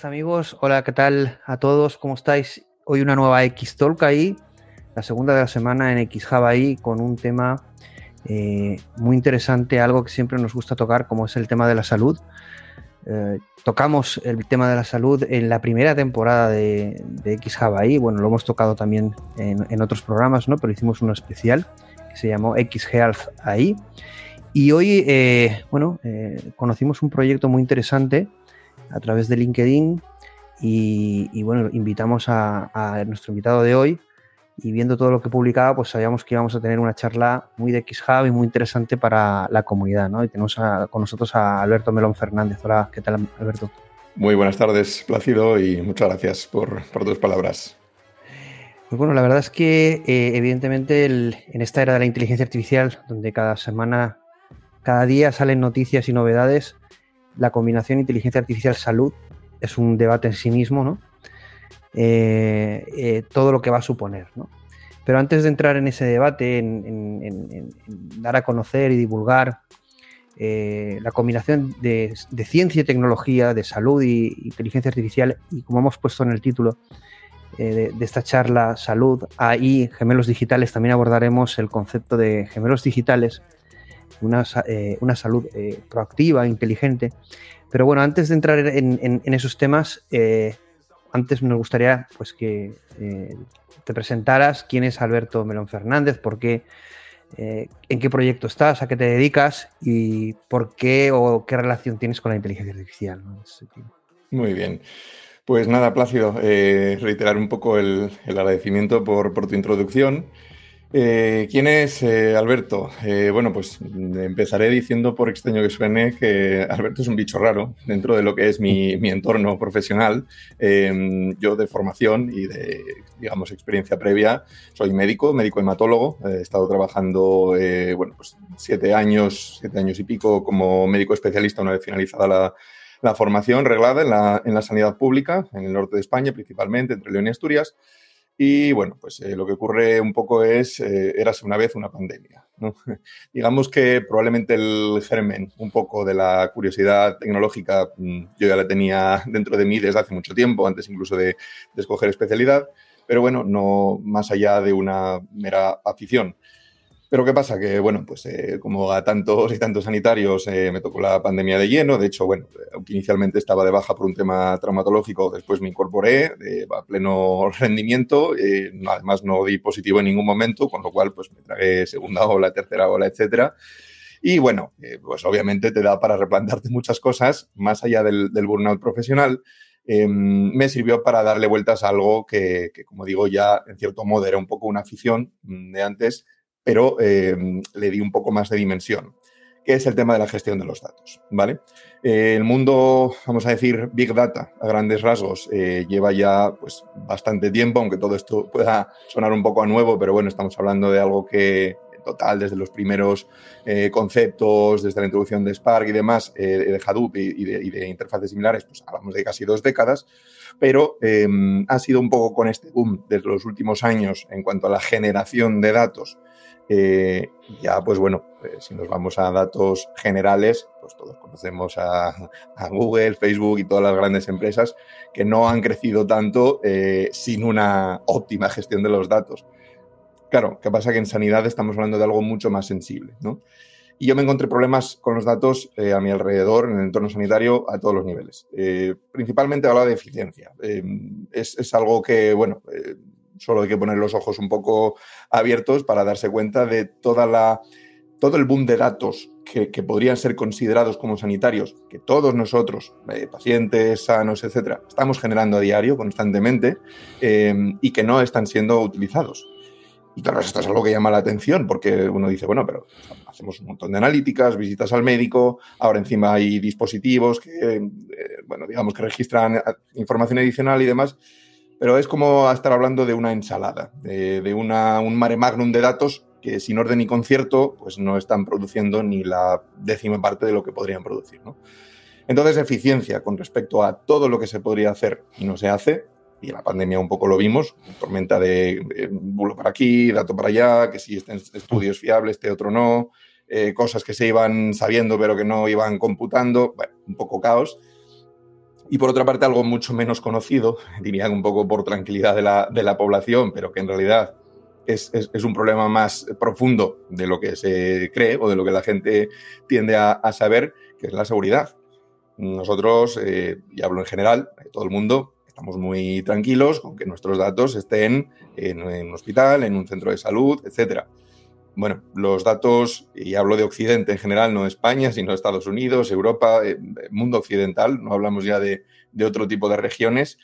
amigos. Hola, ¿qué tal a todos? ¿Cómo estáis? Hoy una nueva X-Talk ahí, la segunda de la semana en ahí, con un tema eh, muy interesante, algo que siempre nos gusta tocar, como es el tema de la salud. Eh, tocamos el tema de la salud en la primera temporada de, ahí, bueno, lo hemos tocado también en, otros programas, ¿no? Pero hicimos uno especial que se llamó X-Health ahí. Y hoy, eh, bueno, conocimos un proyecto muy interesante a través de LinkedIn y, bueno, invitamos a, nuestro invitado de hoy y viendo todo lo que publicaba, pues sabíamos que íbamos a tener una charla muy de X-Hub y muy interesante para la comunidad, ¿no? Y tenemos con nosotros a Alberto Melón Fernández. Hola, ¿qué tal, Alberto? Muy buenas tardes, Plácido, y muchas gracias por, tus palabras. Pues bueno, la verdad es que eh, evidentemente en esta era de la inteligencia artificial, donde cada semana, cada día salen noticias y novedades, la combinación inteligencia artificial-salud es un debate en sí mismo, ¿no? Eh, eh, todo lo que va a suponer, ¿no? Pero antes de entrar en ese debate, en, dar a conocer y divulgar eh, la combinación de, ciencia y tecnología, de salud y inteligencia artificial, y como hemos puesto en el título de, de, esta charla, salud, AI, gemelos digitales, también abordaremos el concepto de gemelos digitales una, eh, salud eh, proactiva, inteligente. Pero bueno, antes de entrar en, esos temas, eh, antes nos gustaría pues, que te presentaras quién es Alberto Melón Fernández, por qué, en qué proyecto estás, a qué te dedicas y por qué o qué relación tienes con la inteligencia artificial. Muy bien. Pues nada, Plácido, reiterar un poco el, agradecimiento por, por tu introducción. Eh, ¿Quién es eh, Alberto? Eh, bueno, pues empezaré diciendo, por extraño que suene, que Alberto es un bicho raro dentro de lo que es mi, entorno profesional. Em, yo de formación y de, digamos, experiencia previa, soy médico, médico hematólogo. He estado trabajando, bueno, pues siete años, siete años y pico como médico especialista una vez finalizada la, formación reglada en la, en la sanidad pública, en el norte de España principalmente, entre León y Asturias. Y bueno, pues eh, lo que ocurre un poco es, eh, érase una vez una pandemia. Digamos que probablemente el germen un poco de la curiosidad tecnológica mm, yo ya la tenía dentro de mí desde hace mucho tiempo, antes incluso de, de escoger especialidad, pero bueno, no más allá de una mera afición. Pero ¿qué pasa? Que, bueno, pues eh, como a tantos y tantos sanitarios eh, me tocó la pandemia de lleno. De hecho, bueno, aunque inicialmente estaba de baja por un tema traumatológico, después me incorporé a pleno rendimiento. Eh, además, no di positivo en ningún momento, con lo cual, pues me tragué segunda ola, tercera ola, etcétera. Y bueno, pues obviamente te da para replantearte muchas cosas, más allá del, burnout profesional. Me sirvió para darle vueltas a algo que, como digo, ya en cierto modo era un poco una afición de antes, pero eh, le di un poco más de dimensión, que es el tema de la gestión de los datos, ¿vale? Eh, el mundo, vamos a decir, Big Data, a grandes rasgos, eh, lleva ya pues, bastante tiempo, aunque todo esto pueda sonar un poco a nuevo, pero bueno, estamos hablando de algo que total, desde los primeros conceptos, desde la introducción de Spark y demás, de Hadoop y, de, interfaces similares, pues hablamos de casi dos décadas, pero ha sido un poco con este boom desde los últimos años en cuanto a la generación de datos eh, ya, pues bueno, eh, si nos vamos a datos generales, pues todos conocemos a, Google, Facebook y todas las grandes empresas que no han crecido tanto eh, sin una óptima gestión de los datos. Claro, ¿qué pasa? Que en sanidad estamos hablando de algo mucho más sensible, ¿no? Y yo me encontré problemas con los datos a mi alrededor, en el entorno sanitario, a todos los niveles. principalmente habla de eficiencia. Es, es, algo que, bueno, Solo hay que poner los ojos un poco abiertos para darse cuenta de toda la todo el boom de datos que, podrían ser considerados como sanitarios, que todos nosotros, eh, pacientes, sanos, etcétera, estamos generando a diario, constantemente, eh, y que no están siendo utilizados. Y claro, esto es algo que llama la atención, porque uno dice, bueno, pero hacemos un montón de analíticas, visitas al médico, ahora encima hay dispositivos que, eh, bueno, digamos que registran información adicional y demás, pero es como estar hablando de una ensalada, de, un mare magnum de datos que sin orden y concierto, pues no están produciendo ni la décima parte de lo que podrían producir. Entonces, eficiencia con respecto a todo lo que se podría hacer y no se hace, y en la pandemia un poco lo vimos, tormenta de bulo para aquí, dato para allá, que si este estudio es fiable, este otro no, eh, cosas que se iban sabiendo pero que no iban computando, un poco caos. Y por otra parte, algo mucho menos conocido, diría un poco por tranquilidad de la, de la población, pero que en realidad es, un problema más profundo de lo que se cree o de lo que la gente tiende a, saber, que es la seguridad. Nosotros, eh, y hablo en general, todo el mundo, estamos muy tranquilos con que nuestros datos estén en, un hospital, en un centro de salud, etc. Bueno, los datos, y hablo de Occidente en general, no España, sino Estados Unidos, Europa, eh, mundo occidental, no hablamos ya de, de otro tipo de regiones,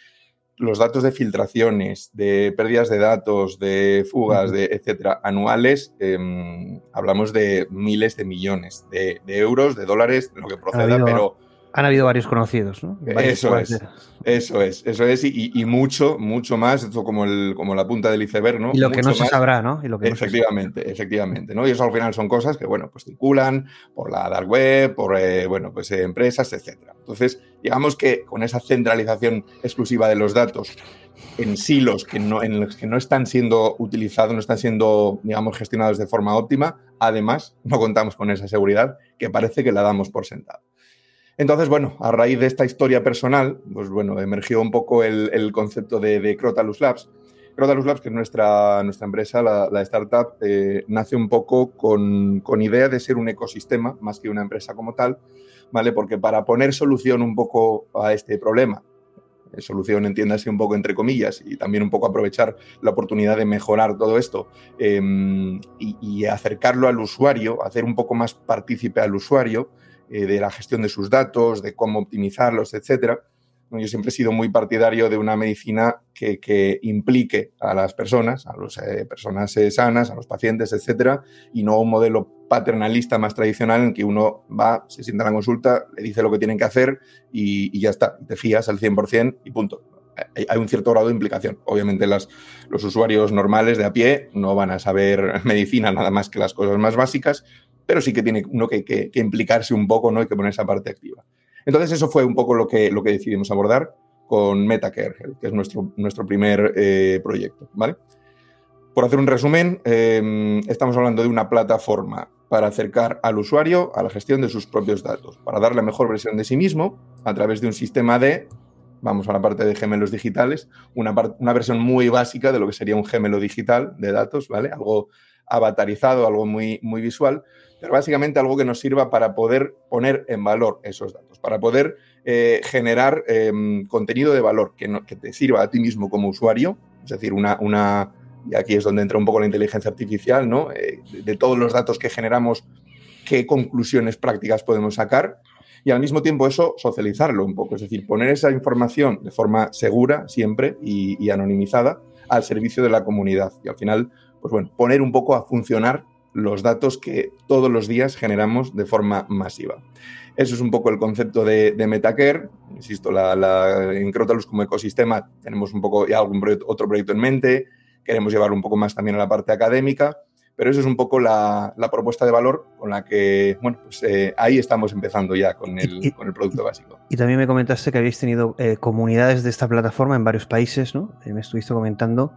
los datos de filtraciones, de pérdidas de datos, de fugas, de etcétera, anuales, em, hablamos de miles de millones de, euros, de dólares, de lo que proceda, pero han habido varios conocidos, ¿no? eso es, eso es, eso es, y, mucho, mucho más, esto como, el, como la punta del iceberg, ¿no? Y lo que no se sabrá, ¿no? efectivamente, efectivamente, ¿no? Y eso al final son cosas que, bueno, pues circulan por la dark web, por, eh, bueno, pues eh, empresas, etcétera. Entonces, digamos que con esa centralización exclusiva de los datos en silos que no, en los que no están siendo utilizados, no están siendo, digamos, gestionados de forma óptima, además, no contamos con esa seguridad que parece que la damos por sentada. Entonces, bueno, a raíz de esta historia personal, pues bueno, emergió un poco el, concepto de, Crotalus Labs. Crotalus Labs, que es nuestra, nuestra empresa, la, startup, eh, nace un poco con, con, idea de ser un ecosistema más que una empresa como tal, ¿vale? Porque para poner solución un poco a este problema, eh, solución entiéndase un poco entre comillas, y también un poco aprovechar la oportunidad de mejorar todo esto em, y, y acercarlo al usuario, hacer un poco más partícipe al usuario, eh, de la gestión de sus datos, de cómo optimizarlos, etcétera. Yo siempre he sido muy partidario de una medicina que, implique a las personas, a las eh, personas eh, sanas, a los pacientes, etcétera, y no un modelo paternalista más tradicional en que uno va, se sienta en la consulta, le dice lo que tienen que hacer y, ya está, te fías al 100% y punto. Hay, un cierto grado de implicación. Obviamente las, los usuarios normales de a pie no van a saber medicina nada más que las cosas más básicas, pero sí que tiene uno que, implicarse un poco ¿no? y que poner esa parte activa. Entonces eso fue un poco lo que, lo que decidimos abordar con MetaCare, que es nuestro, nuestro primer eh, proyecto. ¿vale? Por hacer un resumen, eh, estamos hablando de una plataforma para acercar al usuario a la gestión de sus propios datos, para dar la mejor versión de sí mismo a través de un sistema de, vamos a la parte de gemelos digitales, una, una versión muy básica de lo que sería un gemelo digital de datos, ¿vale? Algo avatarizado, algo muy, muy visual, pero básicamente algo que nos sirva para poder poner en valor esos datos, para poder eh, generar em, contenido de valor que, que, te sirva a ti mismo como usuario, es decir, una, y aquí es donde entra un poco la inteligencia artificial, ¿no? Eh, de, todos los datos que generamos, qué conclusiones prácticas podemos sacar y al mismo tiempo eso socializarlo un poco, es decir, poner esa información de forma segura siempre y anonimizada al servicio de la comunidad. Y al final, pues bueno, poner un poco a funcionar los datos que todos los días generamos de forma masiva. Eso es un poco el concepto de, de Metacare. Insisto, la, en Crotalus como ecosistema tenemos un poco ya algún otro proyecto en mente. Queremos llevarlo un poco más también a la parte académica. Pero eso es un poco la, propuesta de valor con la que, bueno, pues eh, ahí estamos empezando ya con el, con el, producto básico. Y también me comentaste que habéis tenido eh, comunidades de esta plataforma en varios países, ¿no? Eh, me estuviste comentando.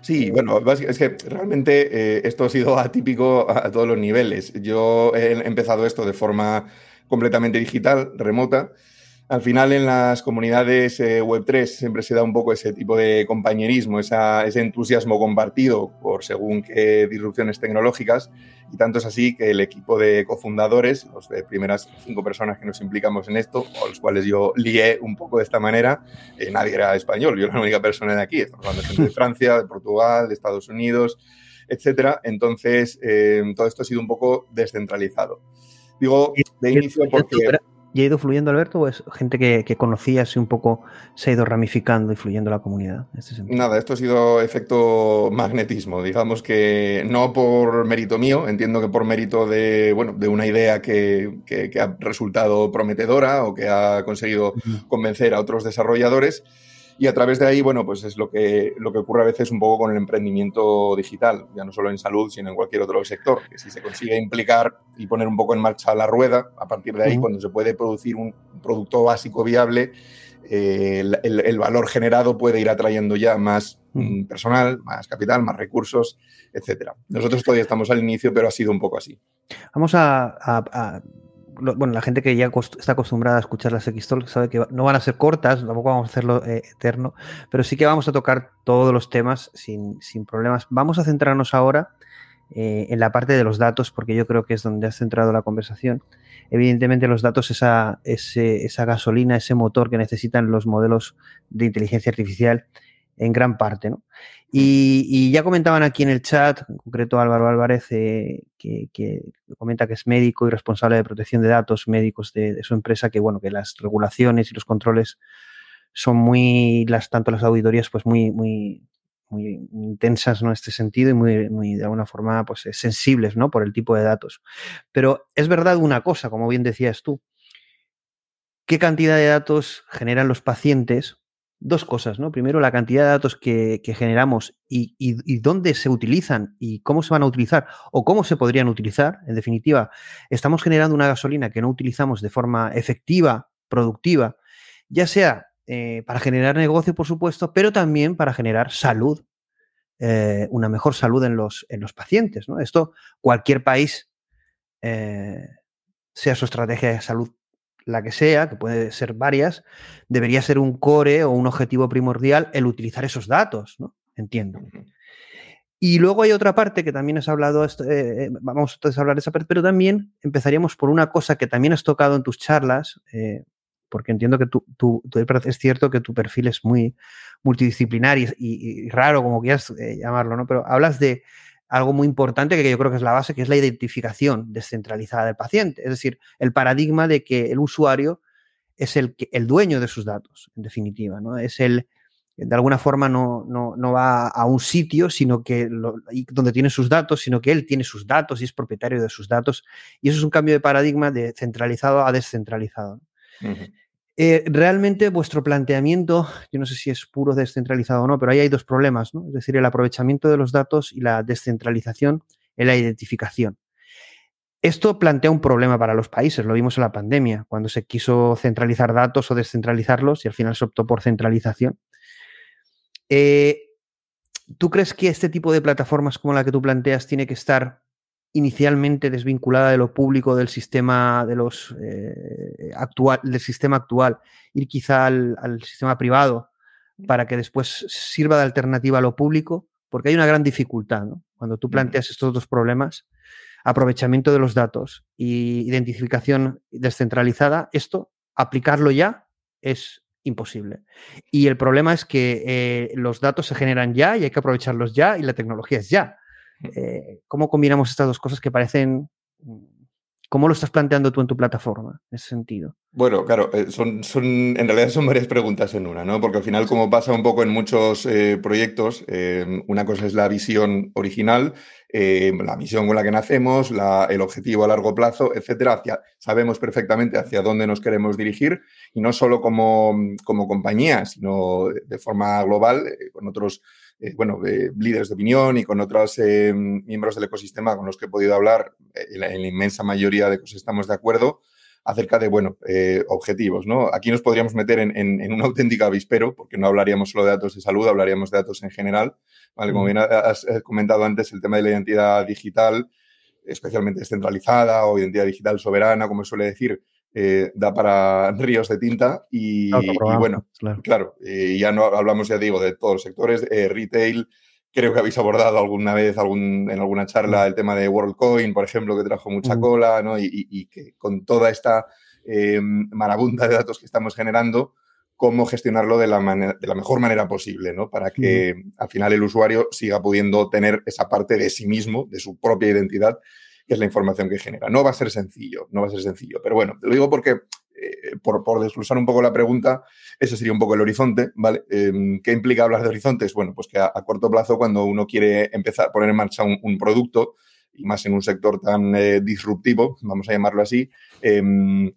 Sí, bueno, es que realmente esto ha sido atípico a, todos los niveles. Yo he empezado esto de forma completamente digital, remota, al final en las comunidades eh, Web3 siempre se da un poco ese tipo de compañerismo, ese entusiasmo compartido por según qué disrupciones tecnológicas. Y tanto es así que el equipo de cofundadores, las primeras cinco personas que nos implicamos en esto, o los cuales yo lié un poco de esta manera, eh, nadie era español, yo era la única persona de aquí. Estamos hablando de Francia, de Portugal, de Estados Unidos, etcétera. Entonces, eh, todo esto ha sido un poco descentralizado. Digo de inicio porque... ¿Y ha ido fluyendo, Alberto, o es gente que, que conocías y un poco se ha ido ramificando y fluyendo la comunidad? Este Nada, esto ha sido efecto magnetismo. Digamos que no por mérito mío, entiendo que por mérito de, bueno, de una idea que, que, ha resultado prometedora o que ha conseguido convencer a otros desarrolladores. Y a través de ahí, bueno, pues es lo que, lo que ocurre a veces un poco con el emprendimiento digital, ya no solo en salud, sino en cualquier otro sector, que si se consigue implicar y poner un poco en marcha la rueda, a partir de ahí, cuando se puede producir un producto básico viable, eh, el, valor generado puede ir atrayendo ya más mm, personal, más capital, más recursos, etcétera. Nosotros todavía estamos al inicio, pero ha sido un poco así. Vamos a bueno, la gente que ya está acostumbrada a escuchar las x sabe que no van a ser cortas, tampoco vamos a hacerlo eh, eterno, pero sí que vamos a tocar todos los temas sin, problemas. Vamos a centrarnos ahora eh, en la parte de los datos, porque yo creo que es donde has centrado la conversación. Evidentemente, los datos, esa, esa gasolina, ese motor que necesitan los modelos de inteligencia artificial en gran parte, ¿no? Y, ya comentaban aquí en el chat, en concreto Álvaro Álvarez, eh, que, comenta que es médico y responsable de protección de datos médicos de, su empresa, que bueno, que las regulaciones y los controles son muy, las, tanto las auditorías, pues muy, muy, muy, intensas en este sentido y muy, muy de alguna forma pues sensibles ¿no? por el tipo de datos. Pero es verdad una cosa, como bien decías tú, ¿qué cantidad de datos generan los pacientes dos cosas, ¿no? Primero, la cantidad de datos que, generamos y, dónde se utilizan y cómo se van a utilizar o cómo se podrían utilizar. En definitiva, estamos generando una gasolina que no utilizamos de forma efectiva, productiva, ya sea eh, para generar negocio, por supuesto, pero también para generar salud, eh, una mejor salud en los, en los pacientes, ¿no? Esto, cualquier país, eh, sea su estrategia de salud la que sea, que puede ser varias, debería ser un core o un objetivo primordial el utilizar esos datos, ¿no? Entiendo. Y luego hay otra parte que también has hablado, eh, eh, vamos a hablar de esa parte, pero también empezaríamos por una cosa que también has tocado en tus charlas, eh, porque entiendo que tú, tú, es cierto que tu perfil es muy multidisciplinar y, raro, como quieras llamarlo, ¿no? Pero hablas de algo muy importante que yo creo que es la base, que es la identificación descentralizada del paciente. Es decir, el paradigma de que el usuario es el, el dueño de sus datos, en definitiva. ¿no? Es el, de alguna forma no, no, va a un sitio sino que donde tiene sus datos, sino que él tiene sus datos y es propietario de sus datos. Y eso es un cambio de paradigma de centralizado a descentralizado. Eh, realmente vuestro planteamiento, yo no sé si es puro descentralizado o no, pero ahí hay dos problemas, ¿no? Es decir, el aprovechamiento de los datos y la descentralización en la identificación. Esto plantea un problema para los países, lo vimos en la pandemia, cuando se quiso centralizar datos o descentralizarlos y al final se optó por centralización. Eh, ¿Tú crees que este tipo de plataformas como la que tú planteas tiene que estar inicialmente desvinculada de lo público del sistema de los eh, actual del sistema actual ir quizá al, sistema privado para que después sirva de alternativa a lo público porque hay una gran dificultad cuando tú planteas estos dos problemas aprovechamiento de los datos y identificación descentralizada esto aplicarlo ya es imposible. Y el problema es que eh, los datos se generan ya y hay que aprovecharlos ya y la tecnología es ya eh, ¿Cómo combinamos estas dos cosas que parecen... ¿Cómo lo estás planteando tú en tu plataforma en ese sentido? Bueno, claro, eh, son, son, en realidad son varias preguntas en una, ¿no? Porque al final, como pasa un poco en muchos eh, proyectos, una cosa es la visión original, la misión con la que nacemos, el objetivo a largo plazo, etcétera. Hacia, sabemos perfectamente hacia dónde nos queremos dirigir y no solo como, como compañía, sino de forma global, con otros eh, bueno, líderes de opinión y con otros eh, miembros del ecosistema con los que he podido hablar, eh, en la, inmensa mayoría de cosas estamos de acuerdo acerca de, bueno, objetivos, ¿no? Aquí nos podríamos meter en, en, una auténtica avispero, porque no hablaríamos solo de datos de salud, hablaríamos de datos en general, ¿vale? Como bien has comentado antes, el tema de la identidad digital, especialmente descentralizada o identidad digital soberana, como suele decir, eh, da para ríos de tinta y, bueno, claro, y ya no hablamos, ya digo, de todos los sectores, eh, retail, creo que habéis abordado alguna vez algún, en alguna charla el tema de WorldCoin, por ejemplo, que trajo mucha cola, ¿no? Y, que con toda esta eh, marabunta de datos que estamos generando, cómo gestionarlo de la, de la mejor manera posible, ¿no? Para que al final el usuario siga pudiendo tener esa parte de sí mismo, de su propia identidad, que es la información que genera. No va a ser sencillo, no va a ser sencillo. Pero bueno, te lo digo porque, eh, por, por desglosar un poco la pregunta, ese sería un poco el horizonte, ¿vale? Em, ¿Qué implica hablar de horizontes? Bueno, pues que a, corto plazo, cuando uno quiere empezar a poner en marcha un, producto, y más en un sector tan eh, disruptivo, vamos a llamarlo así, em,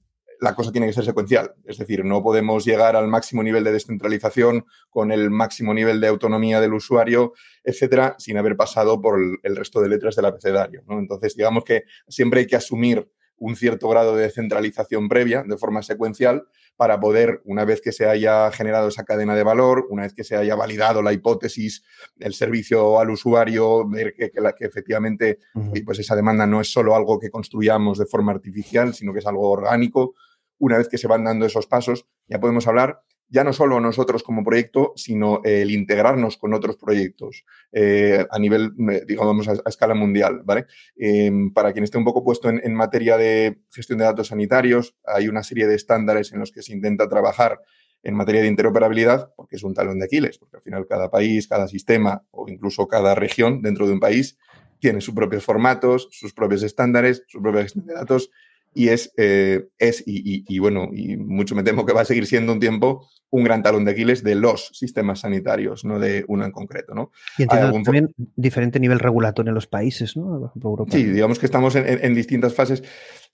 la cosa tiene que ser secuencial. Es decir, no podemos llegar al máximo nivel de descentralización con el máximo nivel de autonomía del usuario, etcétera, sin haber pasado por el, resto de letras del abecedario. ¿no? Entonces, digamos que siempre hay que asumir un cierto grado de descentralización previa de forma secuencial para poder, una vez que se haya generado esa cadena de valor, una vez que se haya validado la hipótesis, el servicio al usuario, ver que, que efectivamente pues esa demanda no es solo algo que construyamos de forma artificial, sino que es algo orgánico, una vez que se van dando esos pasos, ya podemos hablar ya no solo nosotros como proyecto, sino el integrarnos con otros proyectos eh, a nivel, digamos, a, escala mundial, ¿vale? Em, para quien esté un poco puesto en, materia de gestión de datos sanitarios, hay una serie de estándares en los que se intenta trabajar en materia de interoperabilidad, porque es un talón de Aquiles, porque al final cada país, cada sistema o incluso cada región dentro de un país tiene sus propios formatos, sus propios estándares, su propia gestión de datos y es, eh, es y, bueno, y mucho me temo que va a seguir siendo un tiempo un gran talón de Aquiles de los sistemas sanitarios, no de uno en concreto, ¿no? Y entiendo también diferente nivel regulatorio en los países, ¿no? Sí, digamos que estamos en, distintas fases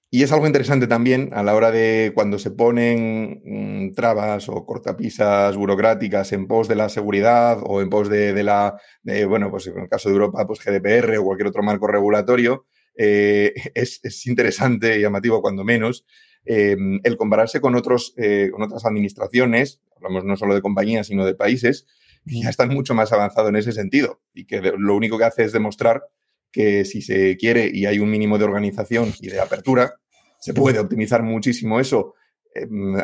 y es algo interesante también a la hora de cuando se ponen mm, trabas o cortapisas burocráticas en pos de la seguridad o en pos de, de la, de, bueno, pues en el caso de Europa, pues GDPR o cualquier otro marco regulatorio, eh, es, interesante y llamativo cuando menos eh, el compararse con, otros, eh, con otras administraciones, hablamos no solo de compañías, sino de países, que ya están mucho más avanzados en ese sentido y que lo único que hace es demostrar que si se quiere y hay un mínimo de organización y de apertura, se puede optimizar muchísimo eso.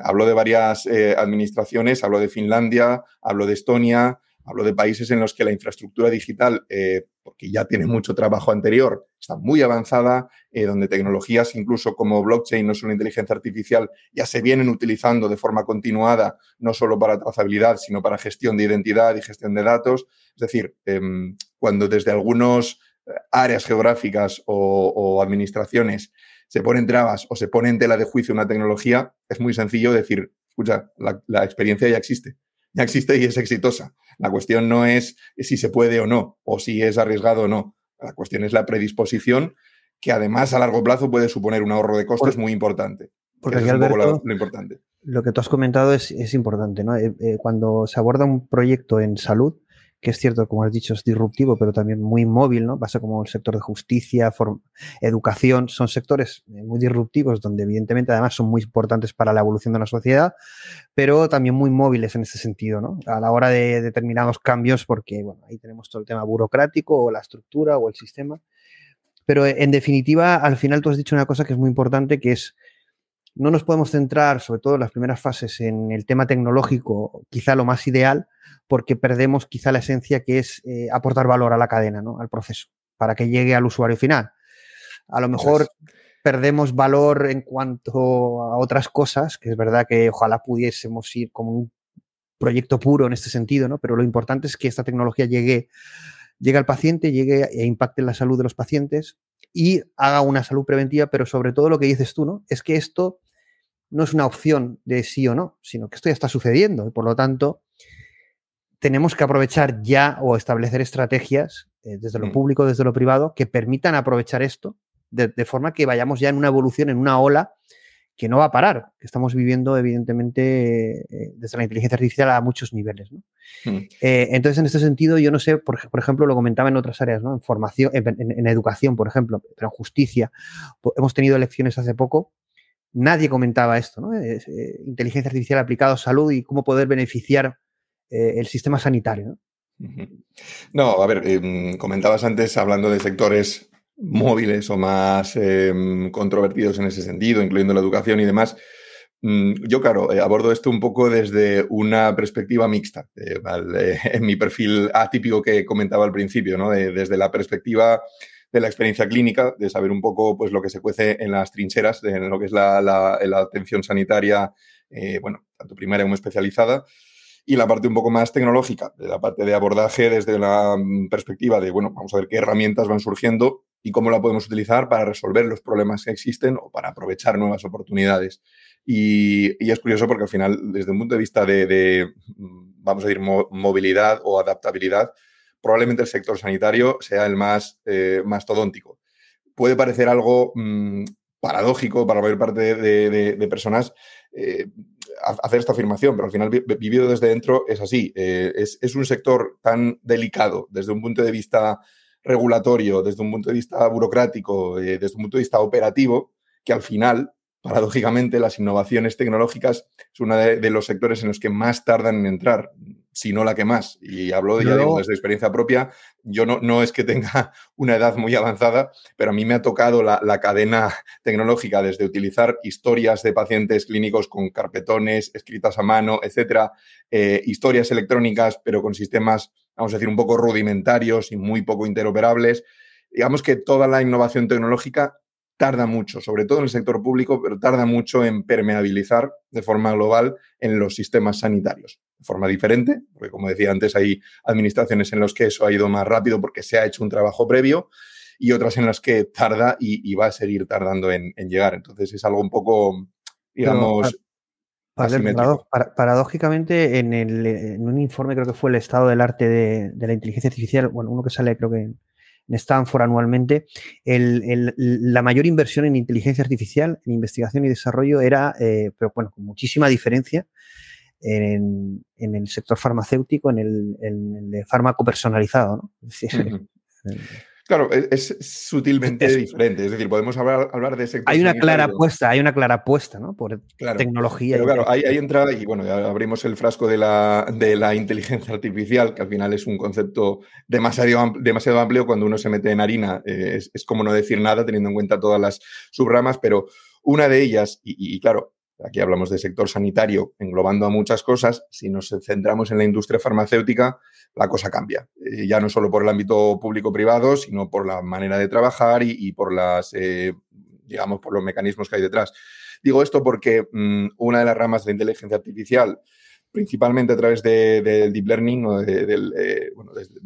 hablo de varias administraciones, hablo de Finlandia, hablo de Estonia, Hablo de países en los que la infraestructura digital, eh, porque ya tiene mucho trabajo anterior, está muy avanzada, eh, donde tecnologías incluso como blockchain, no solo inteligencia artificial, ya se vienen utilizando de forma continuada, no solo para trazabilidad, sino para gestión de identidad y gestión de datos. Es decir, em, cuando desde algunas eh, áreas geográficas o, administraciones se ponen trabas o se pone en tela de juicio una tecnología, es muy sencillo decir, escucha, la experiencia ya existe ya existe y es exitosa. La cuestión no es si se puede o no, o si es arriesgado o no. La cuestión es la predisposición, que además a largo plazo puede suponer un ahorro de costes muy importante. Porque aquí, lo, importante. Lo que tú has comentado es, importante. ¿no? Eh, eh, cuando se aborda un proyecto en salud, que es cierto, como has dicho, es disruptivo, pero también muy móvil, ¿no? Pasa como el sector de justicia, educación, son sectores eh, muy disruptivos donde evidentemente además son muy importantes para la evolución de la sociedad, pero también muy móviles en ese sentido, ¿no? A la hora de determinados cambios, porque, bueno, ahí tenemos todo el tema burocrático o la estructura o el sistema. Pero en definitiva, al final tú has dicho una cosa que es muy importante, que es no nos podemos centrar, sobre todo en las primeras fases, en el tema tecnológico, quizá lo más ideal, porque perdemos quizá la esencia que es eh, aportar valor a la cadena, ¿no? al proceso, para que llegue al usuario final. A lo mejor perdemos valor en cuanto a otras cosas, que es verdad que ojalá pudiésemos ir como un proyecto puro en este sentido, ¿no? pero lo importante es que esta tecnología llegue, llegue al paciente, llegue e impacte en la salud de los pacientes y haga una salud preventiva, pero sobre todo lo que dices tú, ¿no? Es que esto no es una opción de sí o no, sino que esto ya está sucediendo y por lo tanto tenemos que aprovechar ya o establecer estrategias eh, desde lo mm. público, desde lo privado, que permitan aprovechar esto de, forma que vayamos ya en una evolución, en una ola que no va a parar, que estamos viviendo evidentemente eh, desde la inteligencia artificial a muchos niveles. Mm. Eh, entonces, en este sentido, yo no sé, por, ejemplo, lo comentaba en otras áreas, ¿no? en formación, en, educación, por ejemplo, pero en justicia. Hemos tenido elecciones hace poco nadie comentaba esto, ¿no? Eh, inteligencia artificial aplicada a salud y cómo poder beneficiar eh, el sistema sanitario. ¿no? a ver, em, comentabas antes hablando de sectores móviles o más em, controvertidos en ese sentido, incluyendo la educación y demás. Mm, yo, claro, eh, abordo esto un poco desde una perspectiva mixta, en mi perfil atípico que comentaba al principio, ¿no? desde la perspectiva de la experiencia clínica, de saber un poco pues, lo que se cuece en las trincheras, en lo que es la, la, atención sanitaria, eh, bueno, tanto primaria como especializada. Y la parte un poco más tecnológica, de la parte de abordaje desde la mm, perspectiva de, bueno, vamos a ver qué herramientas van surgiendo y cómo la podemos utilizar para resolver los problemas que existen o para aprovechar nuevas oportunidades. Y, y es curioso porque al final, desde un punto de vista de, mm, vamos a decir, movilidad o adaptabilidad, probablemente el sector sanitario sea el más eh. Puede parecer algo mm, paradójico para la mayor parte de, personas eh, hacer esta afirmación, pero al final, vivido desde dentro, es así. Eh, es, un sector tan delicado desde un punto de vista regulatorio, desde un punto de vista burocrático, desde un punto de vista operativo, que al final paradójicamente, las innovaciones tecnológicas es uno de, los sectores en los que más tardan en entrar, si no la que más. Y hablo, ya digo, desde experiencia propia. Yo no, no es que tenga una edad muy avanzada, pero a mí me ha tocado la, cadena tecnológica desde utilizar historias de pacientes clínicos con carpetones escritas a mano, etcétera, eh, historias electrónicas, pero con sistemas, vamos a decir, un poco rudimentarios y muy poco interoperables. Digamos que toda la innovación tecnológica tarda mucho, sobre todo en el sector público, pero tarda mucho en permeabilizar de forma global en los sistemas sanitarios. Forma diferente, porque como decía antes, hay administraciones en las que eso ha ido más rápido porque se ha hecho un trabajo previo y otras en las que tarda y, va a seguir tardando en, llegar. Entonces es algo un poco, digamos... paradójicamente, en, en, un informe, creo que fue el estado del arte de, de, la inteligencia artificial, bueno, uno que sale creo que en Stanford anualmente, la mayor inversión en inteligencia artificial, en investigación y desarrollo era, eh, pero bueno, con muchísima diferencia, en, el sector farmacéutico, en el, de fármaco personalizado. ¿no? Claro, es, sutilmente diferente. Es decir, podemos hablar, hablar de sector. Hay una clara apuesta, hay una clara apuesta, ¿no? Por tecnología. Pero claro, ahí, entra, y bueno, ya abrimos el frasco de la, de la, inteligencia artificial, que al final es un concepto demasiado, demasiado amplio. Cuando uno se mete en harina, eh, es, como no decir nada, teniendo en cuenta todas las subramas, pero una de ellas, y claro, aquí hablamos de sector sanitario, englobando a muchas cosas, si nos centramos en la industria farmacéutica, la cosa cambia. Eh, ya no solo por el ámbito público-privado, sino por la manera de trabajar y, por las, eh, digamos, por los mecanismos que hay detrás. Digo esto porque mm, una de las ramas de inteligencia artificial, principalmente a través del deep learning o de, eh,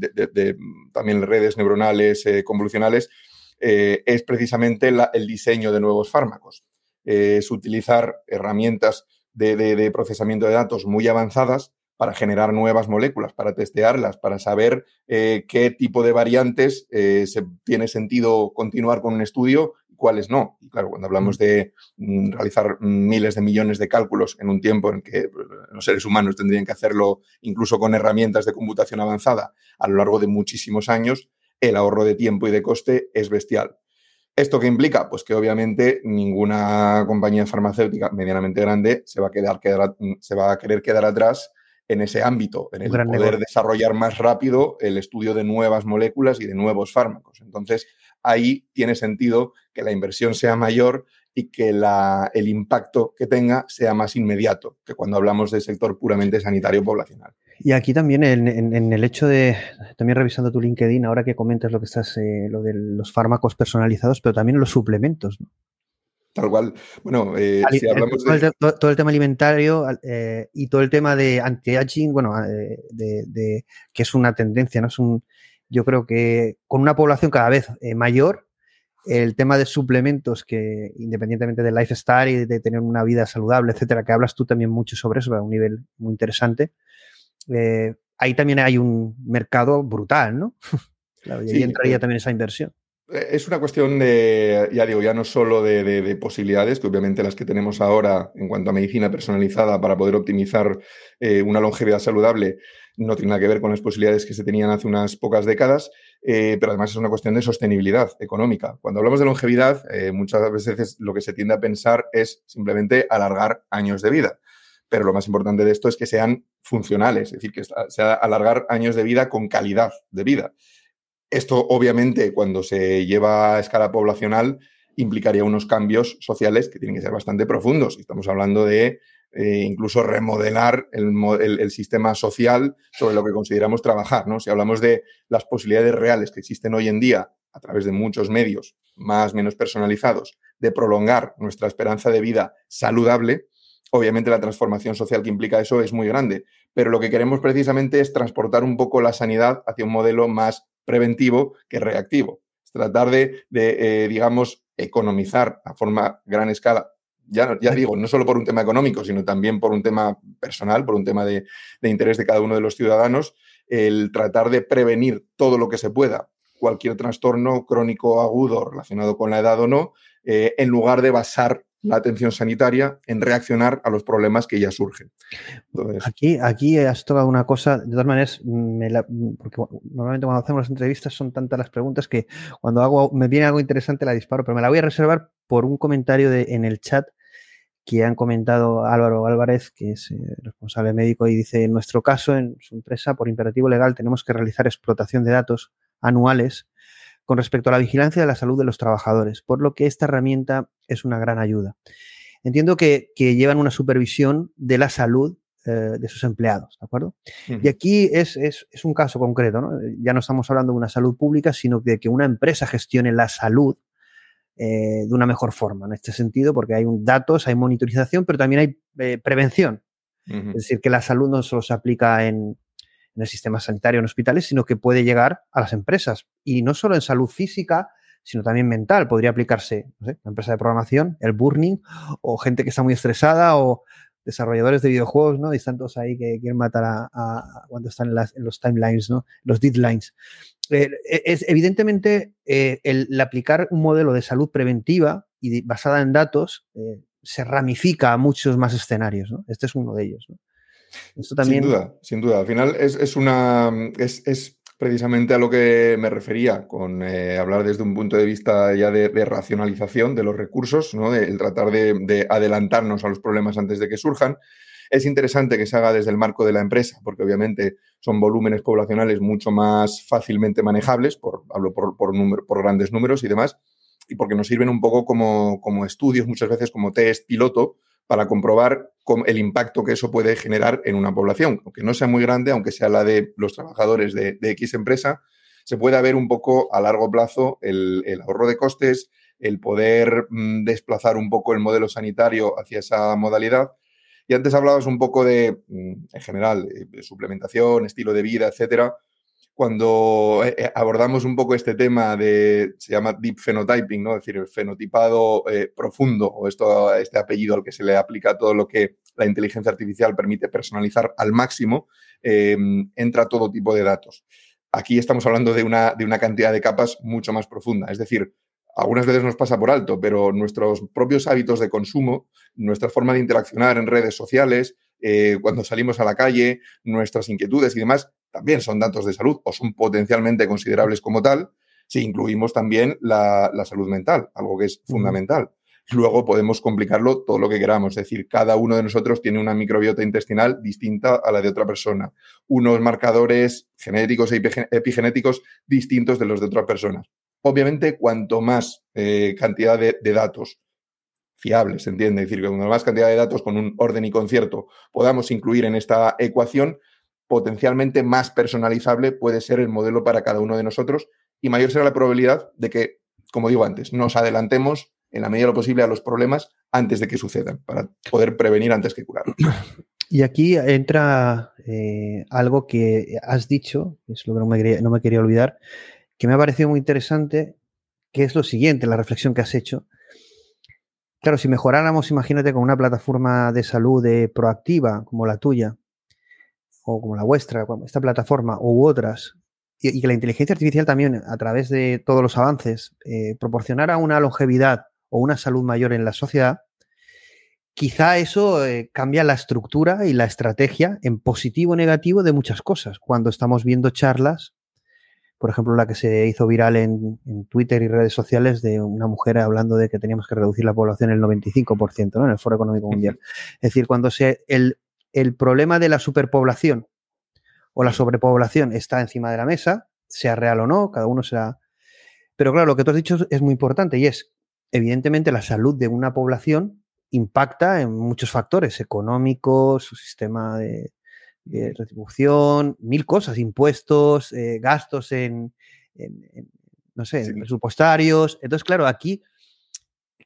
de, también redes neuronales convolucionales, es precisamente el diseño de nuevos fármacos. Es utilizar herramientas de procesamiento de datos muy avanzadas para generar nuevas moléculas, para testearlas, para saber eh, qué tipo de variantes eh, se, tiene sentido continuar con un estudio y cuáles no. Y claro, cuando hablamos de mm, realizar miles de millones de cálculos en un tiempo en que los seres humanos tendrían que hacerlo incluso con herramientas de computación avanzada a lo largo de muchísimos años, el ahorro de tiempo y de coste es bestial. ¿Esto qué implica? Pues que obviamente ninguna compañía farmacéutica medianamente grande se va a, quedar, se va a querer quedar atrás en ese ámbito, en el poder desarrollar más rápido el estudio de nuevas moléculas y de nuevos fármacos. Entonces, ahí tiene sentido que la inversión sea mayor y que el impacto que tenga sea más inmediato que cuando hablamos del sector puramente sanitario poblacional. Y aquí también en, el hecho de, también revisando tu LinkedIn, ahora que comentas lo que estás, eh, lo de los fármacos personalizados, pero también los suplementos. ¿no? Tal cual. Bueno, eh, si hablamos de... todo, el, tema alimentario eh, y todo el tema de anti-aging, bueno, eh, de, que es una tendencia, ¿no? Es un, yo creo que con una población cada vez mayor, el tema de suplementos que independientemente del lifestyle y de tener una vida saludable, etcétera, que hablas tú también mucho sobre eso a un nivel muy interesante, ahí también hay un mercado brutal, ¿no? claro, y ahí entraría también esa inversión. Eh, es una cuestión de, ya digo, ya no solo de, posibilidades, que obviamente las que tenemos ahora en cuanto a medicina personalizada para poder optimizar eh, una longevidad saludable no tiene nada que ver con las posibilidades que se tenían hace unas pocas décadas, eh, pero además es una cuestión de sostenibilidad económica. Cuando hablamos de longevidad, muchas veces lo que se tiende a pensar es simplemente alargar años de vida. Pero lo más importante de esto es que sean funcionales, es decir, que sea alargar años de vida con calidad de vida. Esto, obviamente, cuando se lleva a escala poblacional, implicaría unos cambios sociales que tienen que ser bastante profundos. Estamos hablando de eh, incluso remodelar el, sistema social sobre lo que consideramos trabajar. ¿no? Si hablamos de las posibilidades reales que existen hoy en día a través de muchos medios más menos personalizados, de prolongar nuestra esperanza de vida saludable, obviamente la transformación social que implica eso es muy grande. Pero lo que queremos precisamente es transportar un poco la sanidad hacia un modelo más preventivo que reactivo. Tratar de, eh, digamos, economizar a forma gran escala ya, ya, digo, no solo por un tema económico, sino también por un tema personal, por un tema de, de, interés de cada uno de los ciudadanos, el tratar de prevenir todo lo que se pueda cualquier trastorno crónico agudo relacionado con la edad o no, eh, en lugar de basar la atención sanitaria en reaccionar a los problemas que ya surgen. aquí, aquí has tocado una cosa, de todas maneras, porque normalmente cuando hacemos las entrevistas son tantas las preguntas que cuando hago, me viene algo interesante la disparo, pero me la voy a reservar por un comentario de, en el chat que han comentado Álvaro Álvarez, que es eh, responsable médico, y dice, en nuestro caso, en su empresa, por imperativo legal, tenemos que realizar explotación de datos anuales con respecto a la vigilancia de la salud de los trabajadores, por lo que esta herramienta es una gran ayuda. Entiendo que, llevan una supervisión de la salud eh, de sus empleados, ¿de acuerdo? Y aquí es, un caso concreto, ¿no? Ya no estamos hablando de una salud pública, sino de que una empresa gestione la salud eh, de una mejor forma, en este sentido, porque hay un, datos, hay monitorización, pero también hay eh, prevención. Es decir, que la salud no solo se aplica en, en el sistema sanitario en hospitales, sino que puede llegar a las empresas. Y no solo en salud física, sino también mental. Podría aplicarse, no la empresa de programación, el burning, o gente que está muy estresada, o desarrolladores de videojuegos, ¿no? Y están todos ahí que quieren matar a, cuando están en, los timelines, ¿no? Los deadlines. Eh, es, evidentemente, eh, el, aplicar un modelo de salud preventiva y basada en datos eh, se ramifica a muchos más escenarios, ¿no? Este es uno de ellos. Sin duda, sin duda. Al final es, una. Es, precisamente a lo que me refería con eh, hablar desde un punto de vista ya de, racionalización de los recursos, ¿no? el tratar de, adelantarnos a los problemas antes de que surjan. Es interesante que se haga desde el marco de la empresa, porque obviamente son volúmenes poblacionales mucho más fácilmente manejables, por, hablo por, por grandes números y demás, y porque nos sirven un poco como, como estudios, muchas veces como test piloto, para comprobar el impacto que eso puede generar en una población. Aunque no sea muy grande, aunque sea la de los trabajadores de, X empresa, se puede ver un poco a largo plazo el, ahorro de costes, el poder mm, desplazar un poco el modelo sanitario hacia esa modalidad. Y antes hablabas un poco de, mm, en general, de suplementación, estilo de vida, etcétera cuando eh, eh, abordamos un poco este tema de, se llama deep phenotyping, ¿no? Es decir, el fenotipado eh, profundo, o esto, este apellido al que se le aplica todo lo que la inteligencia artificial permite personalizar al máximo, em, entra todo tipo de datos. Aquí estamos hablando de una, de una cantidad de capas mucho más profunda. Es decir, algunas veces nos pasa por alto, pero nuestros propios hábitos de consumo, nuestra forma de interaccionar en redes sociales, cuando salimos a la calle, nuestras inquietudes y demás, también son datos de salud o son potencialmente considerables como tal, si incluimos también la, salud mental, algo que es fundamental. Luego podemos complicarlo todo lo que queramos, es decir, cada uno de nosotros tiene una microbiota intestinal distinta a la de otra persona, unos marcadores genéticos e epigenéticos distintos de los de otras personas. Obviamente, cuanto más eh, cantidad de, de datos fiables, ¿se entiende? Es decir, cuanto más cantidad de datos con un orden y concierto podamos incluir en esta ecuación, potencialmente más personalizable puede ser el modelo para cada uno de nosotros y mayor será la probabilidad de que, como digo antes, nos adelantemos en la medida de lo posible a los problemas antes de que sucedan, para poder prevenir antes que curar. Y aquí entra eh, algo que has dicho, es lo que no me, quería, no me quería olvidar, que me ha parecido muy interesante, que es lo siguiente, la reflexión que has hecho. Claro, si mejoráramos, imagínate, con una plataforma de salud proactiva como la tuya, o como la vuestra, esta plataforma u otras, y, que la inteligencia artificial también, a través de todos los avances, eh, proporcionara una longevidad o una salud mayor en la sociedad, quizá eso eh, cambia la estructura y la estrategia en positivo o negativo de muchas cosas. Cuando estamos viendo charlas, por ejemplo, la que se hizo viral en, Twitter y redes sociales de una mujer hablando de que teníamos que reducir la población el 95%, ¿no? En el Foro Económico Mundial. Es decir, cuando se, el, el problema de la superpoblación o la sobrepoblación está encima de la mesa, sea real o no, cada uno será... Pero claro, lo que tú has dicho es muy importante y es, evidentemente, la salud de una población impacta en muchos factores económicos, su sistema de, retribución, mil cosas, impuestos, eh, gastos en, no sé, presupuestarios. Entonces, claro, aquí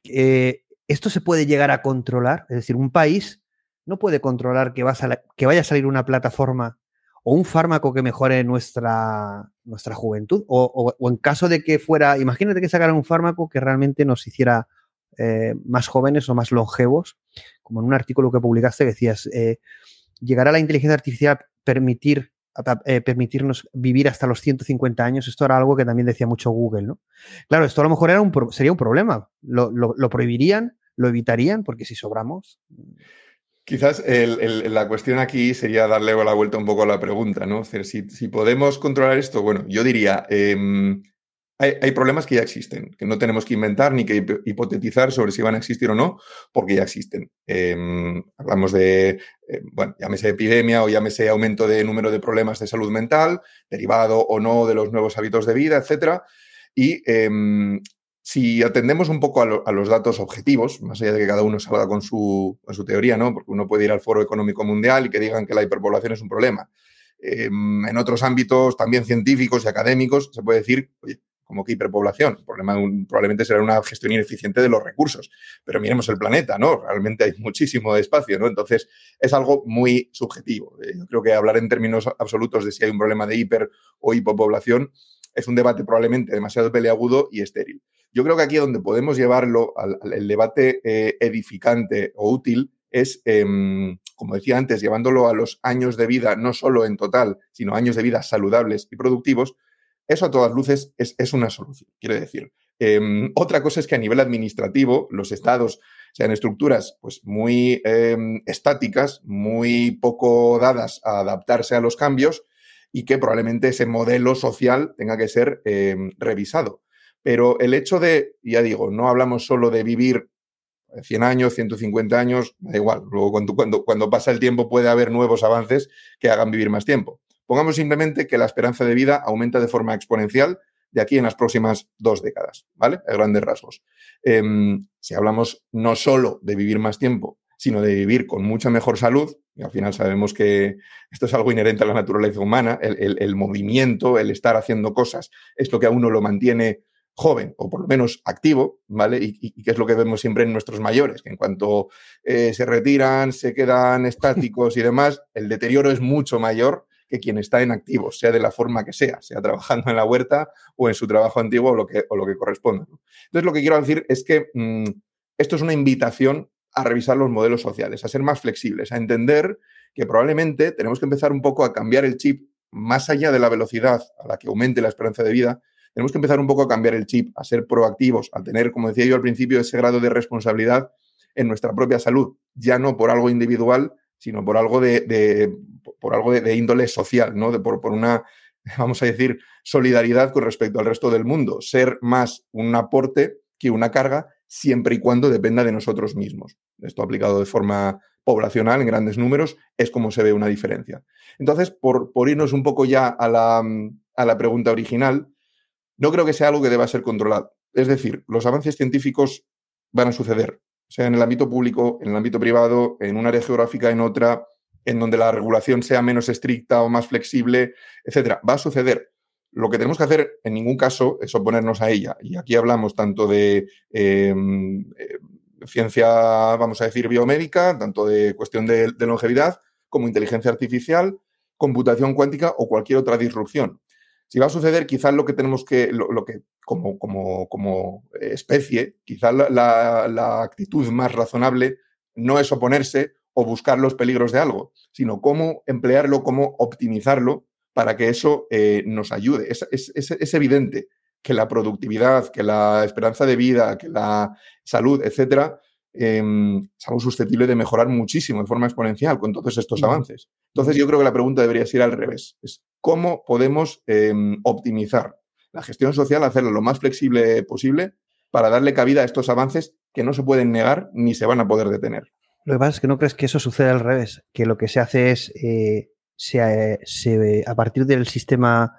eh, esto se puede llegar a controlar. Es decir, un país no puede controlar que, vaya a salir una plataforma o un fármaco que mejore nuestra, nuestra juventud. O, en caso de que fuera, imagínate que sacaran un fármaco que realmente nos hiciera eh, más jóvenes o más longevos, como en un artículo que publicaste decías, eh, llegará la inteligencia artificial a permitir, eh, permitirnos vivir hasta los 150 años. Esto era algo que también decía mucho Google, ¿no? Claro, esto a lo mejor sería un problema. Lo prohibirían, lo evitarían, porque si sobramos... Quizás la cuestión aquí sería darle la vuelta un poco a la pregunta, ¿no? si, podemos controlar esto, bueno, yo diría, em, hay, problemas que ya existen, que no tenemos que inventar ni que hipotetizar sobre si van a existir o no, porque ya existen. Em, hablamos de, eh, bueno, llámese epidemia o llámese aumento de número de problemas de salud mental, derivado o no de los nuevos hábitos de vida, etcétera. Y em, si atendemos un poco a, los datos objetivos, más allá de que cada uno salga con su, teoría, ¿no? Porque uno puede ir al Foro Económico Mundial y que digan que la hiperpoblación es un problema. Em, en otros ámbitos también científicos y académicos se puede decir, oye, como que hiperpoblación. El problema probablemente será una gestión ineficiente de los recursos. Pero miremos el planeta, ¿no? Realmente hay muchísimo espacio, ¿no? Entonces, es algo muy subjetivo. Eh, yo creo que hablar en términos absolutos de si hay un problema de hiper o hipopoblación es un debate probablemente demasiado peleagudo y estéril. Yo creo que aquí donde podemos llevarlo al, debate eh, edificante o útil es, em, como decía antes, llevándolo a los años de vida, no solo en total, sino años de vida saludables y productivos, eso a todas luces es, una solución, quiero decir. Em, otra cosa es que a nivel administrativo, los estados sean estructuras pues, muy em, estáticas, muy poco dadas a adaptarse a los cambios y que probablemente ese modelo social tenga que ser revisado. Pero el hecho de, ya digo, no hablamos solo de vivir 100 años, 150 años, da igual. Luego, cuando, cuando, cuando pasa el tiempo, puede haber nuevos avances que hagan vivir más tiempo. Pongamos simplemente que la esperanza de vida aumenta de forma exponencial de aquí en las próximas dos décadas, ¿vale? A grandes rasgos. Em, si hablamos no solo de vivir más tiempo, sino de vivir con mucha mejor salud, y al final sabemos que esto es algo inherente a la naturaleza humana, el, el movimiento, el estar haciendo cosas, es lo que a uno lo mantiene joven o por lo menos activo, ¿vale? Y, que es lo que vemos siempre en nuestros mayores, que en cuanto eh, se retiran, se quedan estáticos y demás, el deterioro es mucho mayor que quien está en activo, sea de la forma que sea, sea trabajando en la huerta o en su trabajo antiguo o lo que, o lo que corresponda. Entonces, lo que quiero decir es que mm, esto es una invitación a revisar los modelos sociales, a ser más flexibles, a entender que probablemente tenemos que empezar un poco a cambiar el chip más allá de la velocidad a la que aumente la esperanza de vida, tenemos que empezar un poco a cambiar el chip, a ser proactivos, a tener, como decía yo al principio, ese grado de responsabilidad en nuestra propia salud, ya no por algo individual, sino por algo de, por algo de, índole social, ¿no? por, por una, vamos a decir, solidaridad con respecto al resto del mundo, ser más un aporte que una carga, siempre y cuando dependa de nosotros mismos. Esto aplicado de forma poblacional, en grandes números, es como se ve una diferencia. Entonces, por, por irnos un poco ya a la, a la pregunta original, no creo que sea algo que deba ser controlado. Es decir, los avances científicos van a suceder, sea en el ámbito público, en el ámbito privado, en un área geográfica, en otra, en donde la regulación sea menos estricta o más flexible, etcétera. Va a suceder. Lo que tenemos que hacer en ningún caso es oponernos a ella. Y aquí hablamos tanto de em, eh, ciencia, vamos a decir, biomédica, tanto de cuestión de longevidad, como inteligencia artificial, computación cuántica o cualquier otra disrupción. Si va a suceder, quizás lo que tenemos que, lo, que como, como, como, especie, quizás la, actitud más razonable no es oponerse o buscar los peligros de algo, sino cómo emplearlo, cómo optimizarlo para que eso eh, nos ayude. Es, es, evidente que la productividad, que la esperanza de vida, que la salud, etcétera, eh, somos susceptibles de mejorar muchísimo de forma exponencial con todos estos avances. Entonces, yo creo que la pregunta debería ser al revés. Es cómo podemos em, optimizar la gestión social, hacerla lo más flexible posible para darle cabida a estos avances que no se pueden negar ni se van a poder detener. Lo que pasa es que no crees que eso suceda al revés, que lo que se hace es, eh, a partir del sistema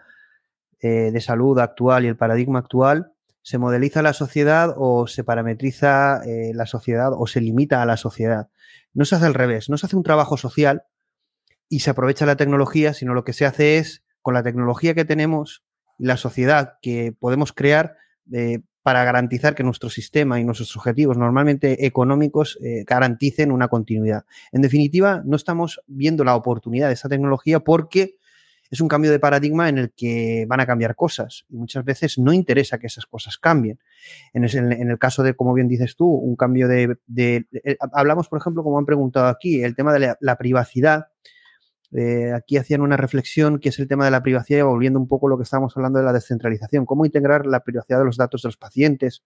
eh, de salud actual y el paradigma actual, se modeliza la sociedad o se parametriza eh, la sociedad o se limita a la sociedad. No se hace al revés, no se hace un trabajo social y se aprovecha la tecnología, sino lo que se hace es, con la tecnología que tenemos, y la sociedad que podemos crear eh, para garantizar que nuestro sistema y nuestros objetivos normalmente económicos eh, garanticen una continuidad. En definitiva, no estamos viendo la oportunidad de esta tecnología porque es un cambio de paradigma en el que van a cambiar cosas y muchas veces no interesa que esas cosas cambien. En, el, caso de, como bien dices tú, un cambio de, eh, Hablamos, por ejemplo, como han preguntado aquí, el tema de la, privacidad. Eh, aquí hacían una reflexión que es el tema de la privacidad, volviendo un poco a lo que estábamos hablando de la descentralización, cómo integrar la privacidad de los datos de los pacientes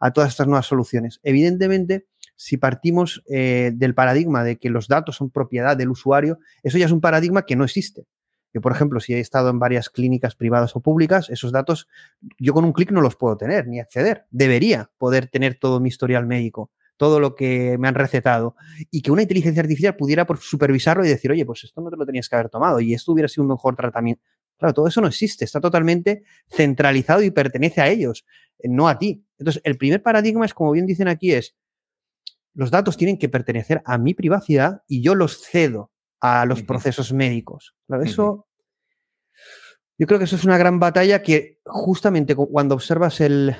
a todas estas nuevas soluciones. Evidentemente, si partimos eh, del paradigma de que los datos son propiedad del usuario, eso ya es un paradigma que no existe que, por ejemplo, si he estado en varias clínicas privadas o públicas, esos datos yo con un clic no los puedo tener ni acceder. Debería poder tener todo mi historial médico, todo lo que me han recetado y que una inteligencia artificial pudiera supervisarlo y decir, oye, pues esto no te lo tenías que haber tomado y esto hubiera sido un mejor tratamiento. Claro, todo eso no existe, está totalmente centralizado y pertenece a ellos, no a ti. Entonces, el primer paradigma es, como bien dicen aquí, es los datos tienen que pertenecer a mi privacidad y yo los cedo a los procesos médicos. Claro, eso yo creo que eso es una gran batalla que justamente cuando observas el,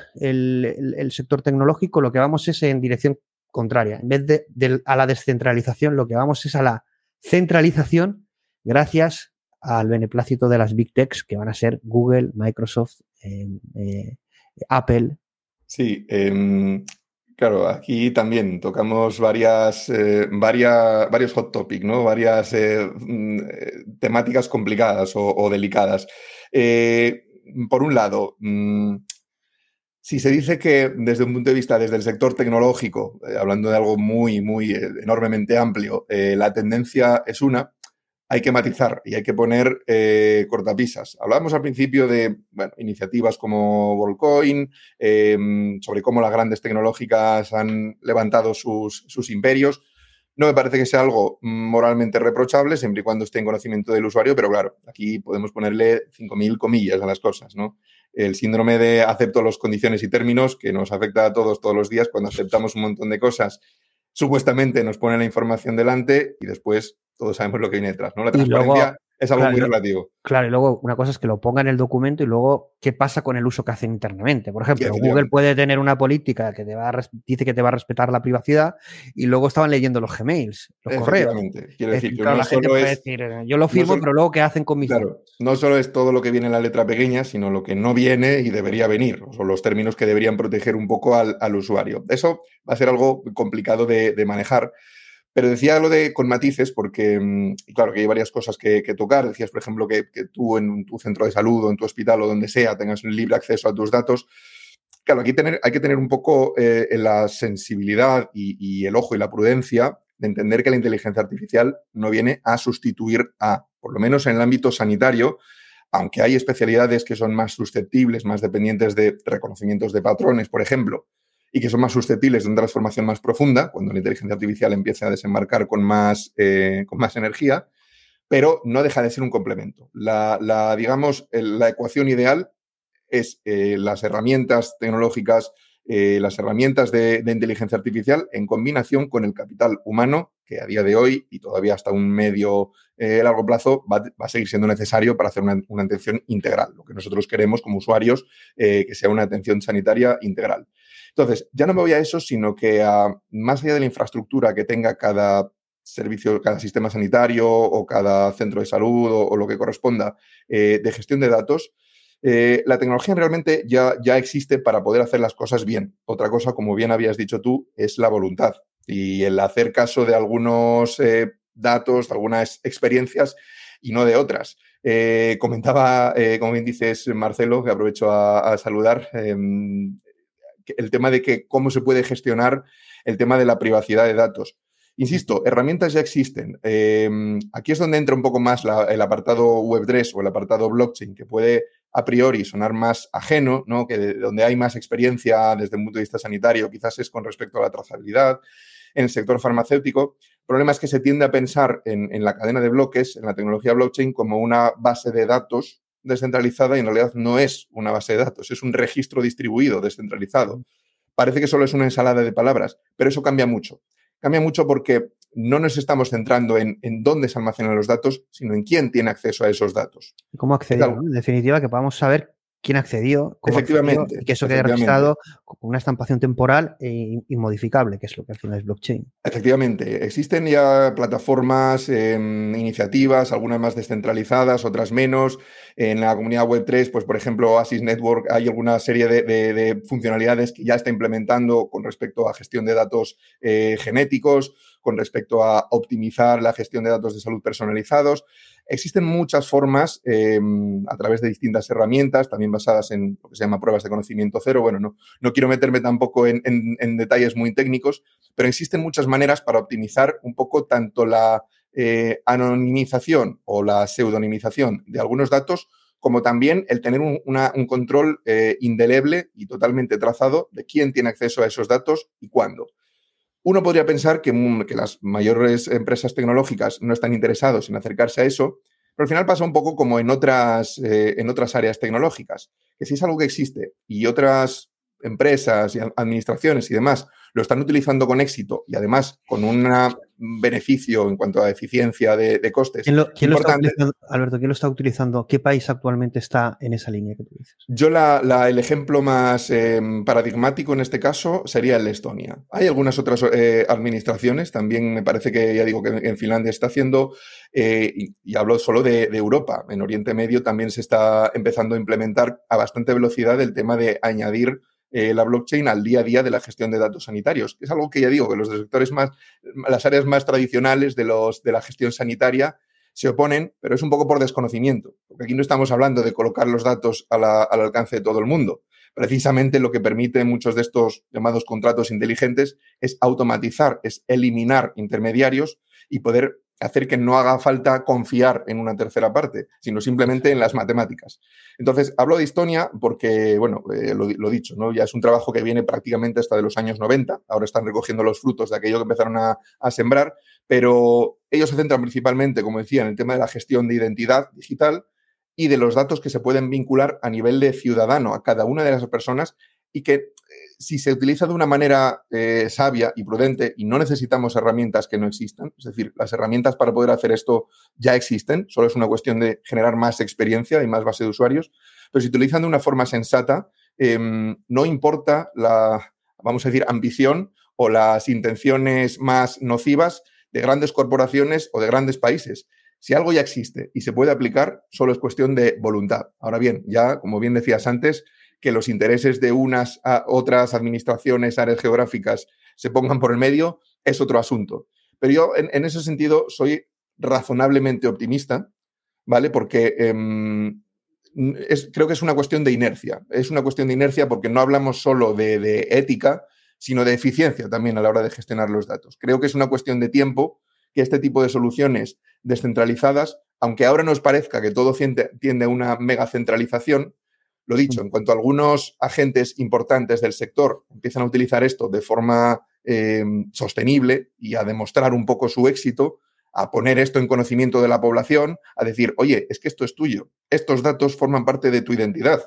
sector tecnológico lo que vamos es en dirección contraria. En vez de, a la descentralización, lo que vamos es a la centralización gracias al beneplácito de las big techs que van a ser Google, Microsoft, eh, Apple. Sí, em, Claro, aquí también tocamos varias, eh, varias, varios hot topics, ¿no? Varias eh, mm, temáticas complicadas o, delicadas. por un lado, mm, si se dice que desde un punto de vista, desde el sector tecnológico, hablando de algo muy, muy enormemente amplio, la tendencia es una, hay que matizar y hay que poner eh, cortapisas. Hablábamos al principio de iniciativas como Volcoin, em, sobre cómo las grandes tecnológicas han levantado sus, sus, imperios. No me parece que sea algo moralmente reprochable, siempre y cuando esté en conocimiento del usuario, pero claro, aquí podemos ponerle 5.000 comillas a las cosas, ¿no? El síndrome de acepto las condiciones y términos, que nos afecta a todos todos los días cuando aceptamos un montón de cosas, supuestamente nos pone la información delante y después todos sabemos lo que viene detrás, ¿no? La transparencia es algo muy relativo. Claro, y luego una cosa es que lo ponga en el documento y luego qué pasa con el uso que hacen internamente. Por ejemplo, Google puede tener una política que te va dice que te va a respetar la privacidad y luego estaban leyendo los Gmails, los correos. Quiero decir, que la gente puede decir, yo lo firmo, pero luego ¿qué hacen con mis Claro, no solo es todo lo que viene en la letra pequeña, sino lo que no viene y debería venir, o los términos que deberían proteger un poco al, usuario. Eso va a ser algo complicado de, de manejar. Pero decía lo de con matices, porque, mm, claro, que hay varias cosas que, tocar. Decías, por ejemplo, que, tú en tu centro de salud o en tu hospital o donde sea tengas un libre acceso a tus datos. Claro, aquí hay que tener un poco eh, la sensibilidad y, el ojo y la prudencia de entender que la inteligencia artificial no viene a sustituir a, por lo menos en el ámbito sanitario, aunque hay especialidades que son más susceptibles, más dependientes de reconocimientos de patrones, por ejemplo, y que son más susceptibles de una transformación más profunda, cuando la inteligencia artificial empiece a desembarcar con más, eh, con más energía, pero no deja de ser un complemento. La, digamos, la ecuación ideal es eh, las herramientas tecnológicas, eh, las herramientas de, inteligencia artificial en combinación con el capital humano, que a día de hoy y todavía hasta un medio largo plazo va, a seguir siendo necesario para hacer una, una, atención integral, lo que nosotros queremos como usuarios, que sea una atención sanitaria integral. Entonces, ya no me voy a eso, sino que más allá de la infraestructura que tenga cada servicio, cada sistema sanitario o cada centro de salud o, lo que corresponda eh, de gestión de datos, eh, la tecnología realmente ya, ya existe para poder hacer las cosas bien. Otra cosa, como bien habías dicho tú, es la voluntad y el hacer caso de algunos eh, datos, de algunas experiencias y no de otras. comentaba, como bien dices, Marcelo, que aprovecho a saludar, em, el tema de que cómo se puede gestionar el tema de la privacidad de datos. Insisto, herramientas ya existen. Em, aquí es donde entra un poco más el apartado Web3 o el apartado blockchain, que puede a priori sonar más ajeno, ¿no? que donde hay más experiencia desde un punto de vista sanitario, quizás es con respecto a la trazabilidad. En el sector farmacéutico, el problema es que se tiende a pensar en, en la cadena de bloques, en la tecnología blockchain, como una base de datos descentralizada y en realidad no es una base de datos, es un registro distribuido descentralizado. Parece que solo es una ensalada de palabras, pero eso cambia mucho. Cambia mucho porque no nos estamos centrando en, dónde se almacenan los datos, sino en quién tiene acceso a esos datos. ¿Cómo acceder? En definitiva, que podamos saber quién accedió, cómo efectivamente, y que eso quede registrado con una estampación temporal e inmodificable, que es lo que al final es blockchain. Efectivamente, existen ya plataformas, em, iniciativas, algunas más descentralizadas, otras menos. En la comunidad Web3, pues por ejemplo, Oasis Network, hay alguna serie de, funcionalidades que ya está implementando con respecto a gestión de datos eh, genéticos, con respecto a optimizar la gestión de datos de salud personalizados. Existen muchas formas em, a través de distintas herramientas, también basadas en lo que se llama pruebas de conocimiento cero. Bueno, no, no quiero meterme tampoco en, detalles muy técnicos, pero existen muchas maneras para optimizar un poco tanto la eh, anonimización o la pseudonimización de algunos datos, como también el tener un, control eh, indeleble y totalmente trazado de quién tiene acceso a esos datos y cuándo. Uno podría pensar que, mm, que, las mayores empresas tecnológicas no están interesados en acercarse a eso, pero al final pasa un poco como en otras, eh, en otras áreas tecnológicas, que si es algo que existe y otras empresas y administraciones y demás lo están utilizando con éxito y además con un beneficio en cuanto a eficiencia de, costes. ¿Quién lo, está utilizando, Alberto, ¿quién lo está utilizando? ¿Qué país actualmente está en esa línea que tú dices? Yo la, el ejemplo más em, paradigmático en este caso sería el de Estonia. Hay algunas otras eh, administraciones, también me parece que ya digo que en Finlandia está haciendo, eh, y, hablo solo de, de Europa, en Oriente Medio también se está empezando a implementar a bastante velocidad el tema de añadir eh, la blockchain al día a día de la gestión de datos sanitarios, es algo que ya digo, que los sectores más, las áreas más tradicionales de, los, de la gestión sanitaria se oponen, pero es un poco por desconocimiento, porque aquí no estamos hablando de colocar los datos al alcance de todo el mundo. Precisamente lo que permite muchos de estos llamados contratos inteligentes es automatizar, es eliminar intermediarios y poder hacer que no haga falta confiar en una tercera parte, sino simplemente en las matemáticas. Entonces, hablo de Estonia porque, bueno, eh, lo, lo, dicho, ¿no? Ya es un trabajo que viene prácticamente hasta de los años 90, ahora están recogiendo los frutos de aquello que empezaron a, a sembrar, pero ellos se centran principalmente, como decía, en el tema de la gestión de identidad digital y de los datos que se pueden vincular a nivel de ciudadano a cada una de las personas y que eh, si se utiliza de una manera eh, sabia y prudente y no necesitamos herramientas que no existan, es decir, las herramientas para poder hacer esto ya existen, solo es una cuestión de generar más experiencia y más base de usuarios, pero si utilizan de una forma sensata, em, no importa la, vamos a decir, ambición o las intenciones más nocivas de grandes corporaciones o de grandes países. Si algo ya existe y se puede aplicar, solo es cuestión de voluntad. Ahora bien, ya, como bien decías antes, que los intereses de unas a otras administraciones, áreas geográficas se pongan por el medio, es otro asunto. Pero yo en, ese sentido soy razonablemente optimista, ¿vale? Porque em, creo que es una cuestión de inercia. Es una cuestión de inercia porque no hablamos solo de, ética, sino de eficiencia también a la hora de gestionar los datos. Creo que es una cuestión de tiempo que este tipo de soluciones descentralizadas, aunque ahora nos parezca que todo tiende a una megacentralización, lo dicho, en cuanto a algunos agentes importantes del sector empiezan a utilizar esto de forma em, sostenible y a demostrar un poco su éxito, a poner esto en conocimiento de la población, a decir, oye, es que esto es tuyo, estos datos forman parte de tu identidad.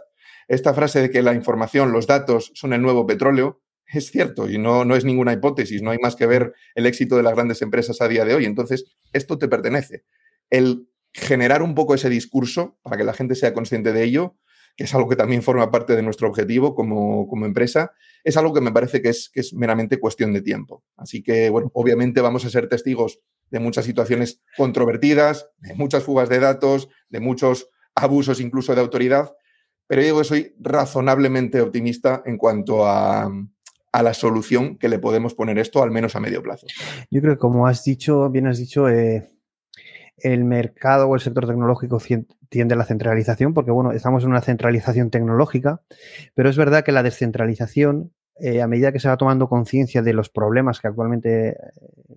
Esta frase de que la información, los datos son el nuevo petróleo, es cierto y no, no es ninguna hipótesis, no hay más que ver el éxito de las grandes empresas a día de hoy. Entonces, esto te pertenece. El generar un poco ese discurso para que la gente sea consciente de ello que es algo que también forma parte de nuestro objetivo como, empresa, es algo que me parece que es, que es meramente cuestión de tiempo. Así que, bueno, obviamente vamos a ser testigos de muchas situaciones controvertidas, de muchas fugas de datos, de muchos abusos incluso de autoridad, pero digo que soy razonablemente optimista en cuanto a, la solución que le podemos poner esto, al menos a medio plazo. Yo creo que como has dicho, bien has dicho, eh, el mercado o el sector tecnológico tiende a la centralización, porque bueno, estamos en una centralización tecnológica, pero es verdad que la descentralización, eh, a medida que se va tomando conciencia de los problemas que actualmente eh,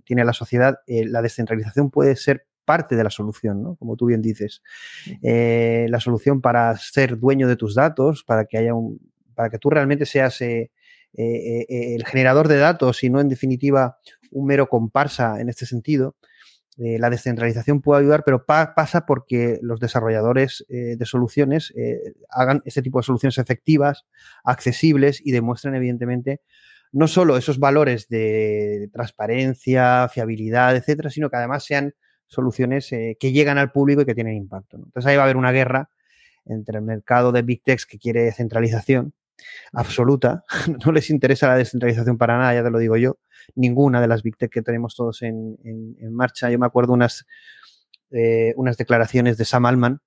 tiene la sociedad, eh, la descentralización puede ser parte de la solución, ¿no? Como tú bien dices. la solución para ser dueño de tus datos, para que haya un, para que tú realmente seas el generador de datos y no en definitiva un mero comparsa en este sentido, eh, la descentralización puede ayudar, pero pasa porque los desarrolladores eh, de soluciones eh, hagan este tipo de soluciones efectivas, accesibles y demuestren, evidentemente, no solo esos valores de transparencia, fiabilidad, etcétera, sino que además sean soluciones que llegan al público y que tienen impacto. Entonces ahí va a haber una guerra entre el mercado de Big Techs que quiere centralización absoluta, no les interesa la descentralización para nada, ya te lo digo yo, ninguna de las Big Tech que tenemos todos en, marcha. Yo me acuerdo unas, eh, unas declaraciones de Sam Altman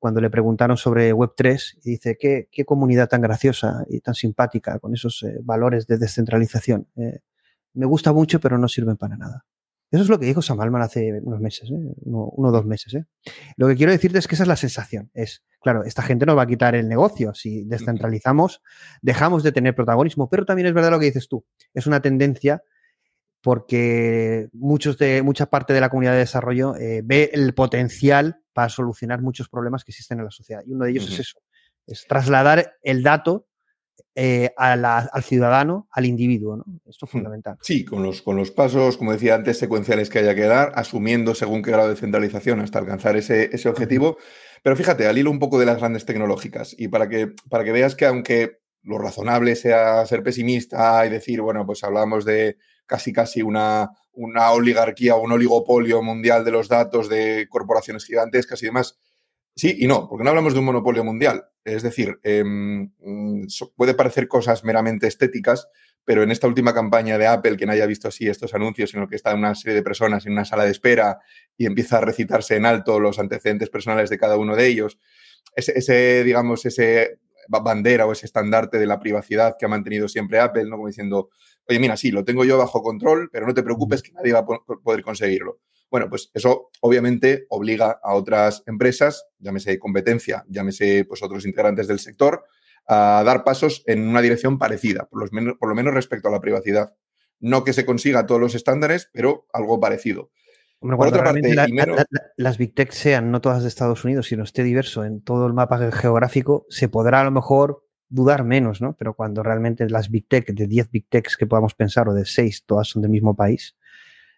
cuando le preguntaron sobre Web3 y dice, ¿qué, qué comunidad tan graciosa y tan simpática con esos eh, valores de descentralización. Eh, me gusta mucho, pero no sirven para nada. Eso es lo que dijo Sam Altman hace unos meses, uno, o dos meses. Lo que quiero decirte es que esa es la sensación. Es, claro, esta gente nos va a quitar el negocio. Si descentralizamos, dejamos de tener protagonismo. Pero también es verdad lo que dices tú. Es una tendencia porque muchos de, mucha parte de la comunidad de desarrollo eh, ve el potencial para solucionar muchos problemas que existen en la sociedad. Y uno de ellos es eso, es trasladar el dato eh, al ciudadano, al individuo. ¿no? Esto es fundamental. Sí, con los, con los pasos, como decía antes, secuenciales que haya que dar, asumiendo según qué grado de centralización hasta alcanzar ese, ese objetivo. Pero fíjate, al hilo un poco de las grandes tecnológicas y para que, para que veas que aunque lo razonable sea ser pesimista y decir, bueno, pues hablamos de casi casi una, una oligarquía o un oligopolio mundial de los datos de corporaciones gigantescas y demás. Sí y no, porque no hablamos de un monopolio mundial. Es decir, em, puede parecer cosas meramente estéticas, pero en esta última campaña de Apple, quien haya visto así estos anuncios en los que está una serie de personas en una sala de espera y empieza a recitarse en alto los antecedentes personales de cada uno de ellos, ese, ese digamos, ese bandera o ese estandarte de la privacidad que ha mantenido siempre Apple, ¿no? Como diciendo, oye, mira, sí, lo tengo yo bajo control, pero no te preocupes que nadie va a poder conseguirlo. Bueno, pues eso obviamente obliga a otras empresas, llámese competencia, llámese pues otros integrantes del sector, a dar pasos en una dirección parecida, por, los menos, por lo menos respecto a la privacidad. No que se consiga todos los estándares, pero algo parecido. por otra parte, las Big Tech sean no todas de Estados Unidos, sino esté diverso en todo el mapa geográfico, se podrá a lo mejor dudar menos, ¿no? Pero cuando realmente las Big Tech, de 10 Big Techs que podamos pensar, o de 6, todas son del mismo país,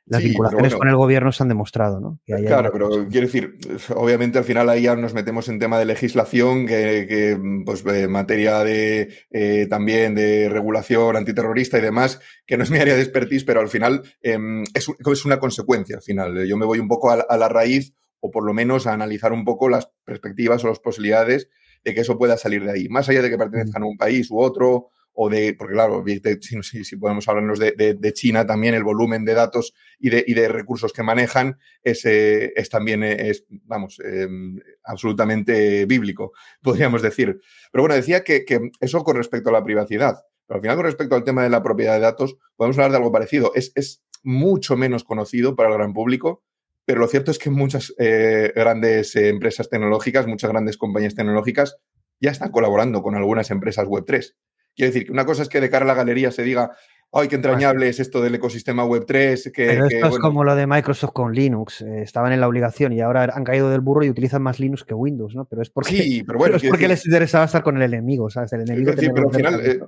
las vinculaciones con el gobierno se han demostrado, ¿no? claro, pero quiero decir, obviamente al final ahí ya nos metemos en tema de legislación, que, pues en materia de eh, también de regulación antiterrorista y demás, que no es mi área de expertise, pero al final em, es, es, una consecuencia al final. Yo me voy un poco a, la raíz o por lo menos a analizar un poco las perspectivas o las posibilidades de que eso pueda salir de ahí, más allá de que pertenezcan a un país u otro o de, porque claro, si, podemos hablarnos de, China también, el volumen de datos y de, y de recursos que manejan es, es también, es, vamos, em, absolutamente bíblico, podríamos decir. Pero bueno, decía que, que, eso con respecto a la privacidad. Pero al final, con respecto al tema de la propiedad de datos, podemos hablar de algo parecido. Es, es mucho menos conocido para el gran público, pero lo cierto es que muchas eh, grandes empresas tecnológicas, muchas grandes compañías tecnológicas ya están colaborando con algunas empresas Web3. Quiero decir, que una cosa es que de cara a la galería se diga, ¡ay, qué entrañable es esto del ecosistema Web3! Que, Pero esto es como lo de Microsoft con Linux. Eh, estaban en la obligación y ahora han caído del burro y utilizan más Linux que Windows, ¿no? Pero es porque, sí, pero bueno, es porque les interesaba estar con el enemigo, ¿sabes? El enemigo pero al final, eh,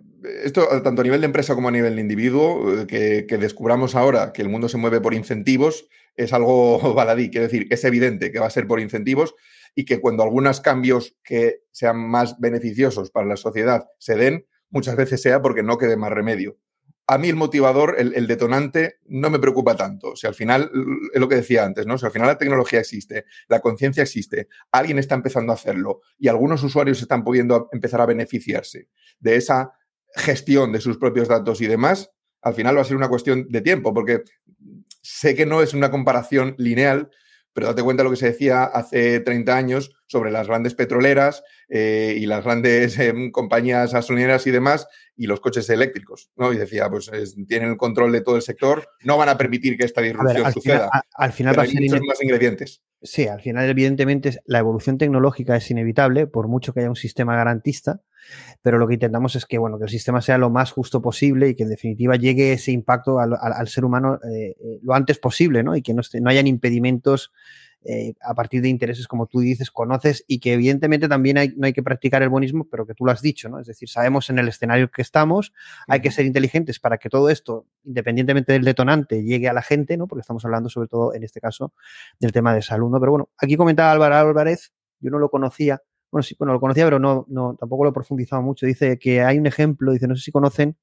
esto tanto a nivel de empresa como a nivel de individuo, eh, que, que descubramos ahora que el mundo se mueve por incentivos, es algo baladí. Quiero decir, es evidente que va a ser por incentivos y que cuando algunos cambios que sean más beneficiosos para la sociedad se den, muchas veces sea porque no quede más remedio. A mí el motivador, el, detonante, no me preocupa tanto. O sea, al final, es lo que decía antes, ¿no? O al final la tecnología existe, la conciencia existe, alguien está empezando a hacerlo y algunos usuarios están pudiendo empezar a beneficiarse de esa gestión de sus propios datos y demás, al final va a ser una cuestión de tiempo, porque sé que no es una comparación lineal, pero date cuenta de lo que se decía hace 30 años sobre las grandes petroleras eh, y las grandes em, compañías gasolineras y demás, y los coches eléctricos, ¿no? Y decía, pues tienen el control de todo el sector, no van a permitir que esta disrupción suceda. al final va a ser muchos más ingredientes. Sí, al final, evidentemente, la evolución tecnológica es inevitable, por mucho que haya un sistema garantista, pero lo que intentamos es que, bueno, que el sistema sea lo más justo posible y que en definitiva llegue ese impacto al, ser humano eh, eh, lo antes posible, ¿no? Y que no, no hayan impedimentos eh, a partir de intereses, como tú dices, conoces y que evidentemente también hay, no hay que practicar el buenismo, pero que tú lo has dicho, ¿no? Es decir, sabemos en el escenario que estamos, hay que ser inteligentes para que todo esto, independientemente del detonante, llegue a la gente, ¿no? Porque estamos hablando sobre todo, en este caso, del tema de salud, ¿no? Pero bueno, aquí comentaba Álvaro Álvarez, yo no lo conocía, bueno, sí, bueno, lo conocía, pero no, tampoco lo he profundizado mucho. Dice que hay un ejemplo, dice, no sé si conocen,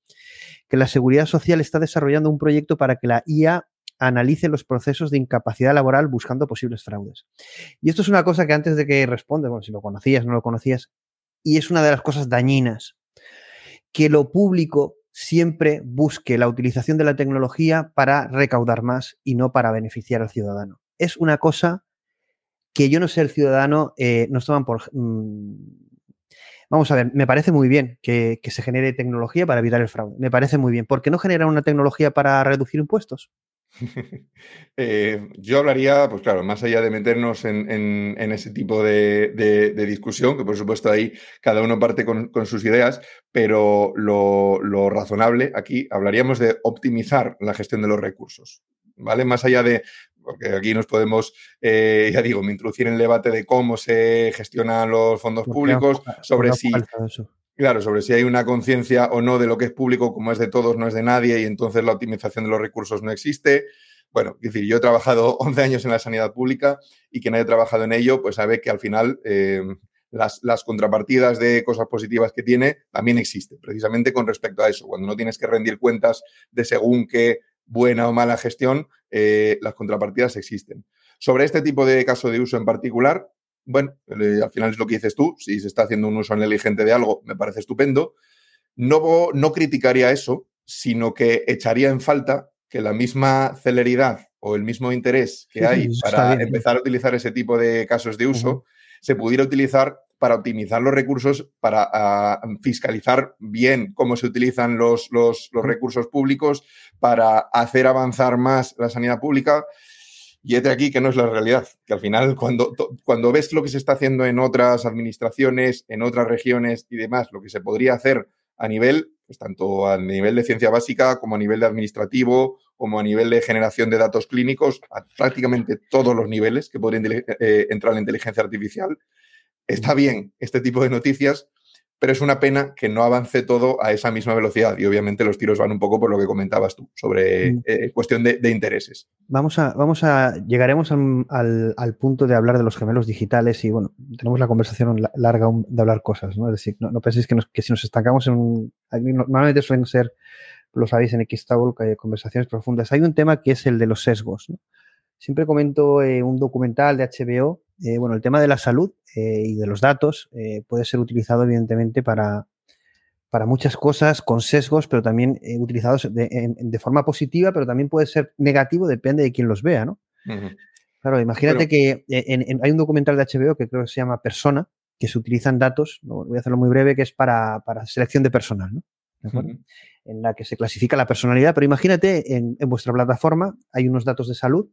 que la Seguridad Social está desarrollando un proyecto para que la IA analice los procesos de incapacidad laboral buscando posibles fraudes. Y esto es una cosa que antes de que responde, bueno, si lo conocías, no lo conocías, y es una de las cosas dañinas, que lo público siempre busque la utilización de la tecnología para recaudar más y no para beneficiar al ciudadano. Es una cosa que yo no sé, el ciudadano eh, nos toman por... Mm, vamos a ver, me parece muy bien que, se genere tecnología para evitar el fraude. Me parece muy bien. ¿Por qué no generar una tecnología para reducir impuestos? Eh, yo hablaría, pues claro, más allá de meternos en, ese tipo de, discusión, que por supuesto ahí cada uno parte con, sus ideas, pero lo, razonable aquí hablaríamos de optimizar la gestión de los recursos. ¿Vale? Más allá de, porque aquí nos podemos, eh, ya digo, me introducir en el debate de cómo se gestionan los fondos públicos, sobre si... Claro, sobre si hay una conciencia o no de lo que es público, como es de todos, no es de nadie, y entonces la optimización de los recursos no existe. Bueno, es decir, yo he trabajado 11 años en la sanidad pública y quien haya trabajado en ello, pues sabe que al final eh, las, las, contrapartidas de cosas positivas que tiene también existen, precisamente con respecto a eso. Cuando no tienes que rendir cuentas de según qué buena o mala gestión, eh, las contrapartidas existen. Sobre este tipo de caso de uso en particular, bueno, al final es lo que dices tú, si se está haciendo un uso negligente de algo, me parece estupendo. No, no criticaría eso, sino que echaría en falta que la misma celeridad o el mismo interés que hay para empezar a utilizar ese tipo de casos de uso se pudiera utilizar para optimizar los recursos, para ah, fiscalizar bien cómo se utilizan los, los, recursos públicos, para hacer avanzar más la sanidad pública. Y de aquí que no es la realidad, que al final cuando, cuando ves lo que se está haciendo en otras administraciones, en otras regiones y demás, lo que se podría hacer a nivel, pues tanto a nivel de ciencia básica como a nivel de administrativo, como a nivel de generación de datos clínicos, a prácticamente todos los niveles que podrían eh, entrar en la inteligencia artificial, está bien este tipo de noticias, pero es una pena que no avance todo a esa misma velocidad y obviamente los tiros van un poco por lo que comentabas tú sobre mm. eh, cuestión de, intereses. Vamos a, vamos a llegaremos al, punto de hablar de los gemelos digitales y bueno, tenemos la conversación larga de hablar cosas, ¿no? Es decir, no, penséis que, que, si nos estancamos en un... Normalmente suelen ser, lo sabéis en Xtable, que hay conversaciones profundas. Hay un tema que es el de los sesgos, ¿no? Siempre comento eh, un documental de HBO eh, bueno, el tema de la salud eh, y de los datos eh, puede ser utilizado evidentemente para, para muchas cosas con sesgos, pero también utilizados de, forma positiva, pero también puede ser negativo, depende de quién los vea, ¿no? Claro, imagínate que hay un documental de HBO que creo que se llama Persona, que se utilizan datos, voy a hacerlo muy breve, que es para, selección de personal, ¿no? En la que se clasifica la personalidad, pero imagínate en, en vuestra plataforma hay unos datos de salud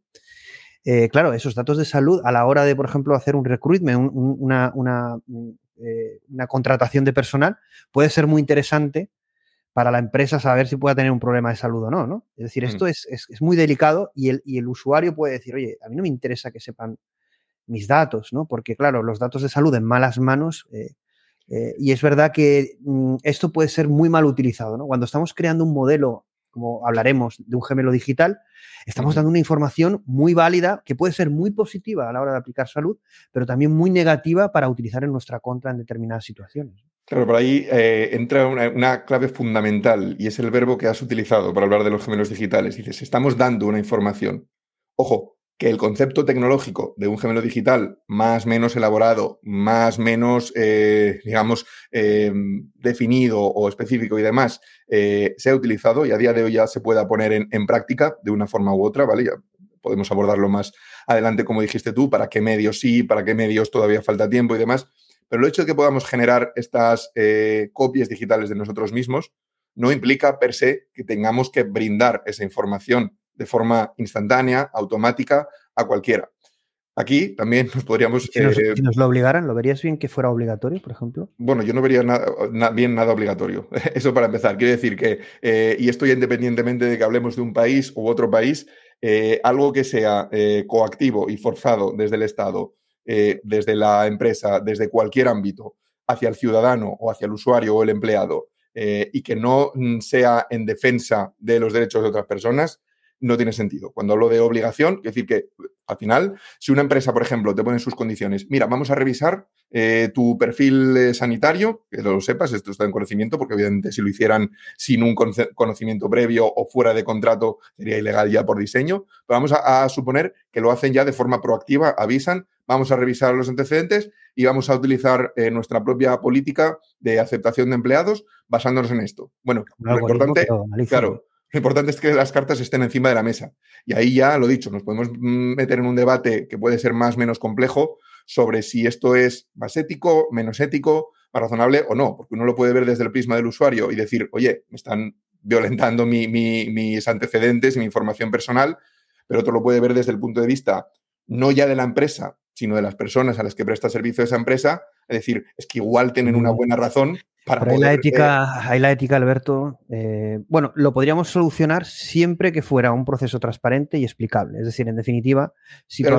eh, claro, esos datos de salud a la hora de, por ejemplo, hacer un recruitment, una, eh, una, contratación de personal, puede ser muy interesante para la empresa saber si puede tener un problema de salud o no, ¿no? Es decir, esto mm. es, muy delicado y el, y el, usuario puede decir, oye, a mí no me interesa que sepan mis datos, ¿no? Porque, claro, los datos de salud en malas manos, eh, y es verdad que mm, esto puede ser muy mal utilizado, ¿no? Cuando estamos creando un modelo como hablaremos de un gemelo digital, estamos dando una información muy válida que puede ser muy positiva a la hora de aplicar salud, pero también muy negativa para utilizar en nuestra contra en determinadas situaciones. Claro, por ahí eh, entra una, clave fundamental y es el verbo que has utilizado para hablar de los gemelos digitales. Dices, estamos dando una información. Ojo, que el concepto tecnológico de un gemelo digital más menos elaborado, más menos, eh, digamos, eh, definido o específico y demás, eh, sea utilizado y a día de hoy ya se pueda poner en, práctica de una forma u otra, ¿vale? Ya podemos abordarlo más adelante, como dijiste tú, para qué medios sí, para qué medios todavía falta tiempo y demás. Pero el hecho de que podamos generar estas copias digitales de nosotros mismos no implica per se que tengamos que brindar esa información de forma instantánea, automática, a cualquiera. Aquí también nos podríamos... Si nos, eh, lo obligaran, ¿lo verías bien que fuera obligatorio, por ejemplo? Bueno, yo no vería nada, bien nada obligatorio. Eso para empezar. Quiero decir que, eh, y esto ya independientemente de que hablemos de un país u otro país, eh, algo que sea coactivo y forzado desde el Estado, desde la empresa, desde cualquier ámbito, hacia el ciudadano o hacia el usuario o el empleado, y que no mm, sea en defensa de los derechos de otras personas, no tiene sentido. Cuando hablo de obligación, quiero decir que al final, si una empresa, por ejemplo, te pone sus condiciones, mira, vamos a revisar eh, tu perfil eh, sanitario, que lo sepas, esto está en conocimiento, porque obviamente si lo hicieran sin un conocimiento previo o fuera de contrato sería ilegal ya por diseño, pero vamos a, suponer que lo hacen ya de forma proactiva, avisan, vamos a revisar los antecedentes y vamos a utilizar eh, nuestra propia política de aceptación de empleados basándonos en esto. Bueno, lo importante, claro, lo importante es que las cartas estén encima de la mesa. Y ahí ya, lo dicho, nos podemos mm, meter en un debate que puede ser más o menos complejo sobre si esto es más ético, menos ético, más razonable o no, porque uno lo puede ver desde el prisma del usuario y decir, oye, me están violentando mis antecedentes, mi información personal, pero otro lo puede ver desde el punto de vista no ya de la empresa, sino de las personas a las que presta servicio esa empresa, es decir, es que igual tienen una buena razón hay la ética, hay la ética, Alberto. Eh, bueno, lo podríamos solucionar siempre que fuera un proceso transparente y explicable. Es decir, en definitiva, si tú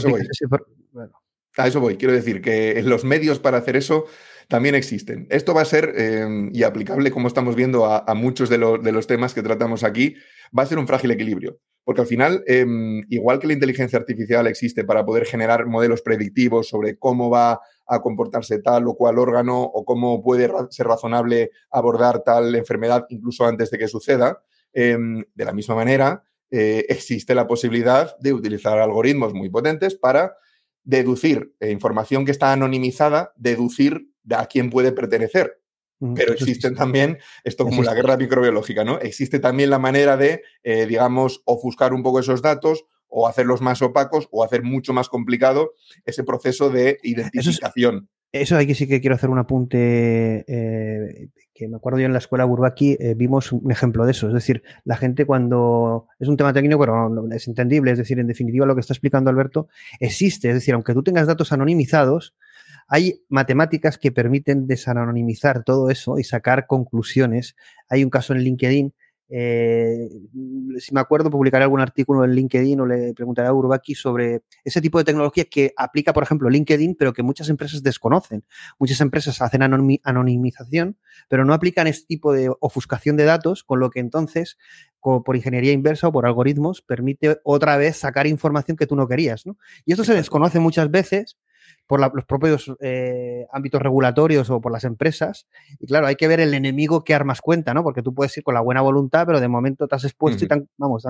A eso voy. Quiero decir que los medios para hacer eso también existen. Esto va a ser, em, y aplicable como estamos viendo a, muchos de, de, los temas que tratamos aquí, va a ser un frágil equilibrio. Porque al final, em, igual que la inteligencia artificial existe para poder generar modelos predictivos sobre cómo va a comportarse tal o cual órgano o cómo puede ser razonable abordar tal enfermedad incluso antes de que suceda, em, de la misma manera, eh, existe la posibilidad de utilizar algoritmos muy potentes para deducir eh, información que está anonimizada, deducir de a quién puede pertenecer. Pero existen también, esto como la guerra microbiológica, ¿no? Existe también la manera de, eh, digamos, ofuscar un poco esos datos o hacerlos más opacos o hacer mucho más complicado ese proceso de identificación. Eso, aquí sí que quiero hacer un apunte eh, que me acuerdo yo en la escuela Burbaki eh, vimos un ejemplo de eso. Es decir, la gente cuando es un tema técnico, pero es entendible. Es decir, en definitiva, lo que está explicando Alberto existe. Es decir, aunque tú tengas datos anonimizados, hay matemáticas que permiten desanonimizar todo eso y sacar conclusiones. Hay un caso en LinkedIn eh, si me acuerdo, publicaré algún artículo en LinkedIn o le preguntaré a Urbaki sobre ese tipo de tecnología que aplica, por ejemplo, LinkedIn, pero que muchas empresas desconocen. Muchas empresas hacen anonimización, pero no aplican este tipo de ofuscación de datos, con lo que entonces, por ingeniería inversa o por algoritmos, permite otra vez sacar información que tú no querías. Y esto se desconoce muchas veces por los propios eh, ámbitos regulatorios o por las empresas. Y claro, hay que ver el enemigo qué armas cuenta, ¿no? Porque tú puedes ir con la buena voluntad, pero de momento te has expuesto y tan, vamos,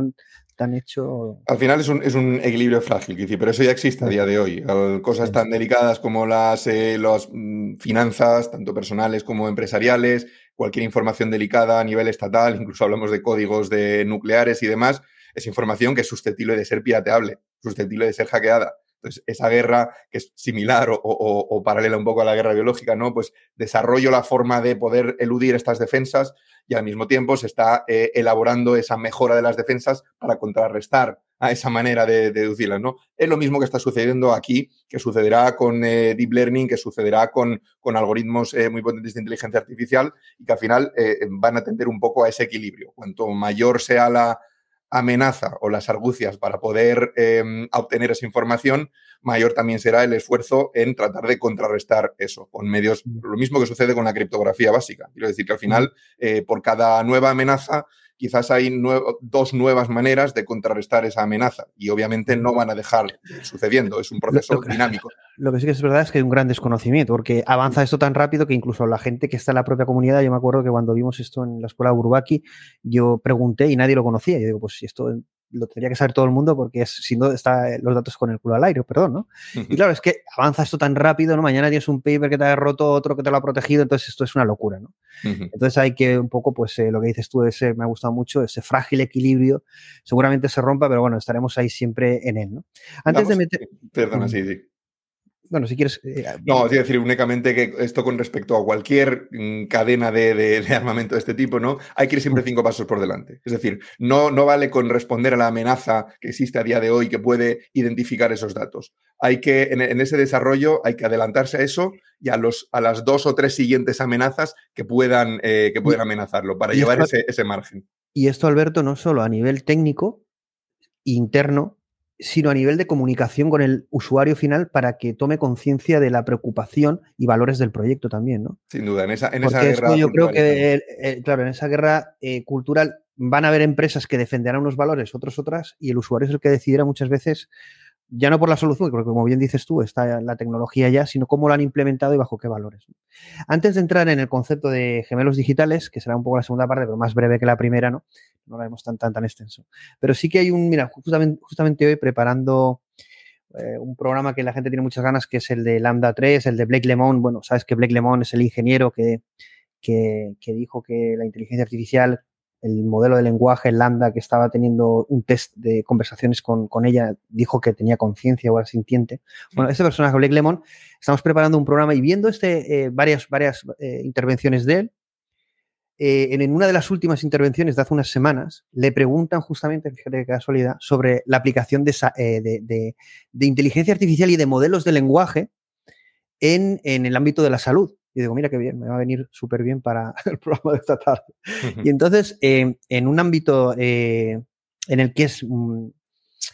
tan, hecho. Al final es un, es un equilibrio frágil, pero eso ya existe a día de hoy. Cosas tan delicadas como las, eh, mm, finanzas, tanto personales como empresariales, cualquier información delicada a nivel estatal, incluso hablamos de códigos de nucleares y demás, es información que es susceptible de ser pirateable, susceptible de ser hackeada. Entonces, esa guerra que es similar o, paralela un poco a la guerra biológica, ¿no? Pues desarrollo la forma de poder eludir estas defensas y al mismo tiempo se está eh, elaborando esa mejora de las defensas para contrarrestar a esa manera de, deducirlas, ¿no? Es lo mismo que está sucediendo aquí, que sucederá con eh, Deep Learning, que sucederá con, con algoritmos eh, muy potentes de inteligencia artificial y que al final van a tender un poco a ese equilibrio. Cuanto mayor sea la, amenaza o las argucias para poder em, obtener esa información, mayor también será el esfuerzo en tratar de contrarrestar eso con medios, mm. lo mismo que sucede con la criptografía básica. Quiero decir que al final, mm. eh, por cada nueva amenaza, quizás hay dos nuevas maneras de contrarrestar esa amenaza y obviamente no van a dejar sucediendo, es un proceso dinámico. Lo que sí que es verdad es que hay un gran desconocimiento, porque avanza esto tan rápido que incluso la gente que está en la propia comunidad, yo me acuerdo que cuando vimos esto en la escuela Urbaki, yo pregunté y nadie lo conocía. Yo digo, pues si esto lo tendría que saber todo el mundo porque es, si no está los datos con el culo al aire, perdón, ¿no? Y claro, es que avanza esto tan rápido, ¿no? Mañana tienes un paper que te ha roto, otro que te lo ha protegido, entonces esto es una locura, ¿no? Entonces hay que un poco, pues eh, lo que dices tú, ese, me ha gustado mucho, ese frágil equilibrio, seguramente se rompa, pero bueno, estaremos ahí siempre en él, ¿no? Antes de meter... Perdona, sí, sí. Bueno, si quieres. Eh, no, quiero decir únicamente que esto con respecto a cualquier mm, cadena de, armamento de este tipo, ¿no? Hay que ir siempre cinco pasos por delante. Es decir, no, no vale con responder a la amenaza que existe a día de hoy que puede identificar esos datos. Hay que, en, ese desarrollo, hay que adelantarse a eso y a, los, a las dos o tres siguientes amenazas que puedan, eh, que puedan amenazarlo para llevar ese, ese margen. Y esto, Alberto, no solo a nivel técnico, interno, sino a nivel de comunicación con el usuario final para que tome conciencia de la preocupación y valores del proyecto también, ¿no? Sin duda, en esa, en esa guerra. Yo creo que, eh, claro, en esa guerra eh, cultural van a haber empresas que defenderán unos valores, otros otras, y el usuario es el que decidirá muchas veces, ya no por la solución, porque como bien dices tú, está la tecnología ya, sino cómo lo han implementado y bajo qué valores. Antes de entrar en el concepto de gemelos digitales, que será un poco la segunda parte, pero más breve que la primera, ¿no? no lo haremos tan, tan, tan extenso. Pero sí que hay un, mira, justamente, justamente hoy preparando eh, un programa que la gente tiene muchas ganas, que es el de Lambda 3, el de Blake Lemon. Bueno, sabes que Blake Lemon es el ingeniero que, que, dijo que la inteligencia artificial, el modelo de lenguaje, Lambda, que estaba teniendo un test de conversaciones con, con ella, dijo que tenía conciencia o era sintiente. Bueno, ese personaje, Blake Lemon, estamos preparando un programa y viendo este, eh, varias, varias eh, intervenciones de él, eh, en, una de las últimas intervenciones de hace unas semanas, le preguntan justamente, fíjate qué casualidad, sobre la aplicación eh, de, inteligencia artificial y de modelos de lenguaje en, el ámbito de la salud. Y digo, mira qué bien, me va a venir súper bien para el programa de esta tarde. Y entonces, eh, en un ámbito en el que es mm,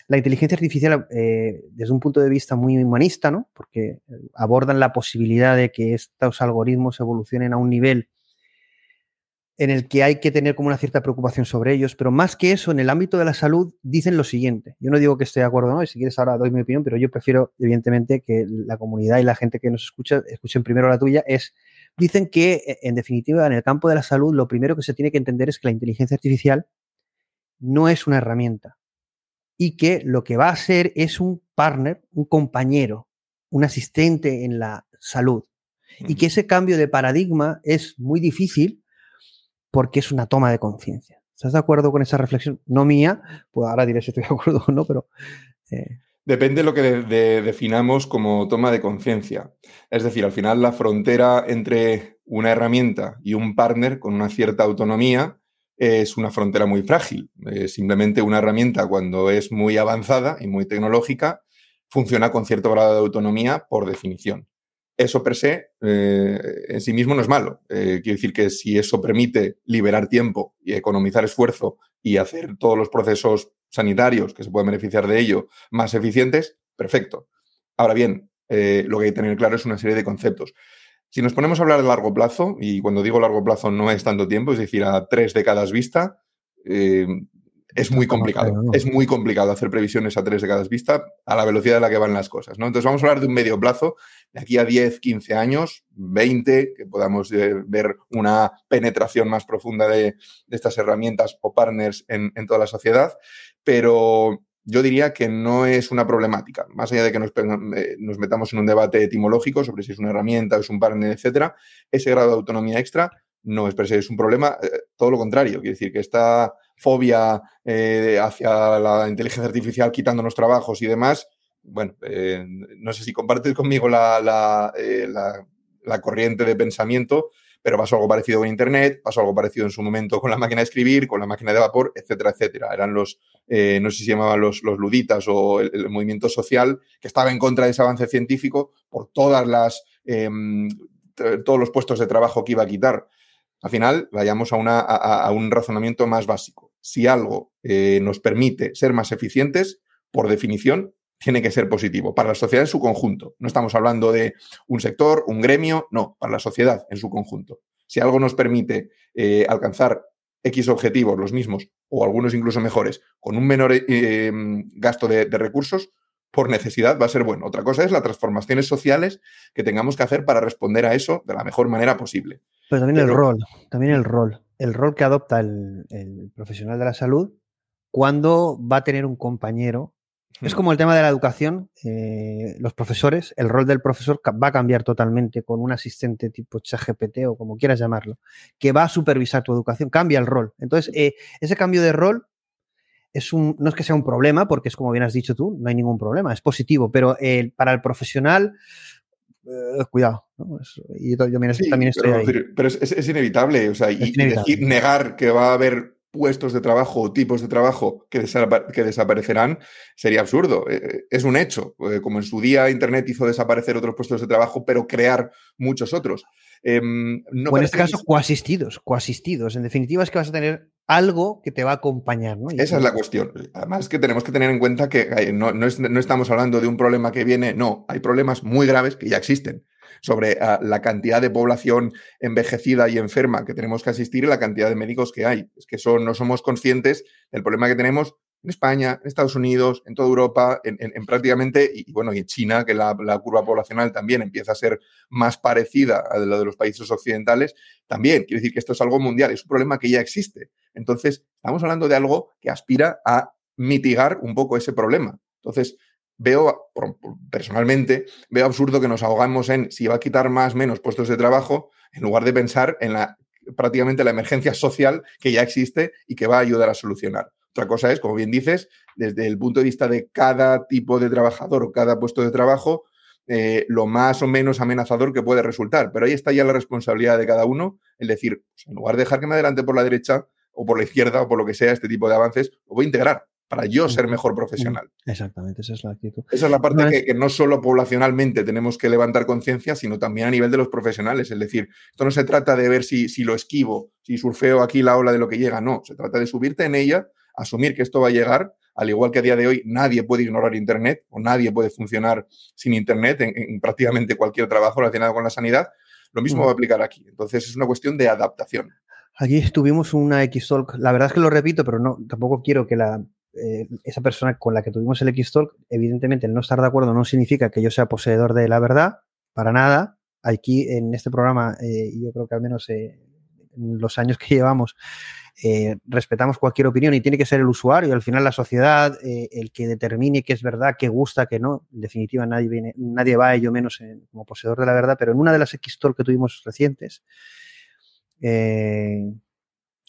la inteligencia artificial desde un punto de vista muy humanista, ¿no? Porque abordan la posibilidad de que estos algoritmos evolucionen a un nivel en el que hay que tener como una cierta preocupación sobre ellos, pero más que eso, en el ámbito de la salud, dicen lo siguiente. Yo no digo que esté de acuerdo, ¿no? Y si quieres ahora doy mi opinión, pero yo prefiero, evidentemente, que la comunidad y la gente que nos escucha escuchen primero la tuya. Es, dicen que, e, en definitiva, en el campo de la salud, lo primero que se tiene que entender es que la inteligencia artificial no es una herramienta y que lo que va a ser es un partner, un compañero, un asistente en la salud. Y que ese cambio de paradigma es muy difícil porque es una toma de conciencia. ¿Estás de acuerdo con esa reflexión? No mía, pues ahora diré si estoy de acuerdo o no, pero... Eh. Depende de lo que definamos como toma de conciencia. Es decir, al final la frontera entre una herramienta y un partner con una cierta autonomía es una frontera muy frágil. simplemente una herramienta cuando es muy avanzada y muy tecnológica funciona con cierto grado de autonomía por definición eso per se eh, en sí mismo no es malo. Eh, quiere decir que si eso permite liberar tiempo y economizar esfuerzo y hacer todos los procesos sanitarios que se pueden beneficiar de ello más eficientes, perfecto. Ahora bien, eh, lo que hay que tener claro es una serie de conceptos. Si nos ponemos a hablar de largo plazo, y cuando digo largo plazo no es tanto tiempo, es decir, a tres décadas vista, es muy complicado. Es muy complicado hacer previsiones a tres décadas vista a la velocidad a la que van las cosas. ¿no? Entonces vamos a hablar de un medio plazo, de aquí a 10, 15 años, 20, que podamos eh, ver una penetración más profunda de, estas herramientas o partners en, toda la sociedad, pero yo diría que no es una problemática. Más allá de que nos, eh, nos metamos en un debate etimológico sobre si es una herramienta o es un partner, etcétera, ese grado de autonomía extra no es es un problema, eh, todo lo contrario, quiere decir que esta fobia eh, hacia la inteligencia artificial quitándonos trabajos y demás, bueno, eh, no sé si compartes conmigo la, la, corriente de pensamiento, pero pasó algo parecido con Internet, pasó algo parecido en su momento con la máquina de escribir, con la máquina de vapor, etcétera, etcétera. Eran los, no sé si se llamaban los, los luditas o el, movimiento social que estaba en contra de ese avance científico por todas las, em, todos los puestos de trabajo que iba a quitar. Al final, vayamos a, un razonamiento más básico. Si algo eh, nos permite ser más eficientes, por definición, tiene que ser positivo para la sociedad en su conjunto. No estamos hablando de un sector, un gremio, no, para la sociedad en su conjunto. Si algo nos permite eh, alcanzar X objetivos, los mismos, o algunos incluso mejores, con un menor eh, gasto de, recursos, por necesidad va a ser bueno. Otra cosa es las transformaciones sociales que tengamos que hacer para responder a eso de la mejor manera posible. Pero también el rol, también el rol. El rol que adopta el, profesional de la salud cuando va a tener un compañero. Es como el tema de la educación, eh, los profesores, el rol del profesor va a cambiar totalmente con un asistente tipo ChatGPT o como quieras llamarlo, que va a supervisar tu educación, cambia el rol. Entonces, eh, ese cambio de rol es un, no es que sea un problema, porque es como bien has dicho tú, no hay ningún problema, es positivo, pero para el profesional eh, cuidado. y yo, también, estoy pero, ahí. Pero es, inevitable, o sea, y, negar que va a haber puestos de trabajo o tipos de trabajo que, que desaparecerán sería absurdo. Eh, eh, es un hecho. Como en su día Internet hizo desaparecer otros puestos de trabajo, pero crear muchos otros. Em, o en este caso, coasistidos, coasistidos. En definitiva, es que vas a tener algo que te va a acompañar. ¿no? Esa es la cuestión. Además, que tenemos que tener en cuenta que eh, no, no, estamos hablando de un problema que viene, no, hay problemas muy graves que ya existen sobre ah, la cantidad de población envejecida y enferma que tenemos que asistir y la cantidad de médicos que hay. Es que eso, no somos conscientes del problema que tenemos en España, en Estados Unidos, en toda Europa, en, prácticamente, y bueno, y en China, que la, curva poblacional también empieza a ser más parecida a lo de los países occidentales, también quiere decir que esto es algo mundial, es un problema que ya existe. Entonces, estamos hablando de algo que aspira a mitigar un poco ese problema. Entonces, veo, personalmente, veo absurdo que nos ahogamos en si va a quitar más o menos puestos de trabajo, en lugar de pensar en la prácticamente la emergencia social que ya existe y que va a ayudar a solucionar. Otra cosa es, como bien dices, desde el punto de vista de cada tipo de trabajador o cada puesto de trabajo, eh, lo más o menos amenazador que puede resultar. Pero ahí está ya la responsabilidad de cada uno, el decir, pues, en lugar de dejar que me adelante por la derecha o por la izquierda o por lo que sea este tipo de avances, lo voy a integrar para yo ser mejor profesional. Exactamente, esa es la actitud. Esa es la parte que, no solo poblacionalmente tenemos que levantar conciencia, sino también a nivel de los profesionales. Es decir, esto no se trata de ver si, si lo esquivo, si surfeo aquí la ola de lo que llega, no, se trata de subirte en ella asumir que esto va a llegar, al igual que a día de hoy nadie puede ignorar Internet o nadie puede funcionar sin Internet en, prácticamente cualquier trabajo relacionado con la sanidad, lo mismo va a aplicar aquí. Entonces es una cuestión de adaptación. Aquí tuvimos una X-Talk, la verdad es que lo repito, pero no, tampoco quiero que la, eh, esa persona con la que tuvimos el X-Talk, evidentemente el no estar de acuerdo no significa que yo sea poseedor de la verdad, para nada. Aquí en este programa, eh, yo creo que al menos eh, en los años que llevamos, eh, respetamos cualquier opinión y tiene que ser el usuario, al final la sociedad, eh, el que determine qué es verdad, qué gusta, qué no. En definitiva, nadie, nadie va a ello menos como poseedor de la verdad, pero en una de las X-Talk que tuvimos recientes, eh,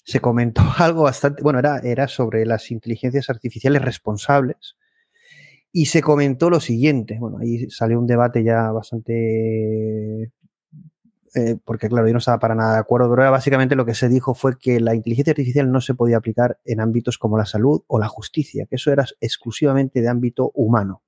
se comentó algo bastante, bueno, era, era sobre las inteligencias artificiales responsables. Y se comentó lo siguiente, bueno, ahí salió un debate ya bastante eh, porque claro, yo no estaba para nada de acuerdo, pero básicamente lo que se dijo fue que la inteligencia artificial no se podía aplicar en ámbitos como la salud o la justicia, que eso era exclusivamente de ámbito humano.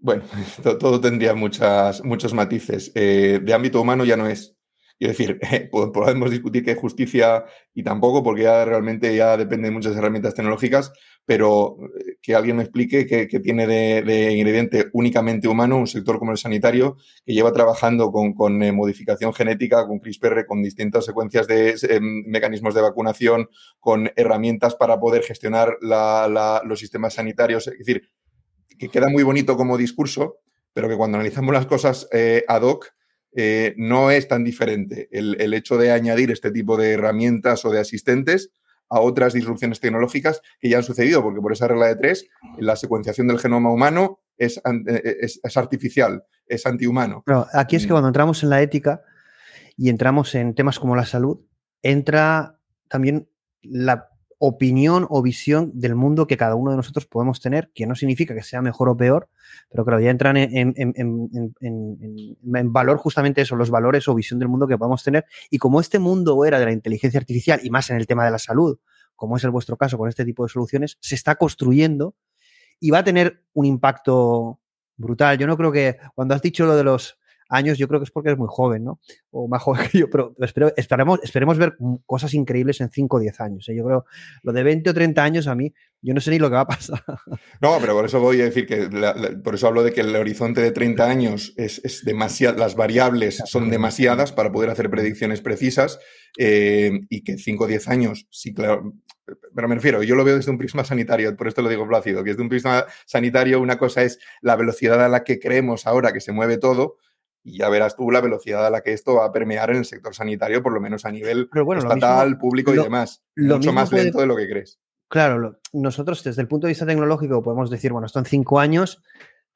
Bueno, todo, tendría muchas, muchos matices. Eh, de ámbito humano ya no es. Quiero decir, podemos discutir qué es justicia y tampoco, porque ya realmente ya depende de muchas herramientas tecnológicas, pero eh, que alguien me explique qué, tiene de, ingrediente únicamente humano un sector como el sanitario, que lleva trabajando con, eh, modificación genética, con CRISPR, con distintas secuencias de eh, mecanismos de vacunación, con herramientas para poder gestionar los sistemas sanitarios. Es decir, que queda muy bonito como discurso, pero que cuando analizamos las cosas ad hoc, eh, no es tan diferente el, hecho de añadir este tipo de herramientas o de asistentes a otras disrupciones tecnológicas que ya han sucedido, porque por esa regla de tres, la secuenciación del genoma humano es, eh, es, artificial, es antihumano. aquí es que mm. cuando entramos en la ética y entramos en temas como la salud, entra también la opinión o visión del mundo que cada uno de nosotros podemos tener, que no significa que sea mejor o peor, pero claro, ya entran en, valor justamente eso, los valores o visión del mundo que podemos tener. Y como este mundo era de la inteligencia artificial y más en el tema de la salud, como es el vuestro caso con este tipo de soluciones, se está construyendo y va a tener un impacto brutal. Yo no creo que cuando has dicho lo de los años, yo creo que es porque es muy joven, ¿no? O más joven que yo, pero esperemos, esperemos ver cosas increíbles en 5 o 10 años. ¿eh? Yo creo, lo de 20 o 30 años a mí, yo no sé ni lo que va a pasar. No, pero por eso voy a decir que, por eso hablo de que el horizonte de 30 años es, es demasiado, las variables son demasiadas para poder hacer predicciones precisas eh, y que 5 o 10 años, sí, claro, pero me refiero, yo lo veo desde un prisma sanitario, por esto lo digo plácido, que desde un prisma sanitario una cosa es la velocidad a la que creemos ahora que se mueve todo y ya verás tú la velocidad a la que esto va a permear en el sector sanitario, por lo menos a nivel estatal, público y demás. Mucho más lento de lo que crees. Claro, nosotros desde el punto de vista tecnológico podemos decir, bueno, esto en cinco años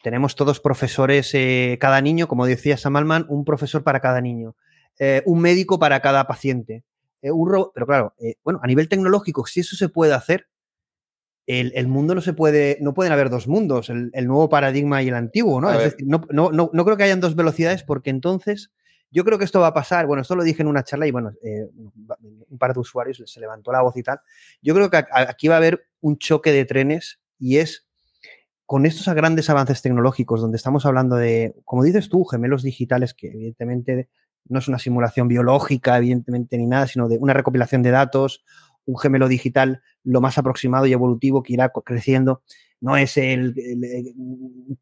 tenemos todos profesores, eh, cada niño, como decía Samalman, un profesor para cada niño, eh, un médico para cada paciente. Eh, pero claro, bueno, a nivel tecnológico, si eso se puede hacer, el, mundo no se puede, no pueden haber dos mundos, el, nuevo paradigma y el antiguo, ¿no? Es decir, no, no, creo que hayan dos velocidades porque entonces yo creo que esto va a pasar, bueno, esto lo dije en una charla y bueno, eh, un par de usuarios se levantó la voz y tal. Yo creo que aquí va a haber un choque de trenes y es con estos grandes avances tecnológicos, donde estamos hablando de, como dices tú, gemelos digitales, que evidentemente no es una simulación biológica, evidentemente, ni nada, sino de una recopilación de datos, un gemelo digital lo más aproximado y evolutivo que irá creciendo. No es el,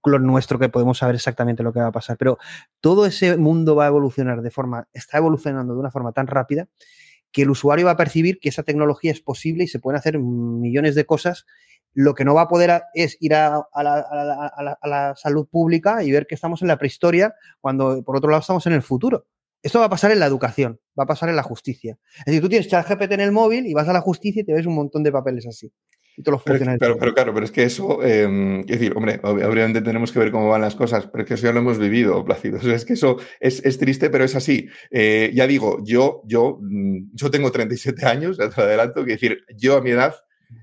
clon nuestro que podemos saber exactamente lo que va a pasar, pero todo ese mundo va a evolucionar de forma, está evolucionando de una forma tan rápida que el usuario va a percibir que esa tecnología es posible y se pueden hacer millones de cosas lo que no va a poder es ir a, la, salud pública y ver que estamos en la prehistoria cuando, por otro lado, estamos en el futuro. Esto va a pasar en la educación, va a pasar en la justicia. Es decir, tú tienes ChatGPT en el móvil y vas a la justicia y te ves un montón de papeles así. Y te los pero, pero, pero, claro, pero es que eso, em, es decir, hombre, obviamente tenemos que ver cómo van las cosas, pero es que eso ya lo hemos vivido, Plácido. es que eso es, triste, pero es así. Eh, ya digo, yo, yo, mm, yo tengo 37 años, ya te adelanto, que decir, yo a mi edad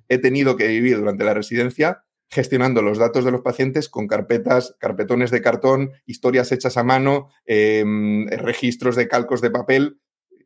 he tenido que vivir durante la residencia gestionando los datos de los pacientes con carpetas, carpetones de cartón, historias hechas a mano, em, registros de calcos de papel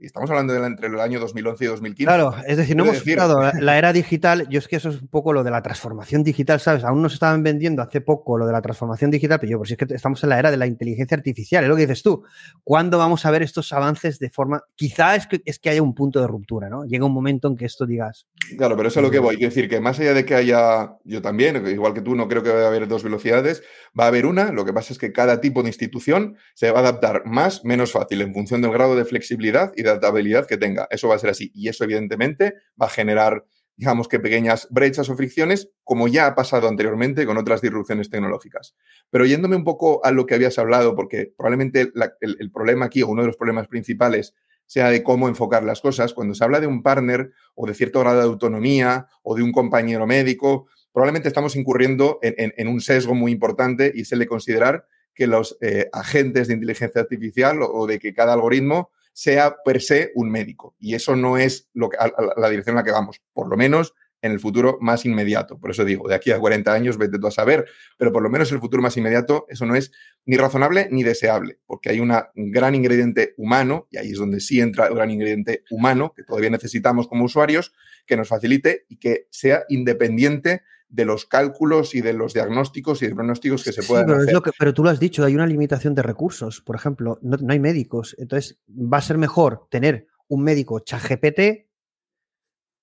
estamos hablando de entre el año 2011 y 2015. Claro, es decir, no hemos estado la era digital. Yo es que eso es un poco lo de la transformación digital, ¿sabes? Aún nos estaban vendiendo hace poco lo de la transformación digital, pero yo, pues es que estamos en la era de la inteligencia artificial, es lo que dices tú. ¿Cuándo vamos a ver estos avances de forma. Quizá es que, es que haya un punto de ruptura, ¿no? Llega un momento en que esto digas. Claro, pero eso es lo que voy. Quiero decir que más allá de que haya. Yo también, igual que tú, no creo que vaya a haber dos velocidades. Va a haber una. Lo que pasa es que cada tipo de institución se va a adaptar más, menos fácil, en función del grado de flexibilidad y de adaptabilidad que tenga. Eso va a ser así. Y eso, evidentemente, va a generar, digamos que pequeñas brechas o fricciones, como ya ha pasado anteriormente con otras disrupciones tecnológicas. Pero yéndome un poco a lo que habías hablado, porque probablemente el, problema aquí, o uno de los problemas principales, sea de cómo enfocar las cosas. Cuando se habla de un partner o de cierto grado de autonomía o de un compañero médico, probablemente estamos incurriendo en, un sesgo muy importante y se le considerar que los eh, agentes de inteligencia artificial o, de que cada algoritmo sea per se un médico. Y eso no es lo que, la dirección en la que vamos, por lo menos en el futuro más inmediato. Por eso digo, de aquí a 40 años vete tú a saber, pero por lo menos en el futuro más inmediato eso no es ni razonable ni deseable, porque hay un gran ingrediente humano, y ahí es donde sí entra el gran ingrediente humano, que todavía necesitamos como usuarios, que nos facilite y que sea independiente de los cálculos y de los diagnósticos y pronósticos que se puedan pero hacer. pero tú lo has dicho, hay una limitación de recursos. Por ejemplo, no, hay médicos. Entonces, va a ser mejor tener un médico ChatGPT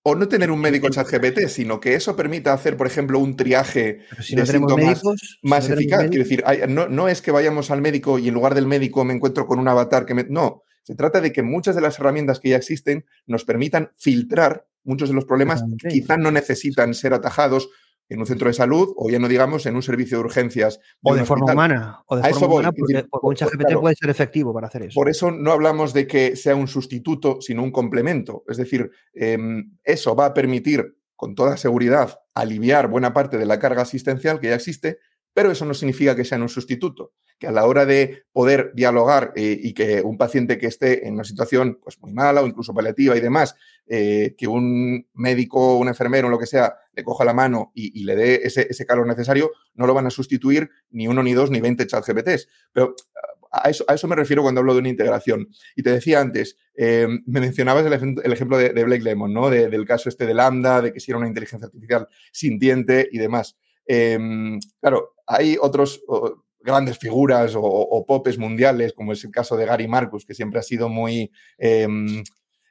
o no tener un médico ChatGPT, sino que eso permita hacer, por ejemplo, un triaje de síntomas más eficaz. Quiero decir, no, no, es que vayamos al médico y en lugar del médico me encuentro con un avatar que me. No, se trata de que muchas de las herramientas que ya existen nos permitan filtrar muchos de los problemas que quizá no necesitan ser atajados en un centro de salud o ya no digamos en un servicio de urgencias. o de forma humana. O de forma humana, porque, un GPT puede ser efectivo para hacer eso. Por eso no hablamos de que sea un sustituto, sino un complemento. Es decir, em, eso va a permitir con toda seguridad aliviar buena parte de la carga asistencial que ya existe, pero eso no significa que sea un sustituto que a la hora de poder dialogar eh, y que un paciente que esté en una situación pues, muy mala o incluso paliativa y demás, eh, que un médico, un enfermero, lo que sea, le coja la mano y, le dé ese, calor necesario, no lo van a sustituir ni uno, ni dos, ni 20 chat GPTs. Pero a eso, me refiero cuando hablo de una integración. Y te decía antes, eh, me mencionabas el, ejemplo de, Blake Lemon, ¿no? del caso este de Lambda, de que si era una inteligencia artificial sintiente y demás. claro, hay otros, grandes figuras o, popes mundiales, como es el caso de Gary Marcus, que siempre ha sido muy em,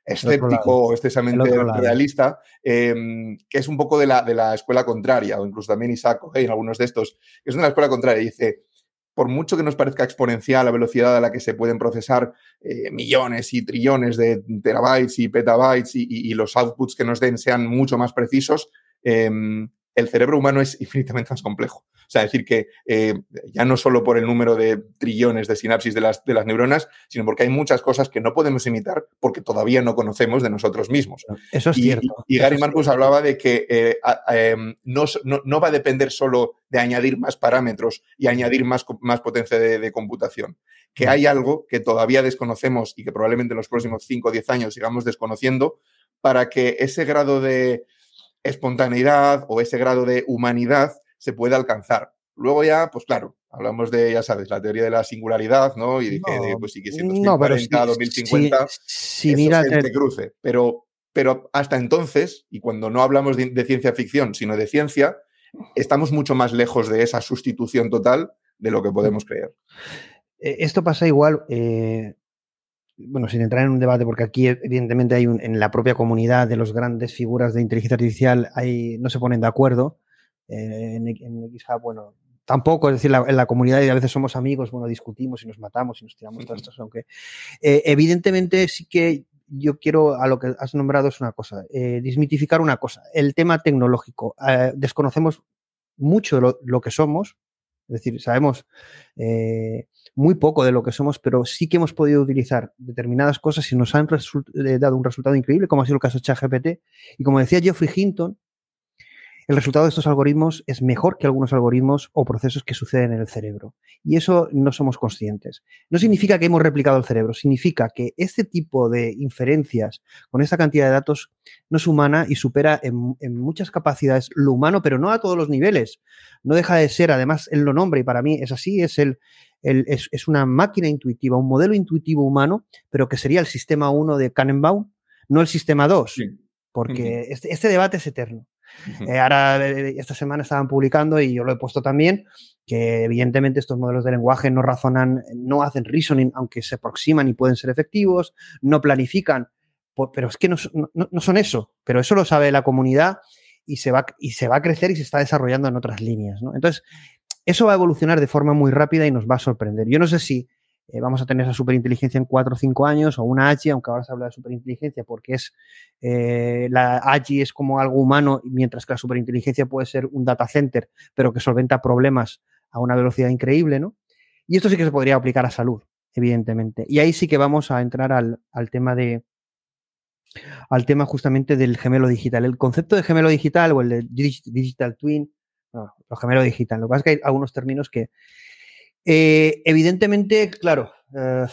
escéptico o excesivamente realista, em, que es un poco de la, de la, escuela contraria, o incluso también Isaac en algunos de estos, que es una escuela contraria. Dice, por mucho que nos parezca exponencial la velocidad a la que se pueden procesar eh, millones y trillones de terabytes y petabytes y, y, los outputs que nos den sean mucho más precisos, em, el cerebro humano es infinitamente más complejo. O sea, decir que eh, ya no solo por el número de trillones de sinapsis de las, de las neuronas, sino porque hay muchas cosas que no podemos imitar porque todavía no conocemos de nosotros mismos. Eso es cierto. Y, Gary Marcus hablaba de que eh, em, no, va a depender solo de añadir más parámetros y añadir más, más potencia de, de computación, que hay algo que todavía desconocemos y que probablemente en los próximos 5 o 10 años sigamos desconociendo para que ese grado de espontaneidad o ese grado de humanidad se puede alcanzar. Luego ya, pues claro, hablamos de, ya sabes, la teoría de la singularidad, ¿no? Y de que, pues sí que siendo 2040, 2050, si, mira el... cruce. Pero, pero hasta entonces, y cuando no hablamos de, ciencia ficción, sino de ciencia, estamos mucho más lejos de esa sustitución total de lo que podemos creer. Eh, esto pasa igual, eh, bueno, sin entrar en un debate, porque aquí evidentemente hay un, en la propia comunidad de las grandes figuras de inteligencia artificial hay, no se ponen de acuerdo. Eh, en, en XHub, bueno, tampoco, es decir, en la comunidad y a veces somos amigos, bueno, discutimos y nos matamos y nos tiramos todas estas, aunque evidentemente sí que yo quiero a lo que has nombrado es una cosa, eh, desmitificar una cosa, el tema tecnológico. desconocemos mucho lo, lo, que somos, es decir, sabemos eh, muy poco de lo que somos, pero sí que hemos podido utilizar determinadas cosas y nos han eh, dado un resultado increíble, como ha sido el caso de ChatGPT. Y como decía Geoffrey Hinton, el resultado de estos algoritmos es mejor que algunos algoritmos o procesos que suceden en el cerebro. Y eso no somos conscientes. No significa que hemos replicado el cerebro, significa que este tipo de inferencias con esta cantidad de datos no es humana y supera en, muchas capacidades lo humano, pero no a todos los niveles. No deja de ser, además, él lo nombra y para mí es así, es el, es, una máquina intuitiva, un modelo intuitivo humano, pero que sería el sistema 1 de Kannenbaum, no el sistema 2, porque este, este, debate es eterno. Eh, ahora, eh, esta semana estaban publicando, y yo lo he puesto también, que evidentemente estos modelos de lenguaje no razonan, no hacen reasoning, aunque se aproximan y pueden ser efectivos, no planifican, pero es que no, son eso, pero eso lo sabe la comunidad y se, va, y se va a crecer y se está desarrollando en otras líneas. Entonces, eso va a evolucionar de forma muy rápida y nos va a sorprender. Yo no sé si eh, vamos a tener esa superinteligencia en cuatro o cinco años o una AGI, aunque ahora se habla de superinteligencia porque es eh, la AGI es como algo humano, mientras que la superinteligencia puede ser un data center, pero que solventa problemas a una velocidad increíble, ¿no? Y esto sí que se podría aplicar a salud, evidentemente. Y ahí sí que vamos a entrar al, tema de al tema justamente del gemelo digital. El concepto de gemelo digital o el de digital twin, no, lo gemelo digital. Lo que pasa es que hay algunos términos que, eh, evidentemente, claro, eh,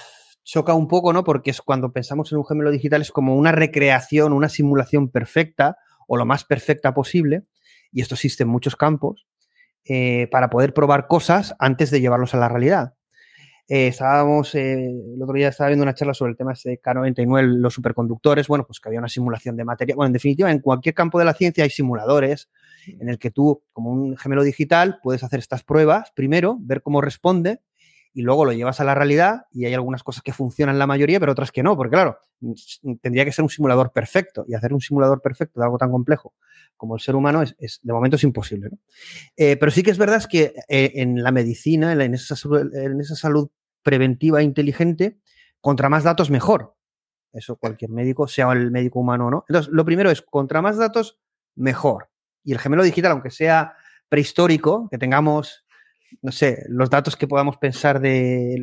choca un poco, ¿no? Porque es cuando pensamos en un gemelo digital es como una recreación, una simulación perfecta o lo más perfecta posible, y esto existe en muchos campos, eh, para poder probar cosas antes de llevarlos a la realidad. Estábamos, el otro día estaba viendo una charla sobre el tema de K99, los superconductores, bueno, pues que había una simulación de materia. Bueno, en definitiva, en cualquier campo de la ciencia hay simuladores, en el que tú, como un gemelo digital, puedes hacer estas pruebas primero, ver cómo responde y luego lo llevas a la realidad y hay algunas cosas que funcionan la mayoría, pero otras que no, porque claro, tendría que ser un simulador perfecto y hacer un simulador perfecto de algo tan complejo como el ser humano es, de momento es imposible. Eh, pero sí que es verdad que eh, en la medicina, en esa, en esa salud preventiva e inteligente, contra más datos mejor. Eso cualquier médico, sea el médico humano o no. Entonces, lo primero es, contra más datos, mejor. Y el gemelo digital, aunque sea prehistórico, que tengamos, no sé, los datos que podamos pensar de,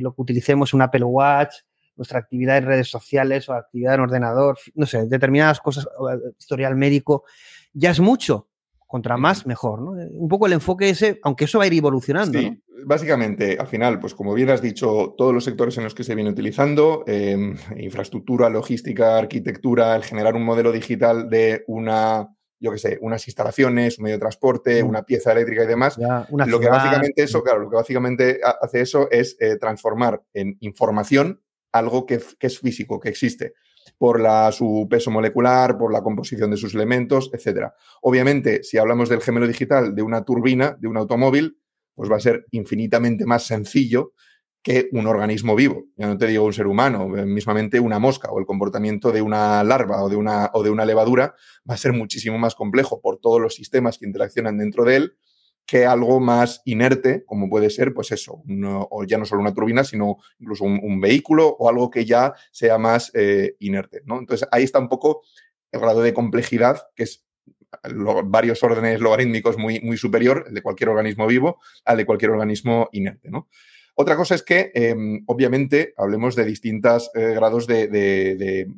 lo que utilicemos un Apple Watch, nuestra actividad en redes sociales o actividad en ordenador, no sé, determinadas cosas, historial médico, ya es mucho. Contra más, mejor, ¿no? Un poco el enfoque ese, aunque eso va a ir evolucionando. Sí, básicamente, al final, pues como bien has dicho, todos los sectores en los que se viene utilizando, em, infraestructura, logística, arquitectura, el generar un modelo digital de una yo qué sé, unas instalaciones, un medio de transporte, mm. una pieza eléctrica y demás. lo que básicamente eso, claro, lo que básicamente hace eso es eh, transformar en información algo que, es físico, que existe, por la, su peso molecular, por la composición de sus elementos, etc. Obviamente, si hablamos del gemelo digital de una turbina, de un automóvil, pues va a ser infinitamente más sencillo que un organismo vivo. Ya no te digo un ser humano, eh, mismamente una mosca o el comportamiento de una larva o de una, o de una levadura va a ser muchísimo más complejo por todos los sistemas que interaccionan dentro de él que algo más inerte, como puede ser, pues eso, o ya no solo una turbina, sino incluso un, vehículo o algo que ya sea más eh, inerte. ¿no? Entonces ahí está un poco el grado de complejidad, que es varios órdenes logarítmicos muy, muy superior, el de cualquier organismo vivo, al de cualquier organismo inerte. ¿no? Otra cosa es que, em, obviamente, hablemos de distintos eh, grados de,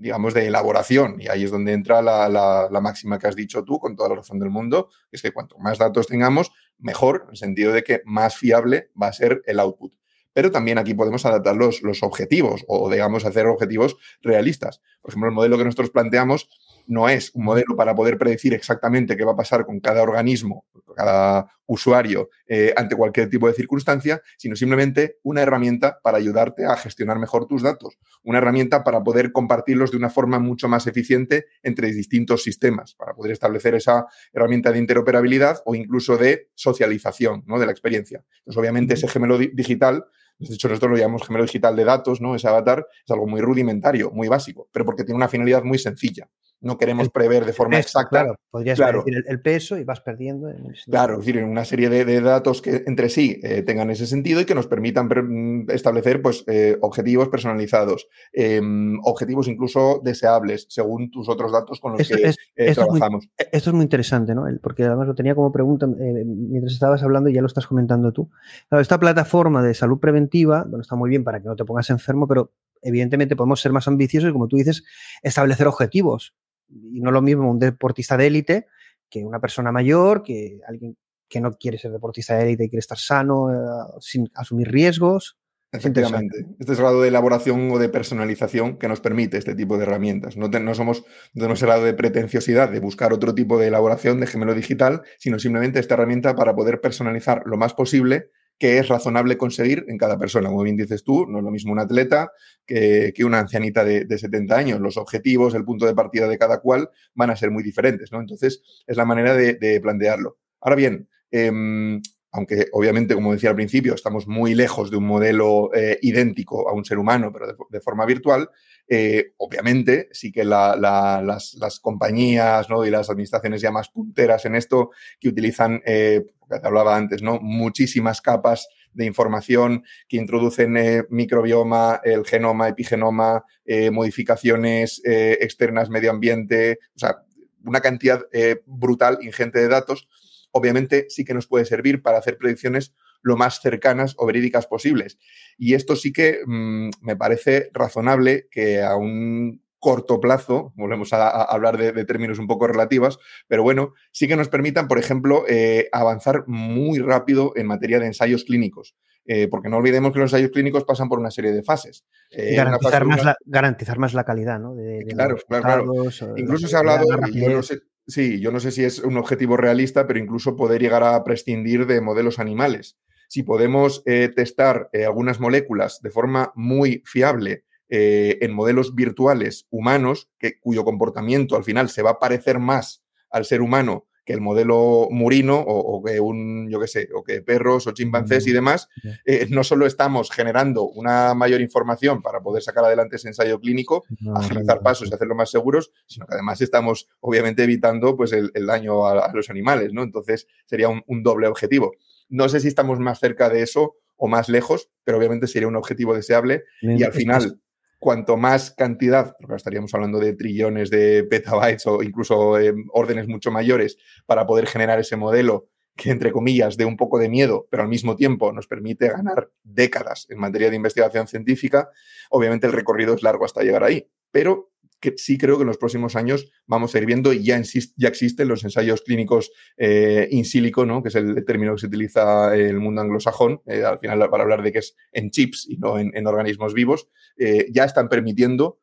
digamos, de elaboración. Y ahí es donde entra la, máxima que has dicho tú, con toda la razón del mundo, es que cuanto más datos tengamos, mejor, en el sentido de que más fiable va a ser el output. Pero también aquí podemos adaptar los, los objetivos o, digamos, hacer objetivos realistas. Por ejemplo, el modelo que nosotros planteamos no es un modelo para poder predecir exactamente qué va a pasar con cada organismo, cada usuario eh, ante cualquier tipo de circunstancia, sino simplemente una herramienta para ayudarte a gestionar mejor tus datos, una herramienta para poder compartirlos de una forma mucho más eficiente entre distintos sistemas, para poder establecer esa herramienta de interoperabilidad o incluso de socialización ¿no? de la experiencia. Entonces, obviamente, ese gemelo digital de hecho, nosotros lo llamamos gemelo digital de datos, ¿no? Ese avatar es algo muy rudimentario, muy básico, pero porque tiene una finalidad muy sencilla no queremos prever de forma exacta. Claro, podrías decir el, peso y vas perdiendo. claro, es decir, una serie de, datos que entre sí eh, tengan ese sentido y que nos permitan mm, establecer pues, eh, objetivos personalizados, em, objetivos incluso deseables, según tus otros datos con los que eh, trabajamos. esto es muy interesante, ¿no? Porque además lo tenía como pregunta mientras estabas hablando y ya lo estás comentando tú. esta plataforma de salud preventiva, bueno, está muy bien para que no te pongas enfermo, pero evidentemente podemos ser más ambiciosos y, como tú dices, establecer objetivos y no lo mismo un deportista de élite que una persona mayor, que alguien que no quiere ser deportista de élite y quiere estar sano, eh, sin asumir riesgos. Efectivamente. Este es el grado de elaboración o de personalización que nos permite este tipo de herramientas. No, no somos, no tenemos el grado de pretenciosidad de buscar otro tipo de elaboración de gemelo digital, sino simplemente esta herramienta para poder personalizar lo más posible que es razonable conseguir en cada persona. Como bien dices tú, no es lo mismo un atleta que, una ancianita de, 70 años. Los objetivos, el punto de partida de cada cual van a ser muy diferentes, ¿no? Entonces, es la manera de, plantearlo. Ahora bien, em, aunque obviamente, como decía al principio, estamos muy lejos de un modelo eh, idéntico a un ser humano, pero de, forma virtual, eh, obviamente sí que las, compañías ¿no? y las administraciones ya más punteras en esto, que utilizan eh, te hablaba antes, ¿no? Muchísimas capas de información que introducen eh, microbioma, el genoma, epigenoma, modificaciones externas, medio ambiente, o sea, una cantidad brutal, ingente de datos. Obviamente sí que nos puede servir para hacer predicciones lo más cercanas o verídicas posibles. Y esto sí que mm, me parece razonable que a un corto plazo, volvemos a, hablar de, términos un poco relativos, pero bueno, sí que nos permitan, por ejemplo, eh, avanzar muy rápido en materia de ensayos clínicos. Eh, porque no olvidemos que los ensayos clínicos pasan por una serie de fases. Eh, garantizar, más la, garantizar, más la, calidad, ¿no? claro, claro, Incluso se ha hablado, yo no sé, sí, yo no sé si es un objetivo realista, pero incluso poder llegar a prescindir de modelos animales. Si podemos testar algunas moléculas de forma muy fiable eh, en modelos virtuales humanos, que, cuyo comportamiento al final se va a parecer más al ser humano que el modelo murino o, que un, yo qué sé, o que perros o chimpancés y demás, eh, no solo estamos generando una mayor información para poder sacar adelante ese ensayo clínico, agilizar pasos y hacerlo más seguros, sino que además estamos obviamente evitando pues, el, daño a, los animales, ¿no? Entonces sería un, un doble objetivo. No sé si estamos más cerca de eso o más lejos, pero obviamente sería un objetivo deseable y al final cuanto más cantidad, porque estaríamos hablando de trillones de petabytes o incluso eh, órdenes mucho mayores para poder generar ese modelo que, entre comillas, dé un poco de miedo, pero al mismo tiempo nos permite ganar décadas en materia de investigación científica, obviamente el recorrido es largo hasta llegar ahí. Pero que sí creo que en los próximos años vamos a ir viendo y ya, ya existen los ensayos clínicos eh, in silico, ¿no? que es el término que se utiliza en el mundo anglosajón, eh, al final para hablar de que es en chips y no en, organismos vivos, eh, ya están permitiendo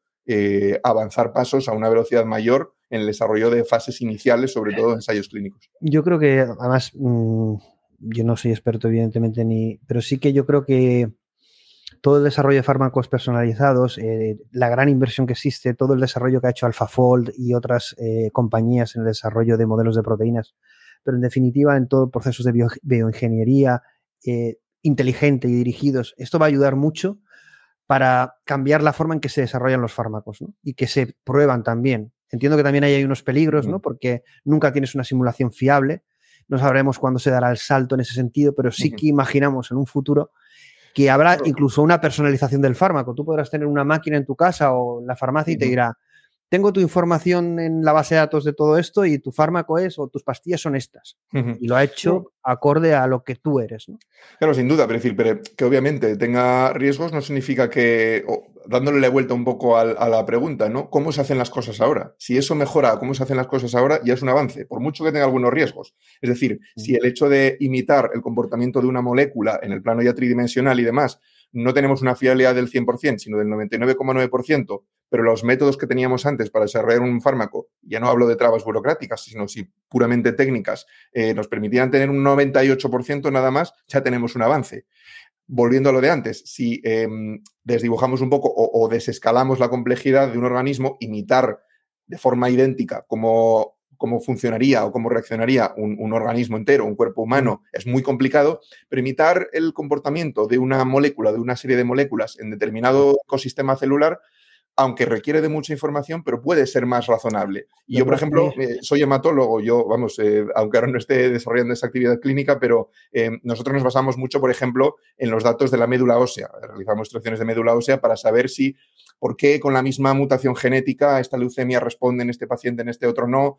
avanzar pasos a una velocidad mayor en el desarrollo de fases iniciales, sobre todo ensayos clínicos. Yo creo que, además, mm, yo no soy experto, evidentemente, ni, pero sí que yo creo que todo el desarrollo de fármacos personalizados, eh, la gran inversión que existe, todo el desarrollo que ha hecho AlphaFold y otras eh, compañías en el desarrollo de modelos de proteínas, pero en definitiva en todos procesos de bioingeniería eh, inteligente y dirigidos, esto va a ayudar mucho para cambiar la forma en que se desarrollan los fármacos y que se prueban también. Entiendo que también hay unos peligros, ¿no? porque nunca tienes una simulación fiable. No sabremos cuándo se dará el salto en ese sentido, pero sí que imaginamos en un futuro que habrá incluso una personalización del fármaco. Tú podrás tener una máquina en tu casa o en la farmacia y te dirá, tengo tu información en la base de datos de todo esto y tu fármaco es o tus pastillas son estas. Y lo ha hecho acorde a lo que tú eres. ¿no? Claro, sin duda, pero decir, pero que obviamente tenga riesgos no significa que, dándole la vuelta un poco a, la pregunta, ¿no? ¿Cómo se hacen las cosas ahora? Si eso mejora cómo se hacen las cosas ahora, ya es un avance, por mucho que tenga algunos riesgos. Es decir, si el hecho de imitar el comportamiento de una molécula en el plano ya tridimensional y demás no tenemos una fiabilidad del 100%, sino del 99,9%, pero los métodos que teníamos antes para desarrollar un fármaco, ya no hablo de trabas burocráticas, sino si puramente técnicas, eh, nos permitían tener un 98% nada más, ya tenemos un avance. Volviendo a lo de antes, si em, desdibujamos un poco o, desescalamos la complejidad de un organismo, imitar de forma idéntica cómo, cómo funcionaría o cómo reaccionaría un, organismo entero, un cuerpo humano, es muy complicado, pero imitar el comportamiento de una molécula, de una serie de moléculas en determinado ecosistema celular, aunque requiere de mucha información, pero puede ser más razonable. Y yo, por ejemplo, eh, soy hematólogo, yo, vamos, eh, aunque ahora no esté desarrollando esa actividad clínica, pero eh, nosotros nos basamos mucho, por ejemplo, en los datos de la médula ósea. Realizamos extracciones de médula ósea para saber si, por qué con la misma mutación genética esta leucemia responde en este paciente, en este otro no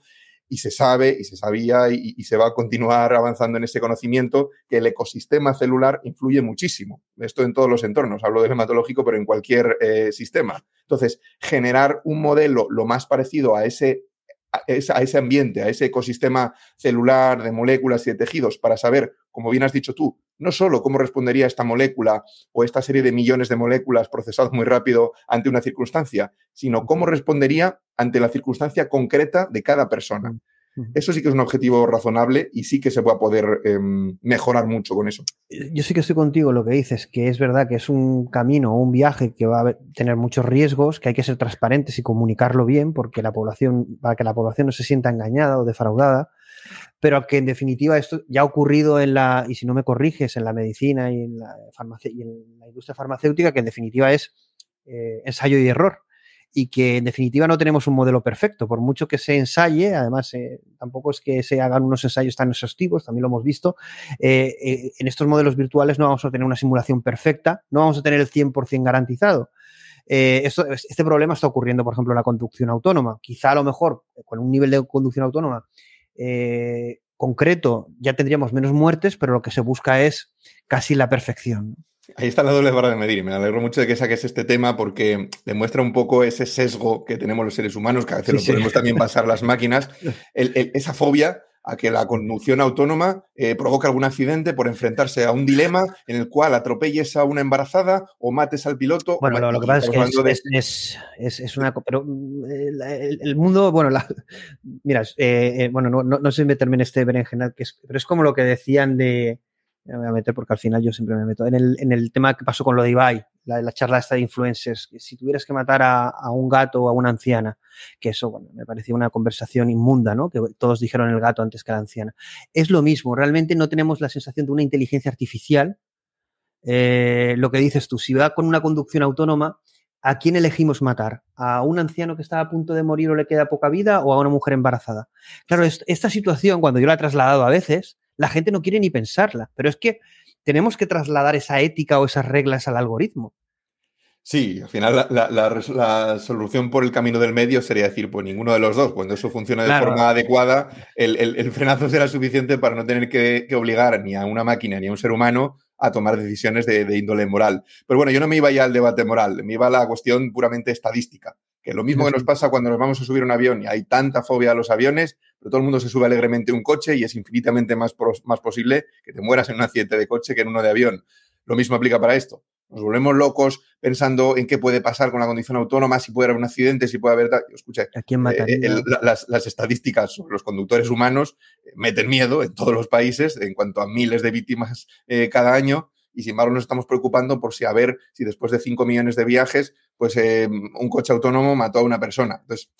y se sabe y se sabía y, se va a continuar avanzando en ese conocimiento que el ecosistema celular influye muchísimo. Esto en todos los entornos, hablo del hematológico, pero en cualquier eh, sistema. Entonces, generar un modelo lo más parecido a ese a ese ambiente, a ese ecosistema celular de moléculas y de tejidos para saber, como bien has dicho tú, no solo cómo respondería esta molécula o esta serie de millones de moléculas procesadas muy rápido ante una circunstancia, sino cómo respondería ante la circunstancia concreta de cada persona. Eso sí que es un objetivo razonable y sí que se va a poder em, mejorar mucho con eso. Yo sí que estoy contigo lo que dices, que es verdad que es un camino o un viaje que va a tener muchos riesgos, que hay que ser transparentes y comunicarlo bien, porque la población, para que la población no se sienta engañada o defraudada pero que en definitiva esto ya ha ocurrido en la, y si no me corriges, en la medicina y en la, y en la industria farmacéutica, que en definitiva es eh, ensayo y error. Y que en definitiva no tenemos un modelo perfecto, por mucho que se ensaye, además eh, tampoco es que se hagan unos ensayos tan exhaustivos, también lo hemos visto, eh, en estos modelos virtuales no vamos a tener una simulación perfecta, no vamos a tener el 100% garantizado. este problema está ocurriendo, por ejemplo, en la conducción autónoma. Quizá a lo mejor con un nivel de conducción autónoma eh, concreto ya tendríamos menos muertes, pero lo que se busca es casi la perfección. Ahí está la doble barra de medir. Me alegro mucho de que saques este tema porque demuestra un poco ese sesgo que tenemos los seres humanos, que a veces lo podemos también pasar las máquinas, esa fobia a que la conducción autónoma eh, provoque algún accidente por enfrentarse a un dilema en el cual atropelles a una embarazada o mates al piloto. Bueno, lo, que pasa es que es, una... Pero mm, el, mundo, bueno, la, mira, eh, eh, bueno, no, no, no, sé meterme en este berenjenal, que pero es como lo que decían de... Me voy a meter porque al final yo siempre me meto. En el, en el tema que pasó con lo de Ibai, la, la charla esta de influencers, que si tuvieras que matar a, un gato o a una anciana, que eso, bueno, me parecía una conversación inmunda, ¿no? Que todos dijeron el gato antes que la anciana. Es lo mismo, realmente no tenemos la sensación de una inteligencia artificial. Eh, lo que dices tú, si va con una conducción autónoma, ¿a quién elegimos matar? ¿A un anciano que está a punto de morir o le queda poca vida o a una mujer embarazada? Claro, esta situación, cuando yo la he trasladado a veces, la gente no quiere ni pensarla, pero es que tenemos que trasladar esa ética o esas reglas al algoritmo. Sí, al final la, solución por el camino del medio sería decir, pues ninguno de los dos. Cuando eso funciona de forma adecuada, el, frenazo será suficiente para no tener que, obligar ni a una máquina ni a un ser humano a tomar decisiones de, de, índole moral. Pero bueno, yo no me iba ya al debate moral, me iba a la cuestión puramente estadística. Que lo mismo que nos pasa cuando nos vamos a subir un avión y hay tanta fobia a los aviones, pero todo el mundo se sube alegremente a un coche y es infinitamente más, más posible que te mueras en un accidente de coche que en uno de avión. Lo mismo aplica para esto. Nos volvemos locos pensando en qué puede pasar con la condición autónoma, si puede haber un accidente, si puede haber... Escucha, ¿A quién eh, las, las, estadísticas sobre los conductores humanos eh, meten miedo en todos los países en cuanto a miles de víctimas eh, cada año y sin embargo nos estamos preocupando por si a ver si después de 5 millones de viajes, pues un coche autónomo mató a una persona. Entonces,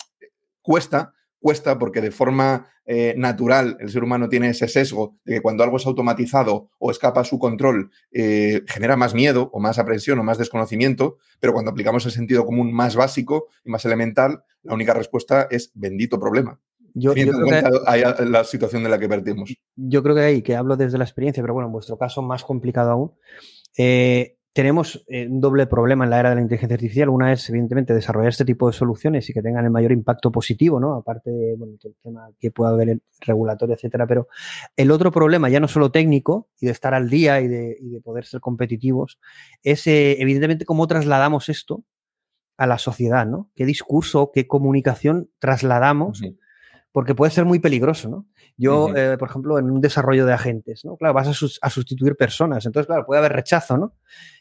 cuesta, cuesta porque de forma eh, natural el ser humano tiene ese sesgo de que cuando algo es automatizado o escapa a su control eh, genera más miedo o más aprensión o más desconocimiento, pero cuando aplicamos el sentido común más básico y más elemental, la única respuesta es bendito problema. Yo, creo que, la situación de la que partimos. Yo creo que ahí, que hablo desde la experiencia, pero bueno, en vuestro caso más complicado aún, eh, tenemos eh, un doble problema en la era de la inteligencia artificial. Una es, evidentemente, desarrollar este tipo de soluciones y que tengan el mayor impacto positivo, ¿no? Aparte de bueno, tema que pueda haber el regulatorio, etcétera. Pero el otro problema, ya no solo técnico y de estar al día y de, poder ser competitivos, es eh, evidentemente cómo trasladamos esto a la sociedad, ¿no? ¿Qué discurso, qué comunicación trasladamos? Porque puede ser muy peligroso, ¿no? Yo, eh, por ejemplo, en un desarrollo de agentes, ¿no? Claro, vas a, sustituir personas, entonces, claro, puede haber rechazo, ¿no?